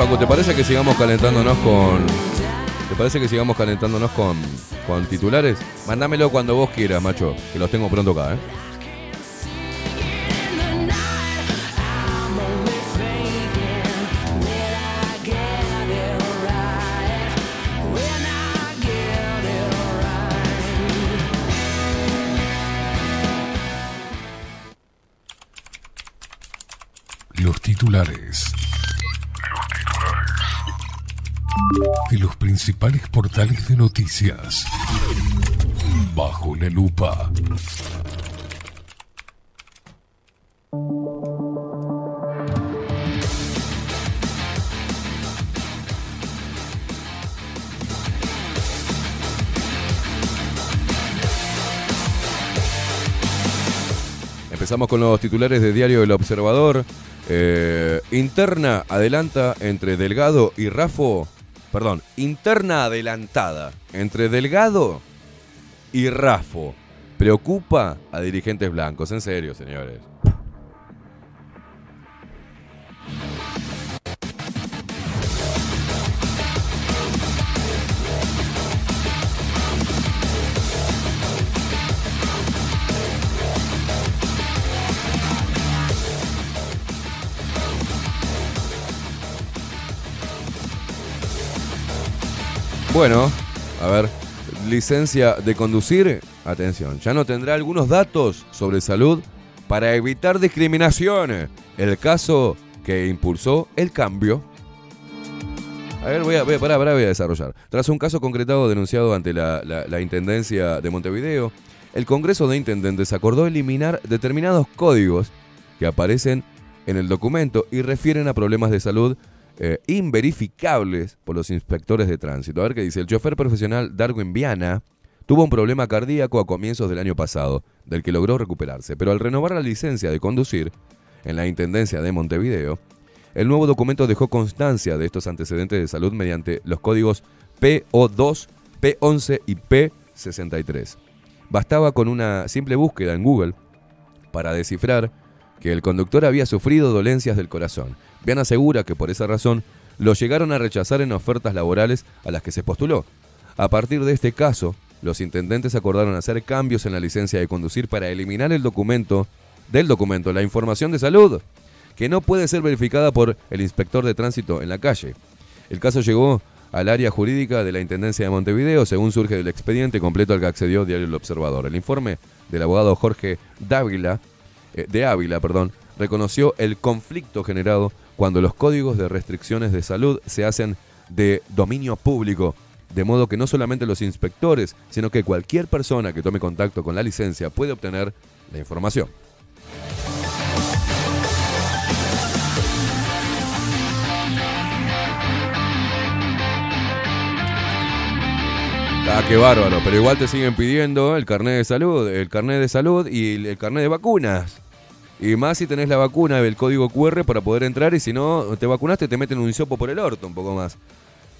Facu, ¿te parece que sigamos calentándonos con. ¿Te parece que sigamos calentándonos con, con titulares? Mándamelo cuando vos quieras, macho, que los tengo pronto acá, ¿eh? Los titulares. De los principales portales de noticias. Bajo la lupa. Empezamos con los titulares de Diario El Observador. Eh, interna adelanta entre Delgado y Rafo. Perdón, interna adelantada entre Delgado y Rafo. Preocupa a dirigentes blancos. En serio, señores. Bueno, a ver, licencia de conducir, atención, ya no tendrá algunos datos sobre salud para evitar discriminación. El caso que impulsó el cambio. A ver, voy a, voy a, a desarrollar. Tras un caso concretado denunciado ante la Intendencia de Montevideo, el Congreso de Intendentes acordó eliminar determinados códigos que aparecen en el documento y refieren a problemas de salud eh, inverificables por los inspectores de tránsito. A ver qué dice. El chofer profesional Darwin Viana tuvo un problema cardíaco a comienzos del año pasado, del que logró recuperarse, pero al renovar la licencia de conducir en la Intendencia de Montevideo, el nuevo documento dejó constancia de estos antecedentes de salud mediante los códigos PO2, P11 y P63. Bastaba con una simple búsqueda en Google para descifrar que el conductor había sufrido dolencias del corazón. Bien asegura que por esa razón lo llegaron a rechazar en ofertas laborales a las que se postuló. A partir de este caso, los intendentes acordaron hacer cambios en la licencia de conducir para eliminar el documento del documento la información de salud, que no puede ser verificada por el inspector de tránsito en la calle. El caso llegó al área jurídica de la Intendencia de Montevideo, según surge del expediente completo al que accedió Diario El Observador. El informe del abogado Jorge Dávila, eh, de Ávila, perdón, reconoció el conflicto generado cuando los códigos de restricciones de salud se hacen de dominio público, de modo que no solamente los inspectores, sino que cualquier persona que tome contacto con la licencia puede obtener la información. Ah, qué bárbaro, pero igual te siguen pidiendo el carnet de salud, el carnet de salud y el, carnet de vacunas. Y más si tenés la vacuna, el código QR para poder entrar y si no te vacunaste te meten un hisopo por el orto un poco más.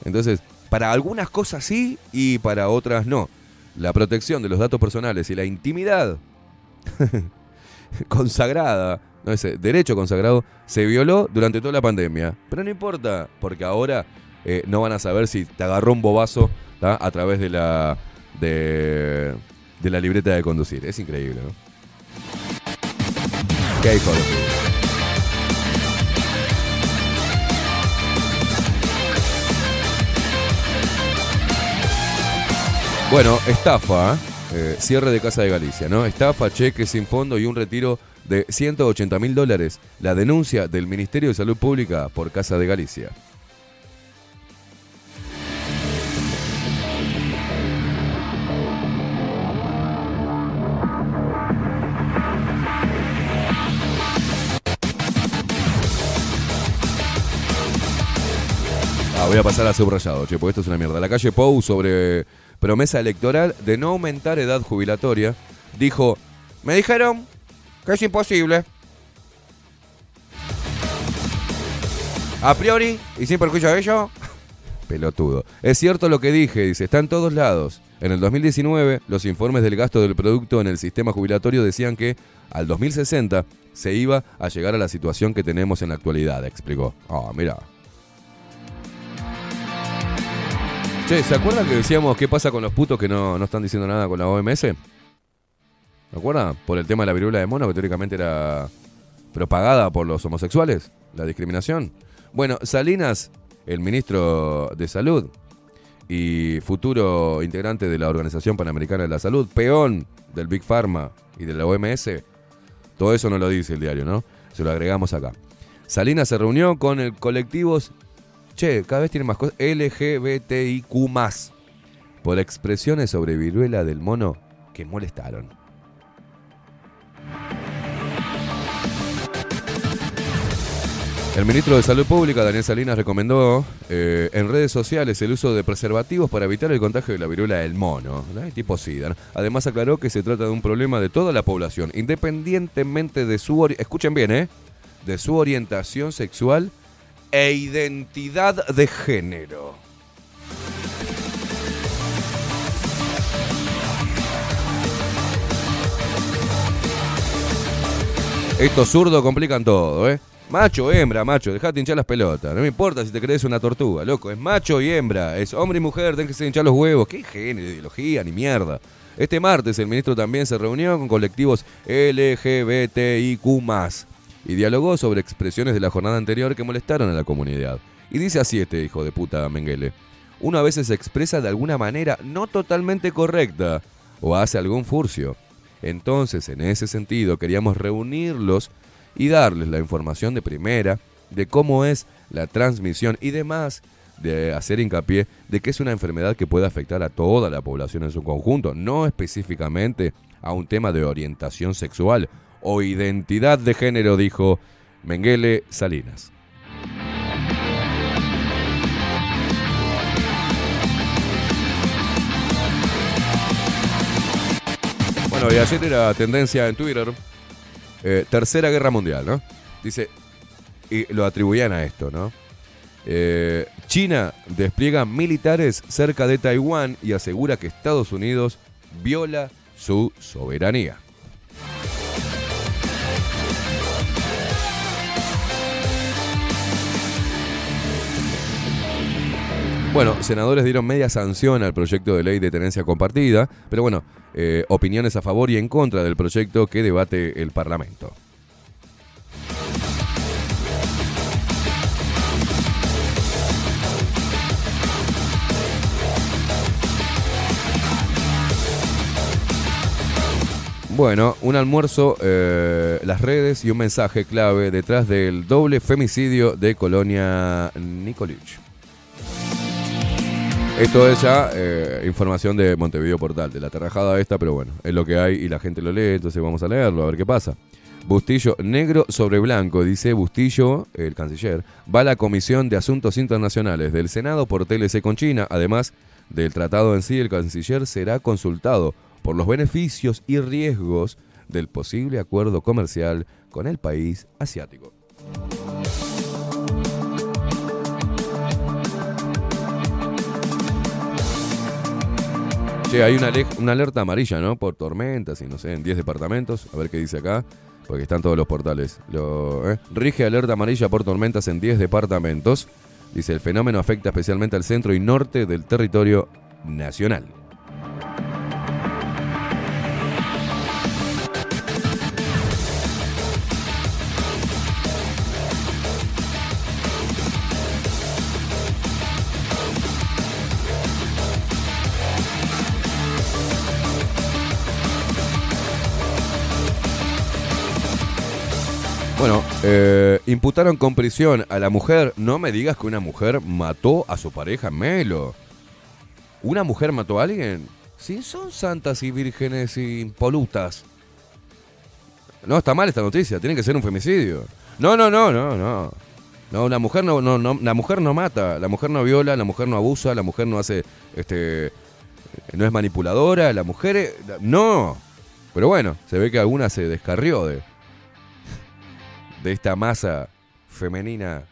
Entonces, para algunas cosas sí y para otras no. La protección de los datos personales y la intimidad consagrada, no ese derecho consagrado, se violó durante toda la pandemia. Pero no importa, porque ahora eh, no van a saber si te agarró un bobazo a través de la, de, de la libreta de conducir. Es increíble, ¿no? Bueno, estafa, eh, cierre de Casa de Galicia, ¿no? Estafa, cheque sin fondo y un retiro de 180 mil dólares. La denuncia del Ministerio de Salud Pública por Casa de Galicia. Voy a pasar a subrayado, che, porque esto es una mierda. La calle Pou sobre promesa electoral de no aumentar edad jubilatoria dijo, me dijeron que es imposible. A priori, y sin perjuicio de ello, pelotudo. Es cierto lo que dije, dice, está en todos lados. En el 2019, los informes del gasto del producto en el sistema jubilatorio decían que al 2060 se iba a llegar a la situación que tenemos en la actualidad, explicó. Ah, mira. Che, ¿se acuerdan que decíamos qué pasa con los putos que no, no están diciendo nada con la OMS? ¿Se acuerdan? Por el tema de la viruela de mono, que teóricamente era propagada por los homosexuales, la discriminación. Bueno, Salinas, el ministro de Salud y futuro integrante de la Organización Panamericana de la Salud, peón del Big Pharma y de la OMS, todo eso no lo dice el diario, ¿no? Se lo agregamos acá. Salinas se reunió con el colectivos Che, cada vez tiene más cosas. LGBTIQ. Por expresiones sobre viruela del mono que molestaron. El ministro de Salud Pública, Daniel Salinas, recomendó eh, en redes sociales el uso de preservativos para evitar el contagio de la viruela del mono, ¿no? tipo SIDA. Además aclaró que se trata de un problema de toda la población, independientemente de su... Escuchen bien, ¿eh? De su orientación sexual e identidad de género. Estos zurdos complican todo, ¿eh? Macho, hembra, macho, dejate hinchar las pelotas. No me importa si te crees una tortuga, loco. Es macho y hembra. Es hombre y mujer, que hinchar los huevos. ¿Qué género, ideología, ni mierda? Este martes el ministro también se reunió con colectivos LGBTIQ y dialogó sobre expresiones de la jornada anterior que molestaron a la comunidad. Y dice así este hijo de puta Menguele. Uno a veces se expresa de alguna manera no totalmente correcta o hace algún furcio. Entonces, en ese sentido, queríamos reunirlos y darles la información de primera de cómo es la transmisión y demás, de hacer hincapié de que es una enfermedad que puede afectar a toda la población en su conjunto, no específicamente a un tema de orientación sexual o identidad de género, dijo Menguele Salinas. Bueno, y ayer era tendencia en Twitter, eh, Tercera Guerra Mundial, ¿no? Dice, y lo atribuían a esto, ¿no? Eh, China despliega militares cerca de Taiwán y asegura que Estados Unidos viola su soberanía. Bueno, senadores dieron media sanción al proyecto de ley de tenencia compartida, pero bueno, eh, opiniones a favor y en contra del proyecto que debate el Parlamento. Bueno, un almuerzo, eh, las redes y un mensaje clave detrás del doble femicidio de Colonia Nikolic. Esto es ya eh, información de Montevideo Portal, de la terrajada esta, pero bueno, es lo que hay y la gente lo lee, entonces vamos a leerlo, a ver qué pasa. Bustillo, negro sobre blanco, dice Bustillo, el canciller, va a la Comisión de Asuntos Internacionales del Senado por TLC con China. Además del tratado en sí, el canciller será consultado por los beneficios y riesgos del posible acuerdo comercial con el país asiático. Che, hay una, ale- una alerta amarilla, ¿no? Por tormentas y no sé, en 10 departamentos. A ver qué dice acá. Porque están todos los portales. ¿eh? Rige alerta amarilla por tormentas en 10 departamentos. Dice, el fenómeno afecta especialmente al centro y norte del territorio nacional. Imputaron con prisión a la mujer. No me digas que una mujer mató a su pareja Melo. ¿Una mujer mató a alguien? Sí, son santas y vírgenes y impolutas. No, está mal esta noticia. Tiene que ser un femicidio. No, no, no, no, no. No, la mujer no, no, no, la mujer no mata, la mujer no viola, la mujer no abusa, la mujer no hace, este, no es manipuladora, la mujer, no. Pero bueno, se ve que alguna se descarrió de, de esta masa femenina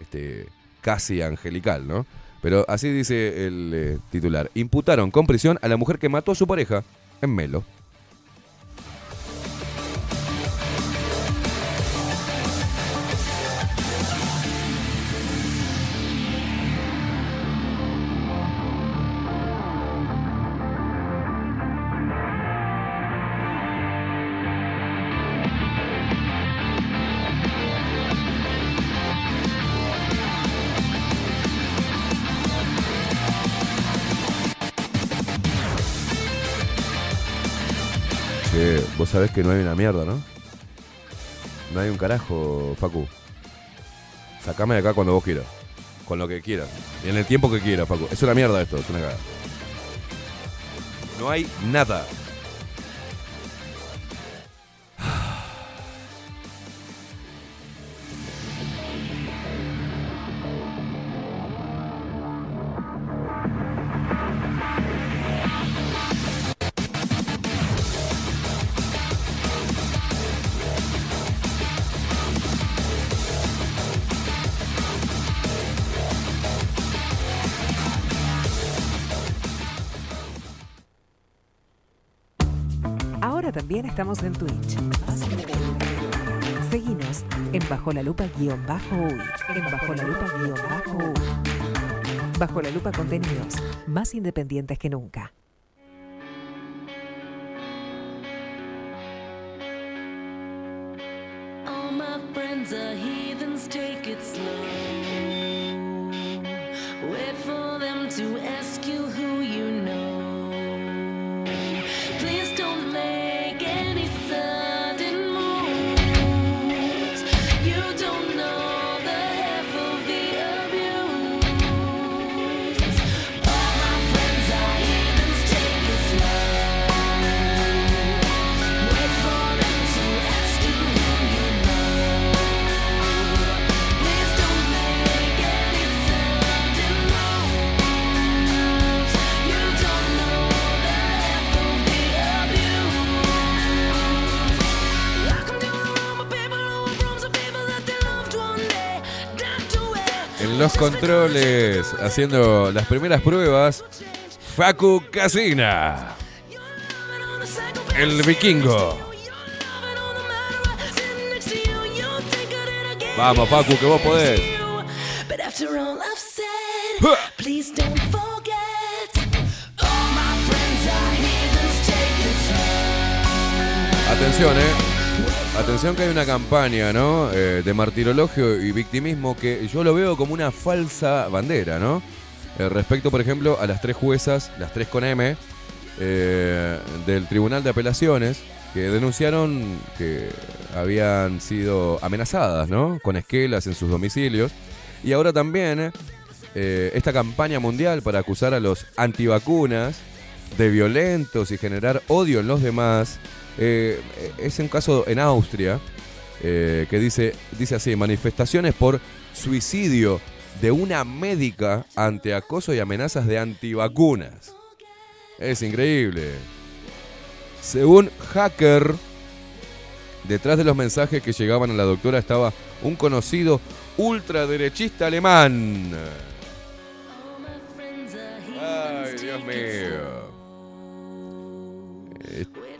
este, casi angelical, ¿no? Pero así dice el eh, titular. Imputaron con prisión a la mujer que mató a su pareja en Melo. Sabés que no hay una mierda, ¿no? No hay un carajo, Facu. Sacame de acá cuando vos quieras. Con lo que quieras. Y en el tiempo que quieras, Facu. Es una mierda esto, es una cagada. No hay nada. También estamos en Twitch. Seguinos en Bajo la Lupa guion bajo uy. En Bajo la Lupa guion bajo uy. Bajo la Lupa contenidos más independientes que nunca. All my friends are heathens, los controles, haciendo las primeras pruebas, Facu Casina. El vikingo. Vamos, Facu, que vos podés. Atención, eh. Atención que hay una campaña, ¿no? Eh, de martirologio y victimismo que yo lo veo como una falsa bandera, ¿no? Eh, respecto, por ejemplo, a las tres juezas, las tres con M, eh, del Tribunal de Apelaciones, que denunciaron que habían sido amenazadas, ¿no? Con esquelas en sus domicilios. Y ahora también eh, esta campaña mundial para acusar a los antivacunas de violentos y generar odio en los demás. Eh, es un caso en Austria eh, que dice, dice así, manifestaciones por suicidio de una médica ante acoso y amenazas de antivacunas. Es increíble. Según Hacker, detrás de los mensajes que llegaban a la doctora estaba un conocido ultraderechista alemán. Ay, Dios mío.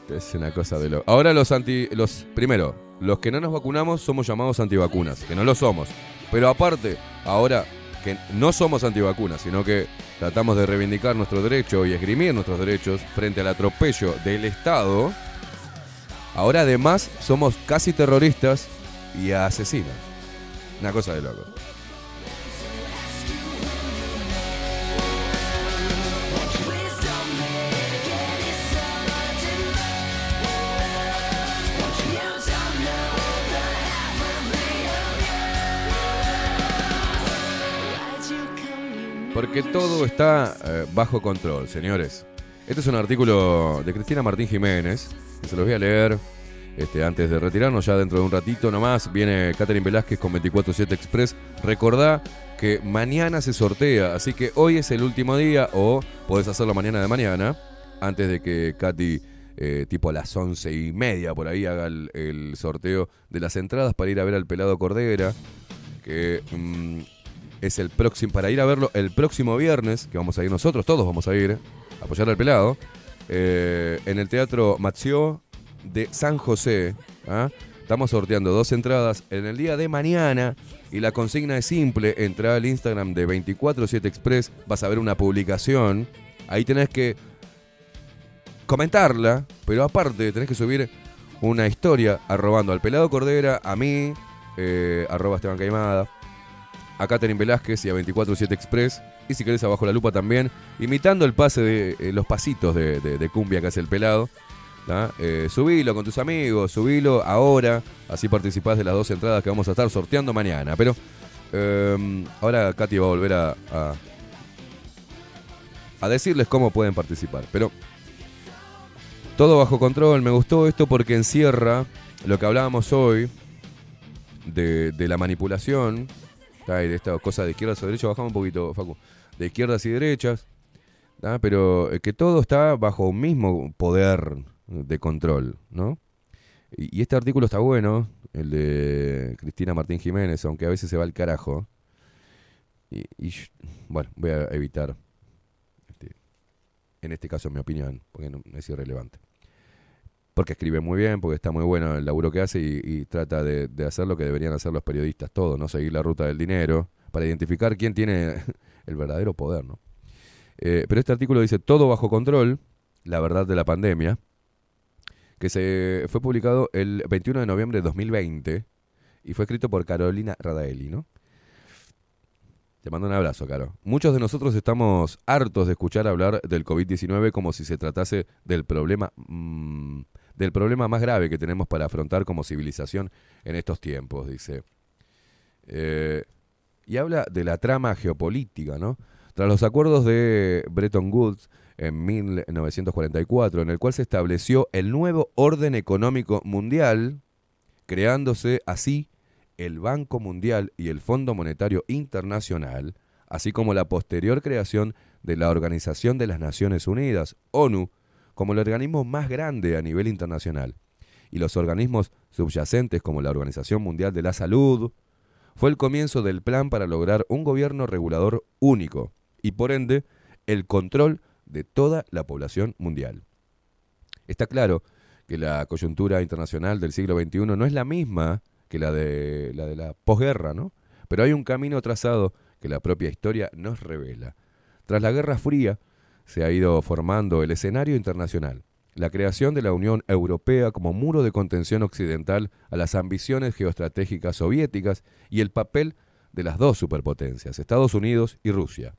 Es una cosa de lo. Ahora los anti. Los. Primero, los que no nos vacunamos somos llamados antivacunas, que no lo somos. Pero aparte, ahora que no somos antivacunas, sino que tratamos de reivindicar nuestro derecho y esgrimir nuestros derechos frente al atropello del Estado, ahora además somos casi terroristas y asesinos. Una cosa de loco. Porque todo está eh, bajo control, señores. Este es un artículo de Cristina Martín Jiménez, que se los voy a leer este, antes de retirarnos, ya dentro de un ratito nomás. Viene Catherine Velázquez con 24-7 Express. Recordá que mañana se sortea, así que hoy es el último día, o podés hacerlo mañana de mañana, antes de que Katy, eh, tipo a las once y media, por ahí haga el, sorteo de las entradas para ir a ver al pelado Cordera, que mm, es el próximo, para ir a verlo el próximo viernes, que vamos a ir nosotros, todos vamos a ir a apoyar al pelado, eh, en el Teatro Mazzio de San José. ¿ah? Estamos sorteando dos entradas en el día de mañana y la consigna es simple, entra al Instagram de 247 Express, vas a ver una publicación, ahí tenés que comentarla, pero aparte tenés que subir una historia arrobando al pelado Cordera, a mí, eh, arroba Esteban Caimada, a Catherine Velázquez y a 247 Express. Y si querés abajo la lupa también, imitando el pase de eh, los pasitos de, cumbia que hace el pelado. Eh, subilo con tus amigos, subilo ahora, así participás de las dos entradas que vamos a estar sorteando mañana. Pero eh, ahora Katy va a volver a, a, decirles cómo pueden participar. Pero todo bajo control, me gustó esto porque encierra lo que hablábamos hoy de la manipulación ¿tá? y de esta cosa de izquierdas o derechas. Bajamos un poquito, Facu. De izquierdas y derechas. ¿tá? Pero eh, que todo está bajo un mismo poder de control, ¿no? Y, este artículo está bueno, el de Cristina Martín Jiménez, aunque a veces se va al carajo. Y, y bueno, voy a evitar, este, en este caso, mi opinión, porque no, es irrelevante. Porque escribe muy bien, porque está muy bueno el laburo que hace y, trata de, de hacer lo que deberían hacer los periodistas, todo, ¿no? Seguir la ruta del dinero para identificar quién tiene el verdadero poder, ¿no? Eh, pero este artículo dice todo bajo control, la verdad de la pandemia, que se fue publicado el 21 de noviembre de 2020 y fue escrito por Carolina Radaeli, ¿no? Te mando un abrazo, Caro. Muchos de nosotros estamos hartos de escuchar hablar del COVID-19 como si se tratase del problema, mm, del problema más grave que tenemos para afrontar como civilización en estos tiempos, dice. Eh, y habla de la trama geopolítica, ¿no? Tras los acuerdos de Bretton Woods en 1944, en el cual se estableció el nuevo orden económico mundial, creándose así el Banco Mundial y el Fondo Monetario Internacional, así como la posterior creación de la Organización de las Naciones Unidas, ONU, como el organismo más grande a nivel internacional, y los organismos subyacentes como la Organización Mundial de la Salud, fue el comienzo del plan para lograr un gobierno regulador único y por ende el control de toda la población mundial. Está claro que la coyuntura internacional del siglo XXI no es la misma que la de la, de la posguerra, ¿no? Pero hay un camino trazado que la propia historia nos revela. Tras la Guerra Fría se ha ido formando el escenario internacional, la creación de la Unión Europea como muro de contención occidental a las ambiciones geoestratégicas soviéticas y el papel de las dos superpotencias, Estados Unidos y Rusia.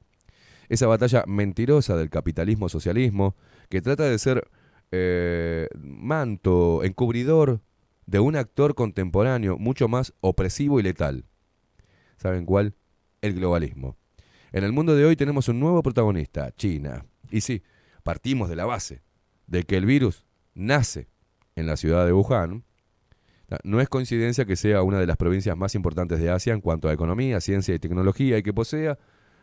Esa batalla mentirosa del capitalismo-socialismo que trata de ser eh, manto, encubridor de un actor contemporáneo mucho más opresivo y letal. ¿Saben cuál? El globalismo. En el mundo de hoy tenemos un nuevo protagonista, China. Y sí, partimos de la base de que el virus nace en la ciudad de Wuhan. No es coincidencia que sea una de las provincias más importantes de Asia en cuanto a economía, ciencia y tecnología y que posea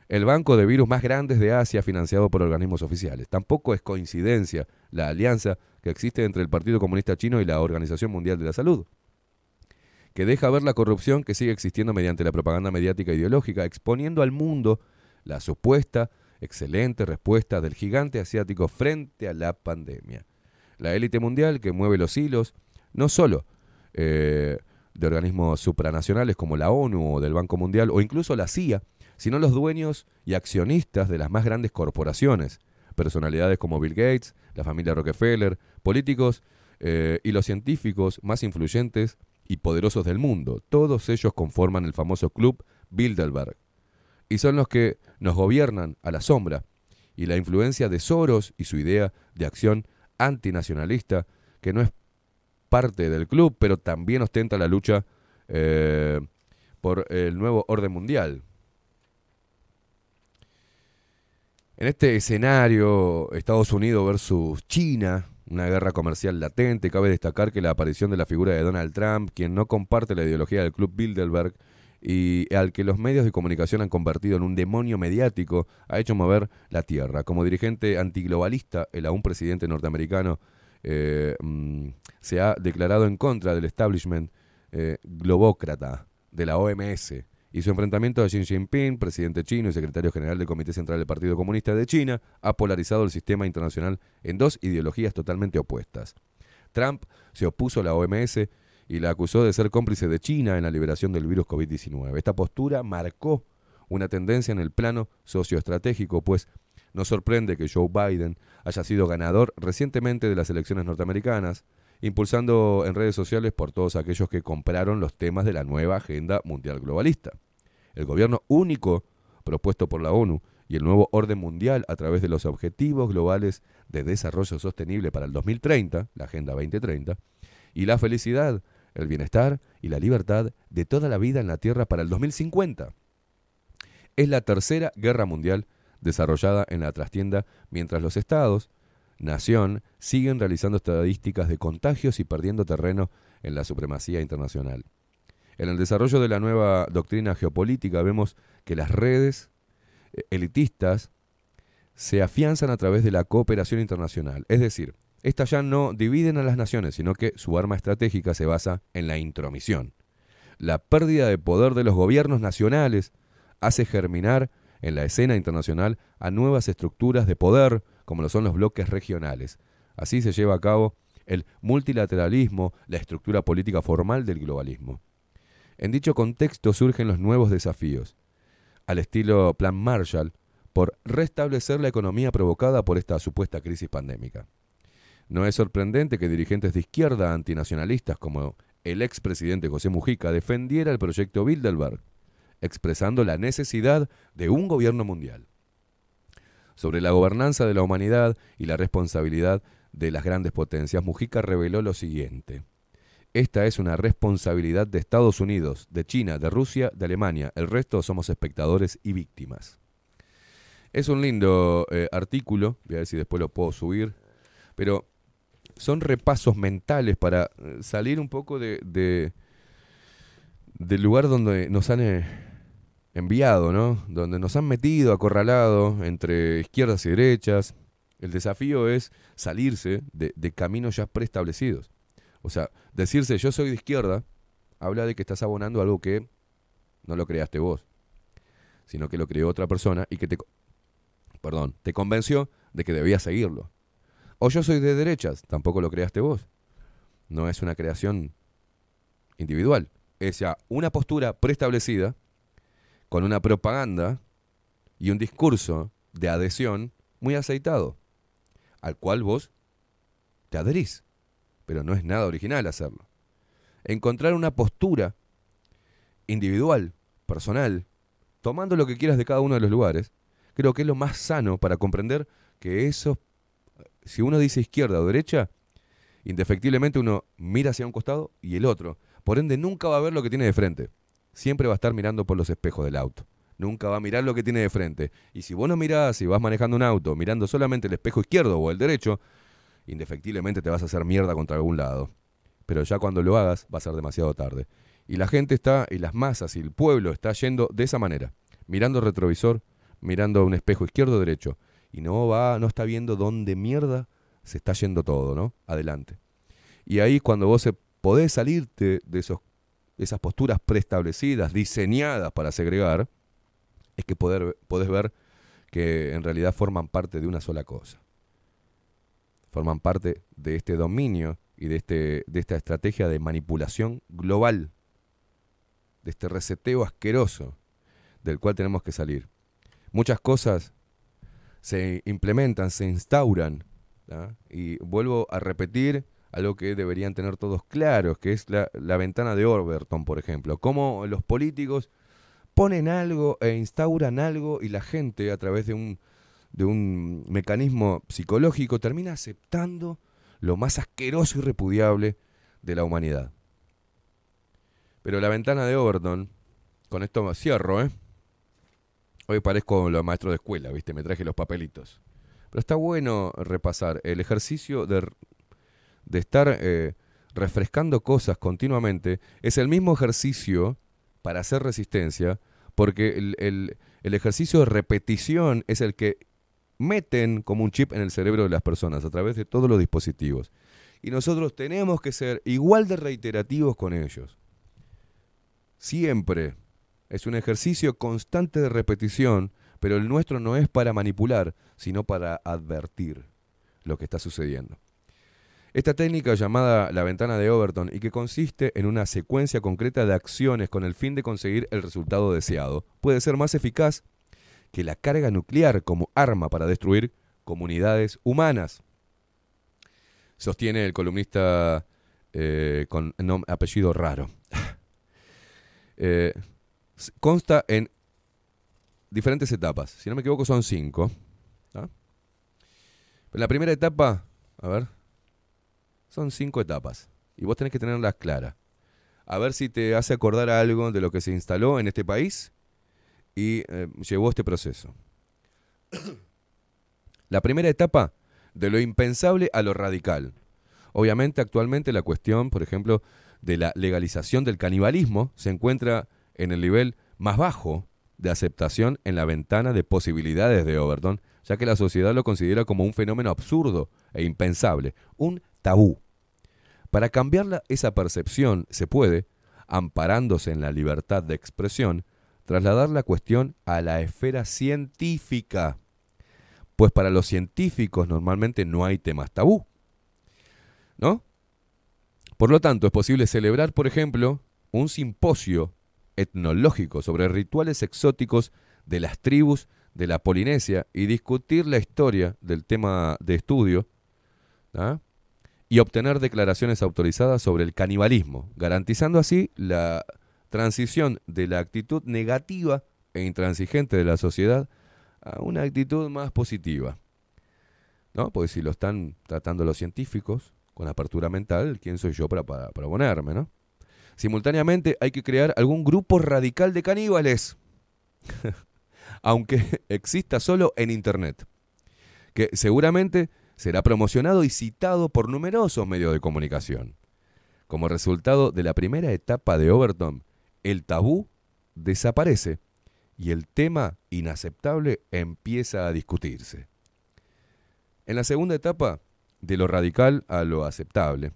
el banco de virus más grandes de Asia financiado por organismos oficiales. Tampoco es coincidencia la alianza que existe entre el Partido Comunista Chino y la Organización Mundial de la Salud, que deja ver la corrupción que sigue existiendo mediante la propaganda mediática e ideológica, exponiendo al mundo la supuesta excelente respuesta del gigante asiático frente a la pandemia. La élite mundial que mueve los hilos, no solo eh, de organismos supranacionales como la ONU o del Banco Mundial o incluso la CIA, sino los dueños y accionistas de las más grandes corporaciones, personalidades como Bill Gates, la familia Rockefeller, políticos eh, y los científicos más influyentes y poderosos del mundo. Todos ellos conforman el famoso club Bilderberg y son los que nos gobiernan a la sombra y la influencia de Soros y su idea de acción antinacionalista, que no es parte del club, pero también ostenta la lucha eh, por el nuevo orden mundial. En este escenario, Estados Unidos versus China, una guerra comercial latente, cabe destacar que la aparición de la figura de Donald Trump, quien no comparte la ideología del Club Bilderberg y al que los medios de comunicación han convertido en un demonio mediático, ha hecho mover la tierra. Como dirigente antiglobalista, el aún presidente norteamericano eh, mm, se ha declarado en contra del establishment eh, globócrata de la OMS y su enfrentamiento a Xi Jinping, presidente chino y secretario general del Comité Central del Partido Comunista de China, ha polarizado el sistema internacional en dos ideologías totalmente opuestas. Trump se opuso a la OMS y la acusó de ser cómplice de China en la liberación del virus COVID-19. Esta postura marcó una tendencia en el plano socioestratégico, pues no sorprende que Joe Biden haya sido ganador recientemente de las elecciones norteamericanas, impulsando en redes sociales por todos aquellos que compraron los temas de la nueva agenda mundial globalista. El gobierno único propuesto por la ONU y el nuevo orden mundial a través de los Objetivos Globales de Desarrollo Sostenible para el 2030, la Agenda 2030, y la felicidad, el bienestar y la libertad de toda la vida en la Tierra para el 2050. Es la tercera guerra mundial desarrollada en la trastienda mientras los estados, nación siguen realizando estadísticas de contagios y perdiendo terreno en la supremacía internacional. En el desarrollo de la nueva doctrina geopolítica vemos que las redes eh, elitistas se afianzan a través de la cooperación internacional. Es decir, estas ya no dividen a las naciones, sino que su arma estratégica se basa en la intromisión. La pérdida de poder de los gobiernos nacionales hace germinar en la escena internacional a nuevas estructuras de poder, como lo son los bloques regionales. Así se lleva a cabo el multilateralismo, la estructura política formal del globalismo. En dicho contexto surgen los nuevos desafíos, al estilo Plan Marshall, por restablecer la economía provocada por esta supuesta crisis pandémica. No es sorprendente que dirigentes de izquierda antinacionalistas como el expresidente José Mujica defendiera el proyecto Bilderberg, expresando la necesidad de un gobierno mundial sobre la gobernanza de la humanidad y la responsabilidad de las grandes potencias, Mujica reveló lo siguiente. Esta es una responsabilidad de Estados Unidos, de China, de Rusia, de Alemania. El resto somos espectadores y víctimas. Es un lindo eh, artículo, voy a ver si después lo puedo subir, pero son repasos mentales para eh, salir un poco de, de del lugar donde nos han eh, enviado, ¿no? Donde nos han metido, acorralado entre izquierdas y derechas. El desafío es salirse de, de caminos ya preestablecidos. O sea, decirse yo soy de izquierda habla de que estás abonando algo que no lo creaste vos, sino que lo creó otra persona y que te, perdón, te convenció de que debías seguirlo. O yo soy de derechas, tampoco lo creaste vos. No es una creación individual, es ya una postura preestablecida con una propaganda y un discurso de adhesión muy aceitado, al cual vos te adherís, pero no es nada original hacerlo. Encontrar una postura individual, personal, tomando lo que quieras de cada uno de los lugares, creo que es lo más sano para comprender que eso, si uno dice izquierda o derecha, indefectiblemente uno mira hacia un costado y el otro. Por ende, nunca va a ver lo que tiene de frente siempre va a estar mirando por los espejos del auto. nunca va a mirar lo que tiene de frente. Y si vos no mirás, si vas manejando un auto mirando solamente el espejo izquierdo o el derecho, indefectiblemente te vas a hacer mierda contra algún lado. Pero ya cuando lo hagas va a ser demasiado tarde. Y la gente está, y las masas y el pueblo está yendo de esa manera, mirando retrovisor, mirando un espejo izquierdo o derecho. Y no va, no está viendo dónde mierda se está yendo todo, ¿no? Adelante. Y ahí cuando vos podés salirte de esos, esas posturas preestablecidas, diseñadas para segregar, es que poder, podés ver que en realidad forman parte de una sola cosa. Forman parte de este dominio y de, este, de esta estrategia de manipulación global, de este reseteo asqueroso del cual tenemos que salir. Muchas cosas se implementan, se instauran, y vuelvo a repetir algo que deberían tener todos claros, que es la, la ventana de Overton, por ejemplo. Cómo los políticos ponen algo e instauran algo y la gente a través de un, de un mecanismo psicológico termina aceptando lo más asqueroso y repudiable de la humanidad. Pero la ventana de Overton, con esto cierro, ¿eh? Hoy parezco los maestros de escuela, ¿viste? Me traje los papelitos. Pero está bueno repasar el ejercicio de, de estar eh, refrescando cosas continuamente. Es el mismo ejercicio para hacer resistencia, porque el, el- el ejercicio de repetición es el que meten como un chip en el cerebro de las personas a través de todos los dispositivos. Y nosotros tenemos que ser igual de reiterativos con ellos. Siempre. Es un ejercicio constante de repetición, pero el nuestro no es para manipular, sino para advertir lo que está sucediendo. Esta técnica llamada la ventana de Overton y que consiste en una secuencia concreta de acciones con el fin de conseguir el resultado deseado, puede ser más eficaz que la carga nuclear como arma para destruir comunidades humanas. Sostiene el columnista eh, con apellido raro. Eh, consta en diferentes etapas. Si no me equivoco, son cinco. la primera etapa, a ver, son cinco etapas. Y vos tenés que tenerlas claras. A ver si te hace acordar algo de lo que se instaló en este país y eh, llevó este proceso. La primera etapa, de lo impensable a lo radical. Obviamente, actualmente la cuestión, por ejemplo, de la legalización del canibalismo se encuentra en el nivel más bajo de aceptación en la ventana de posibilidades de Overton, ya que la sociedad lo considera como un fenómeno absurdo e impensable, un tabú. Para cambiar esa percepción se puede, amparándose en la libertad de expresión, trasladar la cuestión a la esfera científica, pues para los científicos normalmente no hay temas tabú. ¿No? Por lo tanto, es posible celebrar, por ejemplo, un simposio etnológico sobre rituales exóticos de las tribus de la Polinesia y discutir la historia del tema de estudio ¿ah? y obtener declaraciones autorizadas sobre el canibalismo, garantizando así la transición de la actitud negativa e intransigente de la sociedad a una actitud más positiva. ¿No? Porque si lo están tratando los científicos con apertura mental, ¿quién soy yo para, para, para no? Simultáneamente hay que crear algún grupo radical de caníbales, aunque exista solo en Internet, que seguramente será promocionado y citado por numerosos medios de comunicación. Como resultado de la primera etapa de Overton, el tabú desaparece y el tema inaceptable empieza a discutirse. En la segunda etapa, de lo radical a lo aceptable.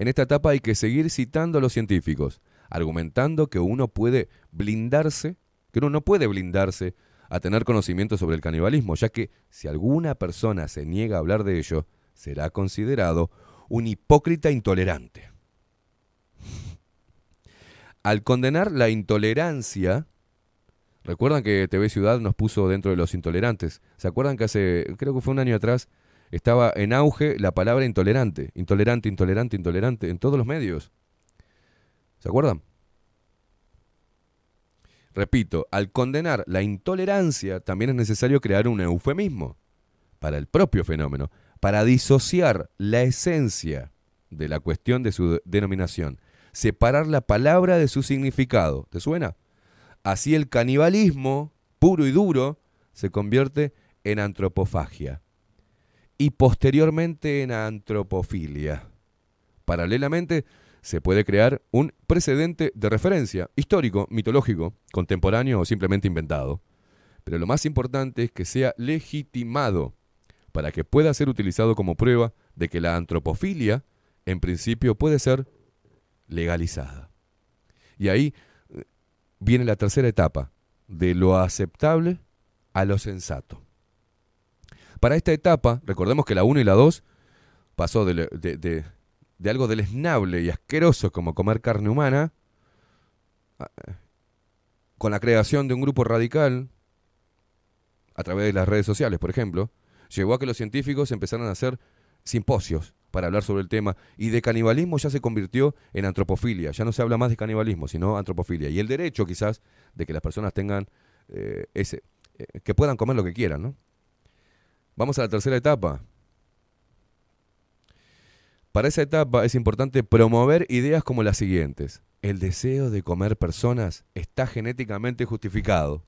En esta etapa hay que seguir citando a los científicos, argumentando que uno puede blindarse, que uno no puede blindarse a tener conocimiento sobre el canibalismo, ya que si alguna persona se niega a hablar de ello, será considerado un hipócrita intolerante. Al condenar la intolerancia, recuerdan que TV Ciudad nos puso dentro de los intolerantes. ¿Se acuerdan que hace, creo que fue un año atrás, estaba en auge la palabra intolerante? Intolerante, intolerante, intolerante, en todos los medios. ¿Se acuerdan? Repito, al condenar la intolerancia también es necesario crear un eufemismo para el propio fenómeno, para disociar la esencia de la cuestión de su denominación, separar la palabra de su significado. ¿Te suena? Así el canibalismo, puro y duro, se convierte en antropofagia y posteriormente en antropofilia. Paralelamente, se puede crear un precedente de referencia, histórico, mitológico, contemporáneo o simplemente inventado. Pero lo más importante es que sea legitimado para que pueda ser utilizado como prueba de que la antropofilia, en principio, puede ser legalizada. Y ahí eh, viene la tercera etapa, de lo aceptable a lo sensato. Para esta etapa, recordemos que la 1 y la 2 pasó de, algo deleznable y asqueroso como comer carne humana, con la creación de un grupo radical, a través de las redes sociales, por ejemplo, llegó a que los científicos empezaran a hacer simposios para hablar sobre el tema y de canibalismo ya se convirtió en antropofilia. Ya no se habla más de canibalismo, sino antropofilia. Y el derecho quizás de que las personas tengan eh, ese, eh, que puedan comer lo que quieran, ¿no? Vamos a la tercera etapa. Para esa etapa es importante promover ideas como las siguientes. El deseo de comer personas está genéticamente justificado.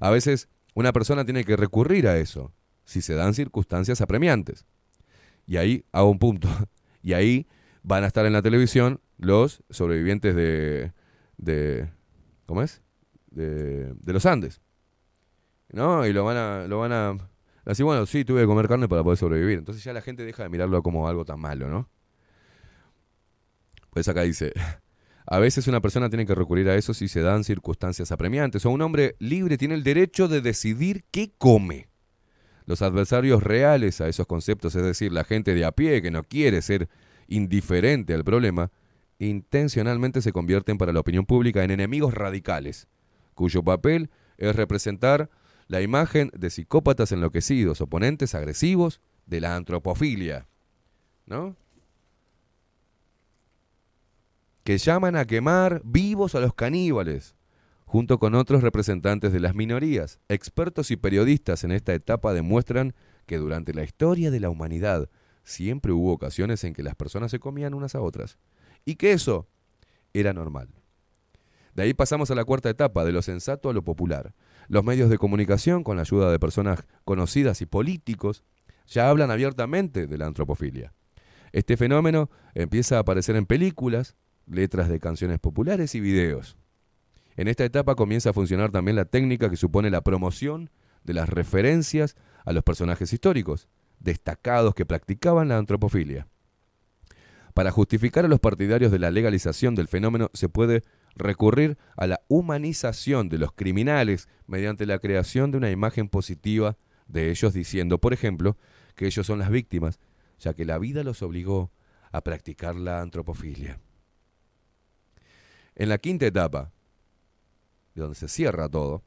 A veces una persona tiene que recurrir a eso si se dan circunstancias apremiantes. Y ahí hago un punto. Y ahí van a estar en la televisión los sobrevivientes de, de ¿cómo es? De, de los Andes. ¿No? Y lo van a lo van a así bueno, sí, tuve que comer carne para poder sobrevivir. Entonces ya la gente deja de mirarlo como algo tan malo, ¿no? Pues acá dice, a veces una persona tiene que recurrir a eso si se dan circunstancias apremiantes o un hombre libre tiene el derecho de decidir qué come. Los adversarios reales a esos conceptos, es decir, la gente de a pie que no quiere ser indiferente al problema, intencionalmente se convierten para la opinión pública en enemigos radicales, cuyo papel es representar la imagen de psicópatas enloquecidos, oponentes agresivos de la antropofilia, ¿no? Que llaman a quemar vivos a los caníbales, junto con otros representantes de las minorías. Expertos y periodistas en esta etapa demuestran que durante la historia de la humanidad siempre hubo ocasiones en que las personas se comían unas a otras y que eso era normal. De ahí pasamos a la cuarta etapa, de lo sensato a lo popular. Los medios de comunicación, con la ayuda de personas conocidas y políticos, ya hablan abiertamente de la antropofilia. Este fenómeno empieza a aparecer en películas, letras de canciones populares y videos. En esta etapa comienza a funcionar también la técnica que supone la promoción de las referencias a los personajes históricos, destacados que practicaban la antropofilia. Para justificar a los partidarios de la legalización del fenómeno se puede recurrir a la humanización de los criminales mediante la creación de una imagen positiva de ellos diciendo, por ejemplo, que ellos son las víctimas, ya que la vida los obligó a practicar la antropofilia. En la quinta etapa, de donde se cierra todo,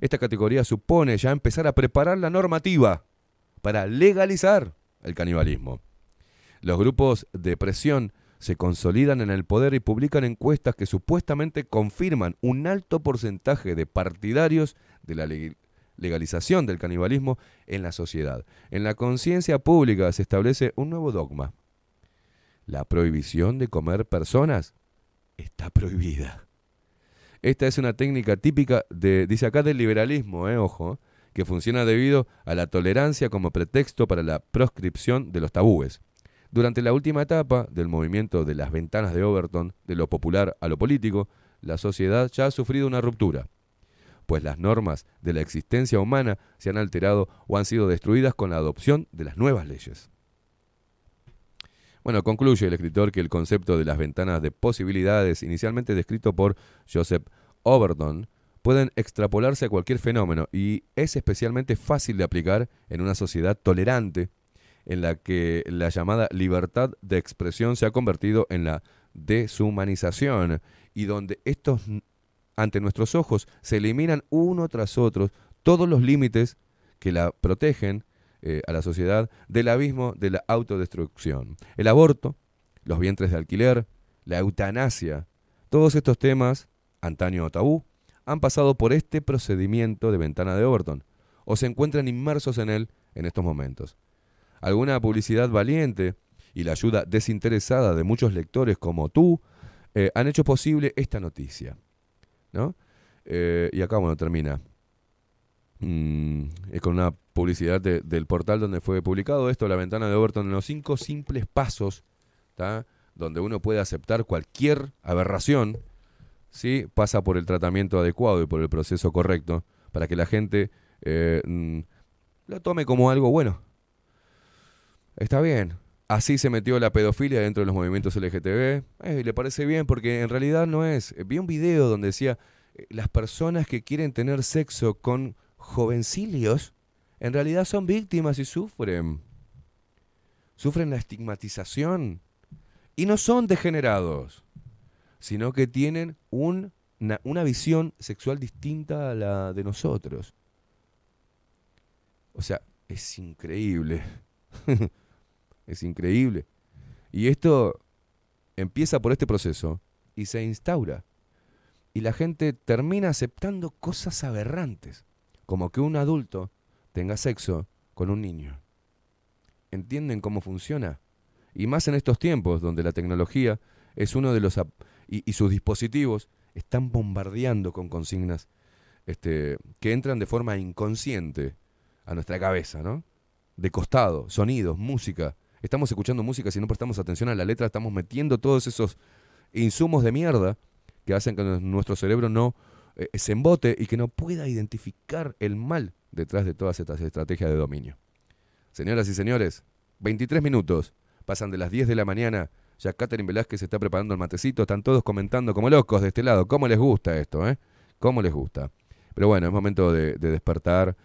esta categoría supone ya empezar a preparar la normativa para legalizar el canibalismo. Los grupos de presión se consolidan en el poder y publican encuestas que supuestamente confirman un alto porcentaje de partidarios de la leg- legalización del canibalismo en la sociedad. En la conciencia pública se establece un nuevo dogma. La prohibición de comer personas está prohibida. Esta es una técnica típica de, dice acá, del liberalismo, eh, ojo, que funciona debido a la tolerancia como pretexto para la proscripción de los tabúes. Durante la última etapa del movimiento de las ventanas de Overton, de lo popular a lo político, la sociedad ya ha sufrido una ruptura, pues las normas de la existencia humana se han alterado o han sido destruidas con la adopción de las nuevas leyes. Bueno, concluye el escritor que el concepto de las ventanas de posibilidades, inicialmente descrito por Joseph Overton, pueden extrapolarse a cualquier fenómeno y es especialmente fácil de aplicar en una sociedad tolerante en la que la llamada libertad de expresión se ha convertido en la deshumanización y donde estos ante nuestros ojos se eliminan uno tras otro todos los límites que la protegen eh, a la sociedad del abismo de la autodestrucción. El aborto, los vientres de alquiler, la eutanasia, todos estos temas, antaño tabú, han pasado por este procedimiento de ventana de Overton o se encuentran inmersos en él en estos momentos. Alguna publicidad valiente y la ayuda desinteresada de muchos lectores como tú eh, han hecho posible esta noticia. ¿no? Eh, y acá, bueno, termina. Mm, es con una publicidad de- del portal donde fue publicado esto, la ventana de Overton, en los cinco simples pasos, donde uno puede aceptar cualquier aberración, ¿sí? pasa por el tratamiento adecuado y por el proceso correcto, para que la gente eh, mm, lo tome como algo bueno. Está bien. Así se metió la pedofilia dentro de los movimientos LGTB. Eh, le parece bien porque en realidad no es. Vi un video donde decía, eh, las personas que quieren tener sexo con jovencilios, en realidad son víctimas y sufren. Sufren la estigmatización. Y no son degenerados, sino que tienen un- una, una visión sexual distinta a la de nosotros. O sea, es increíble. es increíble. Y esto empieza por este proceso y se instaura. Y la gente termina aceptando cosas aberrantes, como que un adulto tenga sexo con un niño. ¿Entienden cómo funciona? Y más en estos tiempos donde la tecnología es uno de los... y, y sus dispositivos están bombardeando con consignas este, que entran de forma inconsciente a nuestra cabeza, ¿no? De costado, sonidos, música. Estamos escuchando música, si no prestamos atención a la letra, estamos metiendo todos esos insumos de mierda que hacen que nuestro cerebro no eh, se embote y que no pueda identificar el mal detrás de todas estas estrategias de dominio. Señoras y señores, 23 minutos, pasan de las 10 de la mañana, ya Catherine Velázquez está preparando el matecito, están todos comentando como locos de este lado, cómo les gusta esto, ¿eh? Cómo les gusta. Pero bueno, es momento de despertar.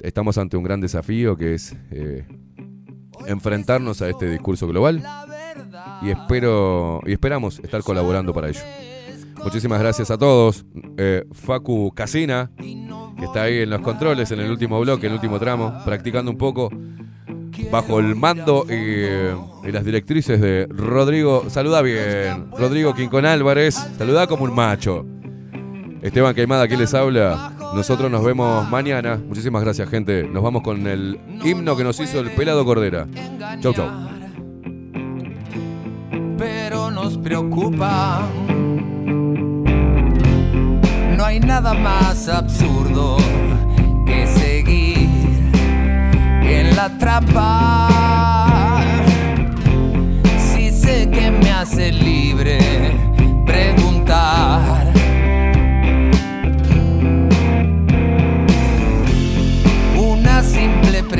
Estamos ante un gran desafío que es eh, enfrentarnos a este discurso global y espero y esperamos estar colaborando para ello. Muchísimas gracias a todos. Eh, Facu Casina, que está ahí en los controles, en el último bloque, en el último tramo, practicando un poco bajo el mando y, eh, las directrices de Rodrigo. Saluda bien. Rodrigo Quincón Álvarez, saluda como un macho. Esteban Queimada, aquí les habla. Nosotros nos vemos mañana. Muchísimas gracias, gente. Nos vamos con el himno que nos hizo el pelado Cordera. Chau, chau. pero nos preocupa. No hay nada más absurdo que seguir en la trampa. Si sé que me hace libre preguntar.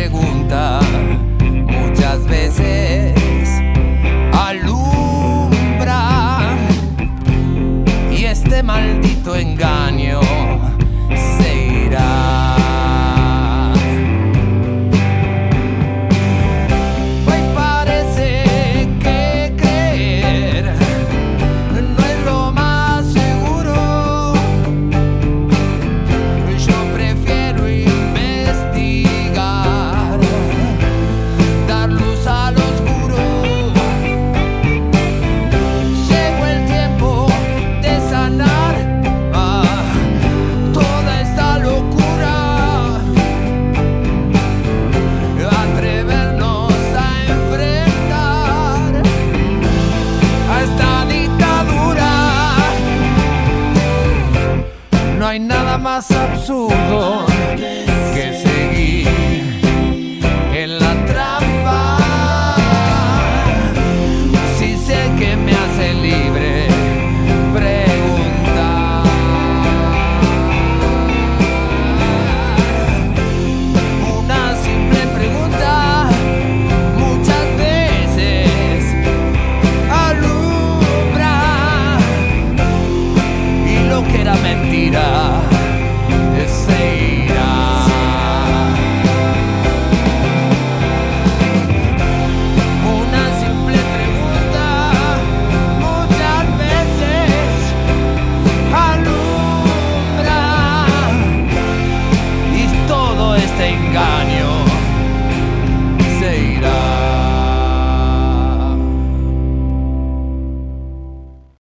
Pregunta muchas veces alumbra y este maldito engaño